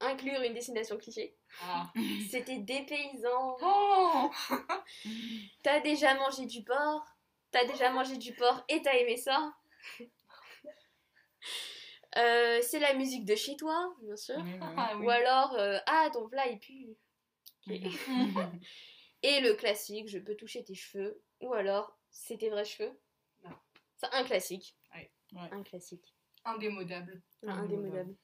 inclure une destination cliché. Ah. C'était dépaysant. Oh T'as déjà mangé du porc T'as déjà mangé du porc et t'as aimé ça Euh, C'est la musique de chez toi, bien sûr. Ah oui. Ou alors, euh, ah, ton plat il pue. Et le classique, je peux toucher tes cheveux. Ou alors, c'est tes vrais cheveux. Non. C'est un classique. Ouais. Un classique. Indémodable. Indémodable.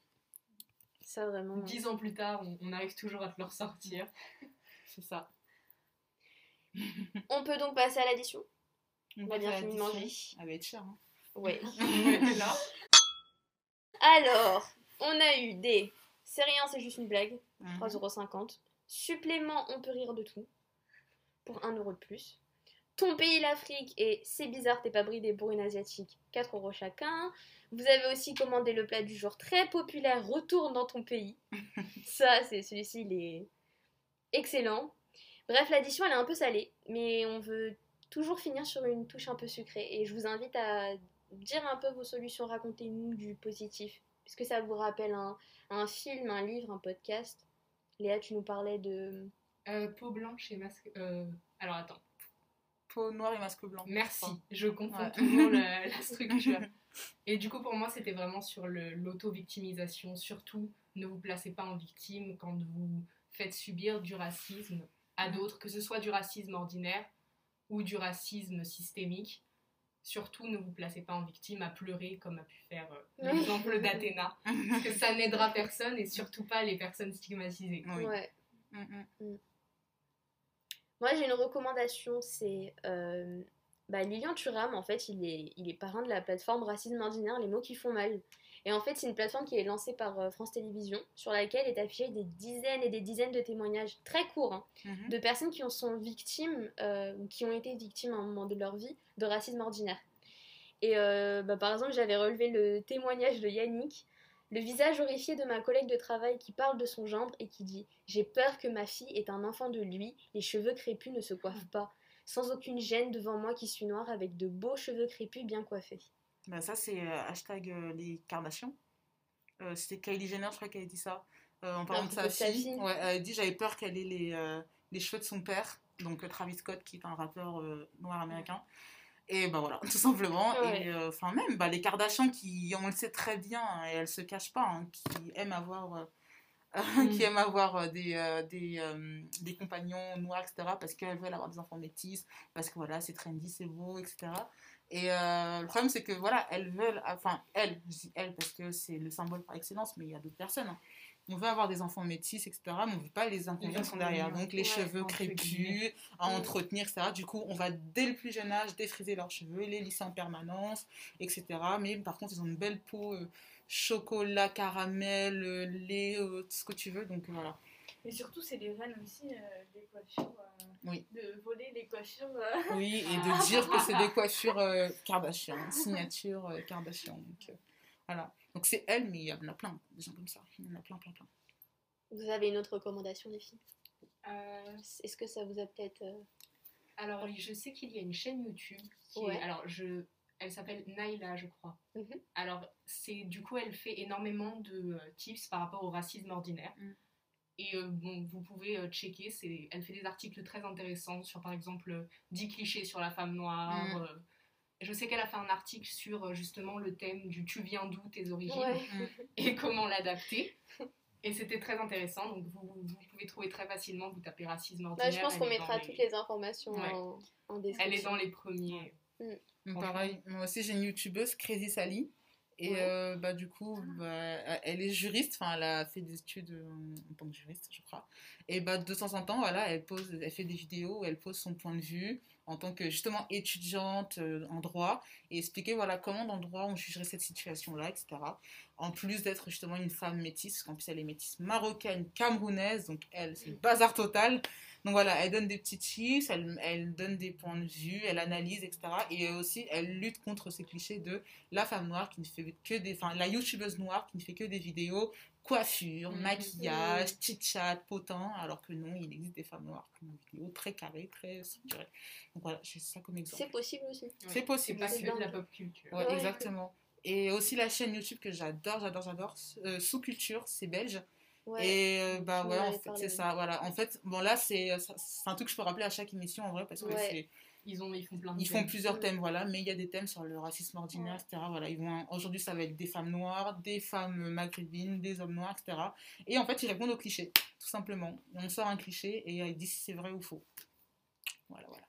Ça vraiment. Dix ans plus tard, on, on arrive toujours à te le ressortir. C'est ça. On peut donc passer à l'addition. On va bien fini de manger. Elle va être chère. Hein. Ouais. là. Alors, on a eu des. C'est rien, c'est juste une blague. Mhm. 3,50€. Supplément, on peut rire de tout. Pour 1€ de plus. Ton pays, l'Afrique, et c'est bizarre, t'es pas bridé pour une asiatique. 4 euros chacun. Vous avez aussi commandé le plat du jour très populaire, Retourne dans ton pays. Ça, c'est celui-ci, il est excellent. Bref, l'addition, elle est un peu salée, mais on veut toujours finir sur une touche un peu sucrée. Et je vous invite à dire un peu vos solutions, racontez-nous du positif. Est-ce que ça vous rappelle un, un film, un livre, un podcast? Léa, tu nous parlais de. Euh, peau blanche et masque. euh, Alors attends. Peau noire et masque blanc. Merci. Enfin, Je confonds Ouais. toujours la, la structure. Et du coup, pour moi, c'était vraiment sur l'auto-victimisation. Surtout, ne vous placez pas en victime quand vous faites subir du racisme à d'autres, que ce soit du racisme ordinaire ou du racisme systémique. Surtout, ne vous placez pas en victime à pleurer comme a pu faire euh, l'exemple d'Athéna. Parce que ça n'aidera personne et surtout pas les personnes stigmatisées. Oui. Ouais. Mm, mm. Moi, j'ai une recommandation, c'est. euh, bah, Lilian Thuram, en fait, il est, il est parrain de la plateforme Racisme Ordinaire, les mots qui font mal. Et en fait, c'est une plateforme qui est lancée par euh, France Télévisions, sur laquelle est affiché des dizaines et des dizaines de témoignages très courts hein, Mhm. de personnes qui en sont victimes euh, ou qui ont été victimes à un moment de leur vie de racisme ordinaire. Et euh, bah, par exemple, j'avais relevé le témoignage de Yannick, le visage horrifié de ma collègue de travail qui parle de son gendre et qui dit J'ai peur que ma fille ait un enfant de lui, les cheveux crépus ne se coiffent pas, sans aucune gêne devant moi qui suis noire avec de beaux cheveux crépus bien coiffés. Bah, ça, c'est euh, hashtag euh, les Kardashians. Euh, C'était Kylie Jenner, je crois, qui avait dit ça. Euh, en parlant de sa fille. fille. Ouais, elle a dit J'avais peur qu'elle ait les, les cheveux de son père, donc Travis Scott, qui est un rappeur noir américain. Et bah voilà, tout simplement. Ouais. Et euh, enfin, même bah, les Kardashians, qui, on le sait très bien, hein, et elles se cachent pas, hein, qui aiment avoir. euh, qui aiment avoir euh, des, euh, des, des compagnons noirs, etc. Parce qu'elles veulent avoir des enfants métis, parce que voilà, c'est trendy, c'est beau, etc. Et le problème, c'est que voilà, elles veulent, enfin, elles, je dis elles parce que c'est le symbole par excellence, mais il y a d'autres personnes. hein. On veut avoir des enfants métis, etc., mais on ne veut pas les inconvénients qui sont derrière. Donc, les Ouais, cheveux crépus, à Mm. entretenir, etc. Du coup, on va dès le plus jeune âge défriser leurs cheveux, les lisser en permanence, etc. Mais par contre, ils ont une belle peau, euh, chocolat, caramel, euh, lait, euh, tout ce que tu veux. Donc, voilà. Et surtout, c'est les reines aussi euh, des coiffures. euh, Oui. De voler les coiffures. euh, Oui, et de dire que c'est des coiffures euh, Kardashian, signature euh, Kardashian. Donc, euh, voilà. Donc c'est elle, mais il y en a plein, des gens comme ça. Il y en a plein, plein, plein. Vous avez une autre recommandation, les filles Euh, Est-ce que ça vous a peut-être. euh, Alors, je sais qu'il y a une chaîne YouTube qui Ouais. est, alors je, elle s'appelle Naila, je crois. Mhm. Alors, c'est du coup, elle fait énormément de euh, tips par rapport au racisme ordinaire. Mm. Et euh, bon, vous pouvez euh, checker, c'est, elle fait des articles très intéressants sur, par exemple, euh, 10 clichés sur la femme noire. Mm. euh, je sais qu'elle a fait un article sur euh, justement le thème du tu viens d'où, tes origines, Ouais. et comment l'adapter. Et c'était très intéressant, donc vous, vous pouvez trouver très facilement, vous tapez racisme Bah, ordinaire. je pense elle qu'on mettra les- toutes les informations Ouais. en, en description. Elle est dans les premiers. Donc, Franchement. pareil, moi aussi j'ai une youtubeuse, Crazy Sally. Et Ouais. euh, bah, du coup, bah, elle est juriste, enfin elle a fait des études en, en tant que juriste, je crois. Et bah, de temps en temps, voilà, elle, pose, elle fait des vidéos où elle pose son point de vue en tant que justement étudiante euh, en droit et expliquer voilà, comment dans le droit on jugerait cette situation-là, etc. En plus d'être justement une femme métisse, parce qu'en plus elle est métisse marocaine, camerounaise, donc elle, c'est le bazar total. Donc voilà, elle donne des petits tips, elle, elle donne des points de vue, elle analyse, etc. Et aussi, elle lutte contre ces clichés de la femme noire qui ne fait que des. Enfin, la youtubeuse noire qui ne fait que des vidéos coiffure, Mhm. maquillage, chit-chat, potin, alors que non, il existe des femmes noires qui ont des vidéos très carrées, très structurées. Donc voilà, j'ai ça comme exemple. C'est possible aussi. C'est possible. C'est pas c'est que de la pop culture. Ouais, Ouais. exactement. Et aussi la chaîne YouTube que j'adore, j'adore, j'adore, euh, Sous Culture, c'est belge. Ouais. Et euh, bah ouais, en fait, c'est ça, voilà. En fait, bon là, c'est ça- c'est un truc que je peux rappeler à chaque émission en vrai, parce que Ouais. c'est Ils, ont, ils font plein de Ils font thèmes. plusieurs thèmes, voilà, mais il y a des thèmes sur le racisme ordinaire, Ouais. etc. Voilà, ils vont aujourd'hui ça va être des femmes noires, des femmes maghrébines, des hommes noirs, etc. Et en fait, ils répondent aux clichés, tout simplement. On sort un cliché et ils disent si c'est vrai ou faux. Voilà, voilà.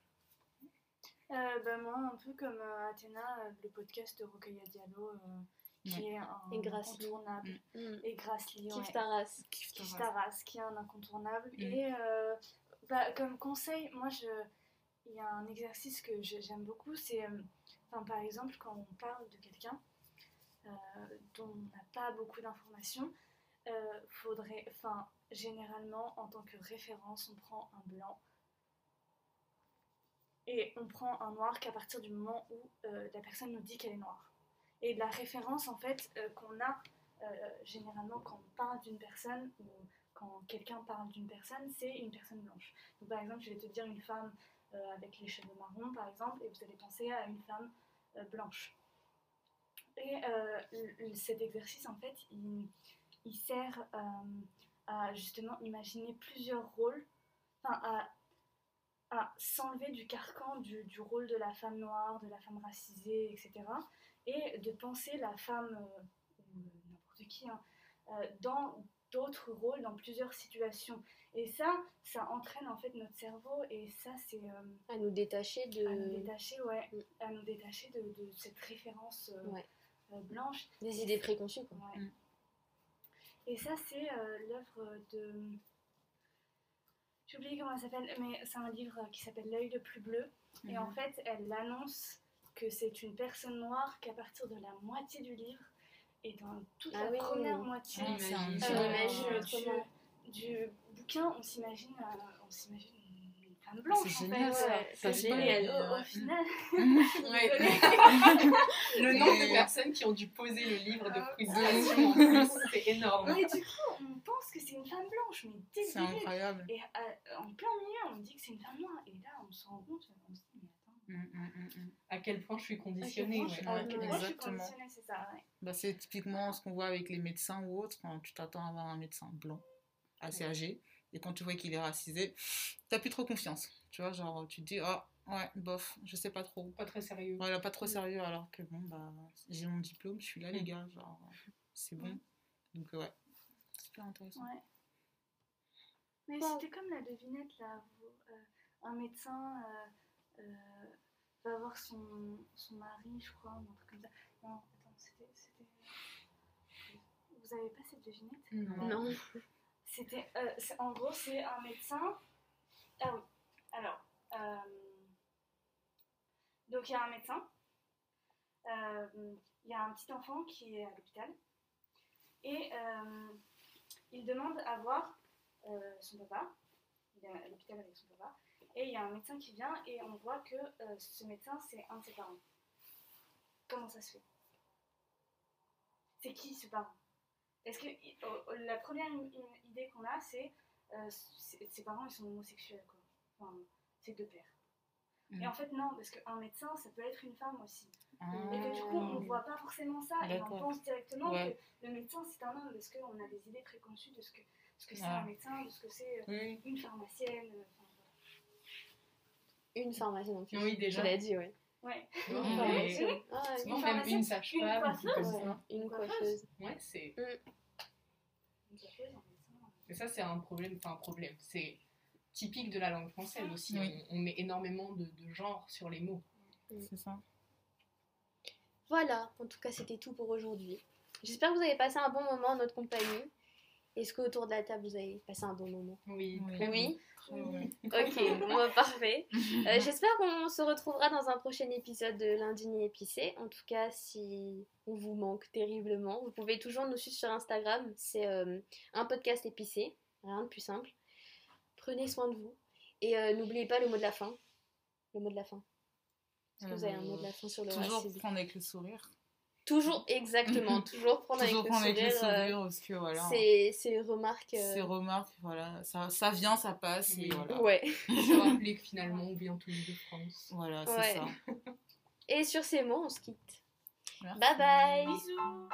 Euh, bah, moi, un peu comme euh, Athéna, euh, le podcast de Rokhaya Diallo, euh, qui Ouais. est un Et incontournable. Mm. Et ta race, qui est un incontournable. Et euh, bah, comme conseil, moi, je... il y a un exercice que j'aime beaucoup, c'est, euh, enfin, par exemple, quand on parle de quelqu'un euh, dont on n'a pas beaucoup d'informations, euh, faudrait, enfin, généralement, en tant que référence, on prend un blanc et on prend un noir qu'à partir du moment où euh, la personne nous dit qu'elle est noire. Et la référence, en fait, euh, qu'on a euh, généralement quand on parle d'une personne ou quand quelqu'un parle d'une personne, c'est une personne blanche. Donc, par exemple, je vais te dire une femme euh, avec les cheveux marrons, par exemple, et vous allez penser à une femme blanche. Et cet exercice, en fait, il, il sert à justement imaginer plusieurs rôles, enfin à, s'enlever du carcan du rôle de la femme noire, de la femme racisée, etc. Et de penser la femme, euh, ou n'importe qui, hein, euh, dans d'autres rôles, dans plusieurs situations. Et ça, ça entraîne en fait notre cerveau, et ça, c'est euh, À nous détacher de... à nous détacher, ouais, Mm. à nous détacher de, de cette référence euh, Ouais. euh, blanche. des idées préconçues. Quoi. Ouais. Et ça, c'est euh, l'œuvre de. J'ai oublié comment elle s'appelle, mais c'est un livre qui s'appelle L'œil le plus bleu. Et en Mhm. fait, elle annonce que c'est une personne noire qu'à partir de la moitié du livre et dans toute Ah la oui. première moitié Ah, euh, du- bouquin, on s'imagine euh, on s'imagine une femme blanche. C'est en génial, ça. C'est pas- au, final, Ouais. le nombre de personnes qui ont dû poser le livre de Ah. plus, c'est énorme. mais du coup, on pense que c'est une femme blanche, mais C'est incroyable. Et euh, en plein milieu, on dit que c'est une femme noire. Et là, on se rend compte, on se dit, À quel point je suis à quel conditionnée. point ouais. je- suis exactement. conditionnée, c'est ça, ouais. Bah, c'est typiquement ce qu'on voit avec les médecins ou autres, quand tu t'attends à avoir un médecin blanc, assez Ouais. âgé, et quand tu vois qu'il est racisé, t'as plus trop confiance. Tu vois, genre, tu te dis, oh, ouais, bof, je sais pas trop. Pas très sérieux. Voilà, pas trop Mm. sérieux, alors que bon, bah, j'ai mon diplôme, je suis là, les Mm. gars, genre, c'est bon. Donc, ouais, super intéressant. Ouais. Mais Bon. c'était comme la devinette là. où, euh, un médecin euh, euh, va voir son, son mari, je crois, ou un truc comme ça. Non, attends, c'était. c'était- Vous avez pas cette devinette? Non. Non. C'était. euh, en gros, c'est un médecin. Ah oui. Alors. euh, donc il y a un médecin. Euh, Il y a un petit enfant qui est à l'hôpital. Et euh, il demande à voir euh, son papa. Il est à l'hôpital avec son papa. Et il y a un médecin qui vient et on voit que euh, ce médecin, c'est un de ses parents. Comment ça se fait? C'est qui ce parent? Est-ce que oh, oh, la première idée qu'on a, c'est euh, c'est- ses parents, ils sont homosexuels, quoi. Enfin, c'est deux pères. Mhm. Et en fait, non, parce qu'un médecin, ça peut être une femme aussi. Ah. Et que du coup, on ne voit pas forcément ça et on pense directement Ouais. que le médecin, c'est un homme, parce qu'on a des idées préconçues de ce que ce que c'est Ouais. un médecin, de ce que c'est euh, Oui. une pharmacienne. Enfin, Une pharmacienne en plus. Oui, déjà. Tu l'as dit, ouais. Ouais. Non, Une mais- pharmacienne. Ah, Non, une même une sage-femme, une coiffeuse. Ouais, c'est. Médecin. Et ça, c'est un problème. Enfin, un problème. C'est typique de la langue française aussi. Oui. On, on met énormément de, de genre sur les mots. C'est ça. Voilà, en tout cas, c'était tout pour aujourd'hui. J'espère que vous avez passé un bon moment en notre compagnie. Est-ce qu'autour de la table, vous avez passé un bon moment? Oui. Oui. très Oui. Ok, bon, bah, parfait. Euh, J'espère qu'on se retrouvera dans un prochain épisode de L'Indigné Épicé. En tout cas, si on vous manque terriblement, vous pouvez toujours nous suivre sur Instagram. C'est euh, un podcast épicé, rien de plus simple. Prenez soin de vous. Et euh, n'oubliez pas le mot de la fin. Le mot de la fin. Est-ce que vous avez un mot de la fin sur le Toujours racisme prendre avec le sourire. Toujours, exactement. toujours prendre Toujours avec prendre le avec le sourire. euh, sourire, parce que voilà. ces, ces remarques. euh, Ces remarques, voilà, ça, ça vient, ça passe, et Oui. voilà. Ouais. Se rappeler que finalement, on vient tous de France. Voilà, c'est Ouais. ça. Et sur ces mots, on se quitte. Merci. Bye bye Bisous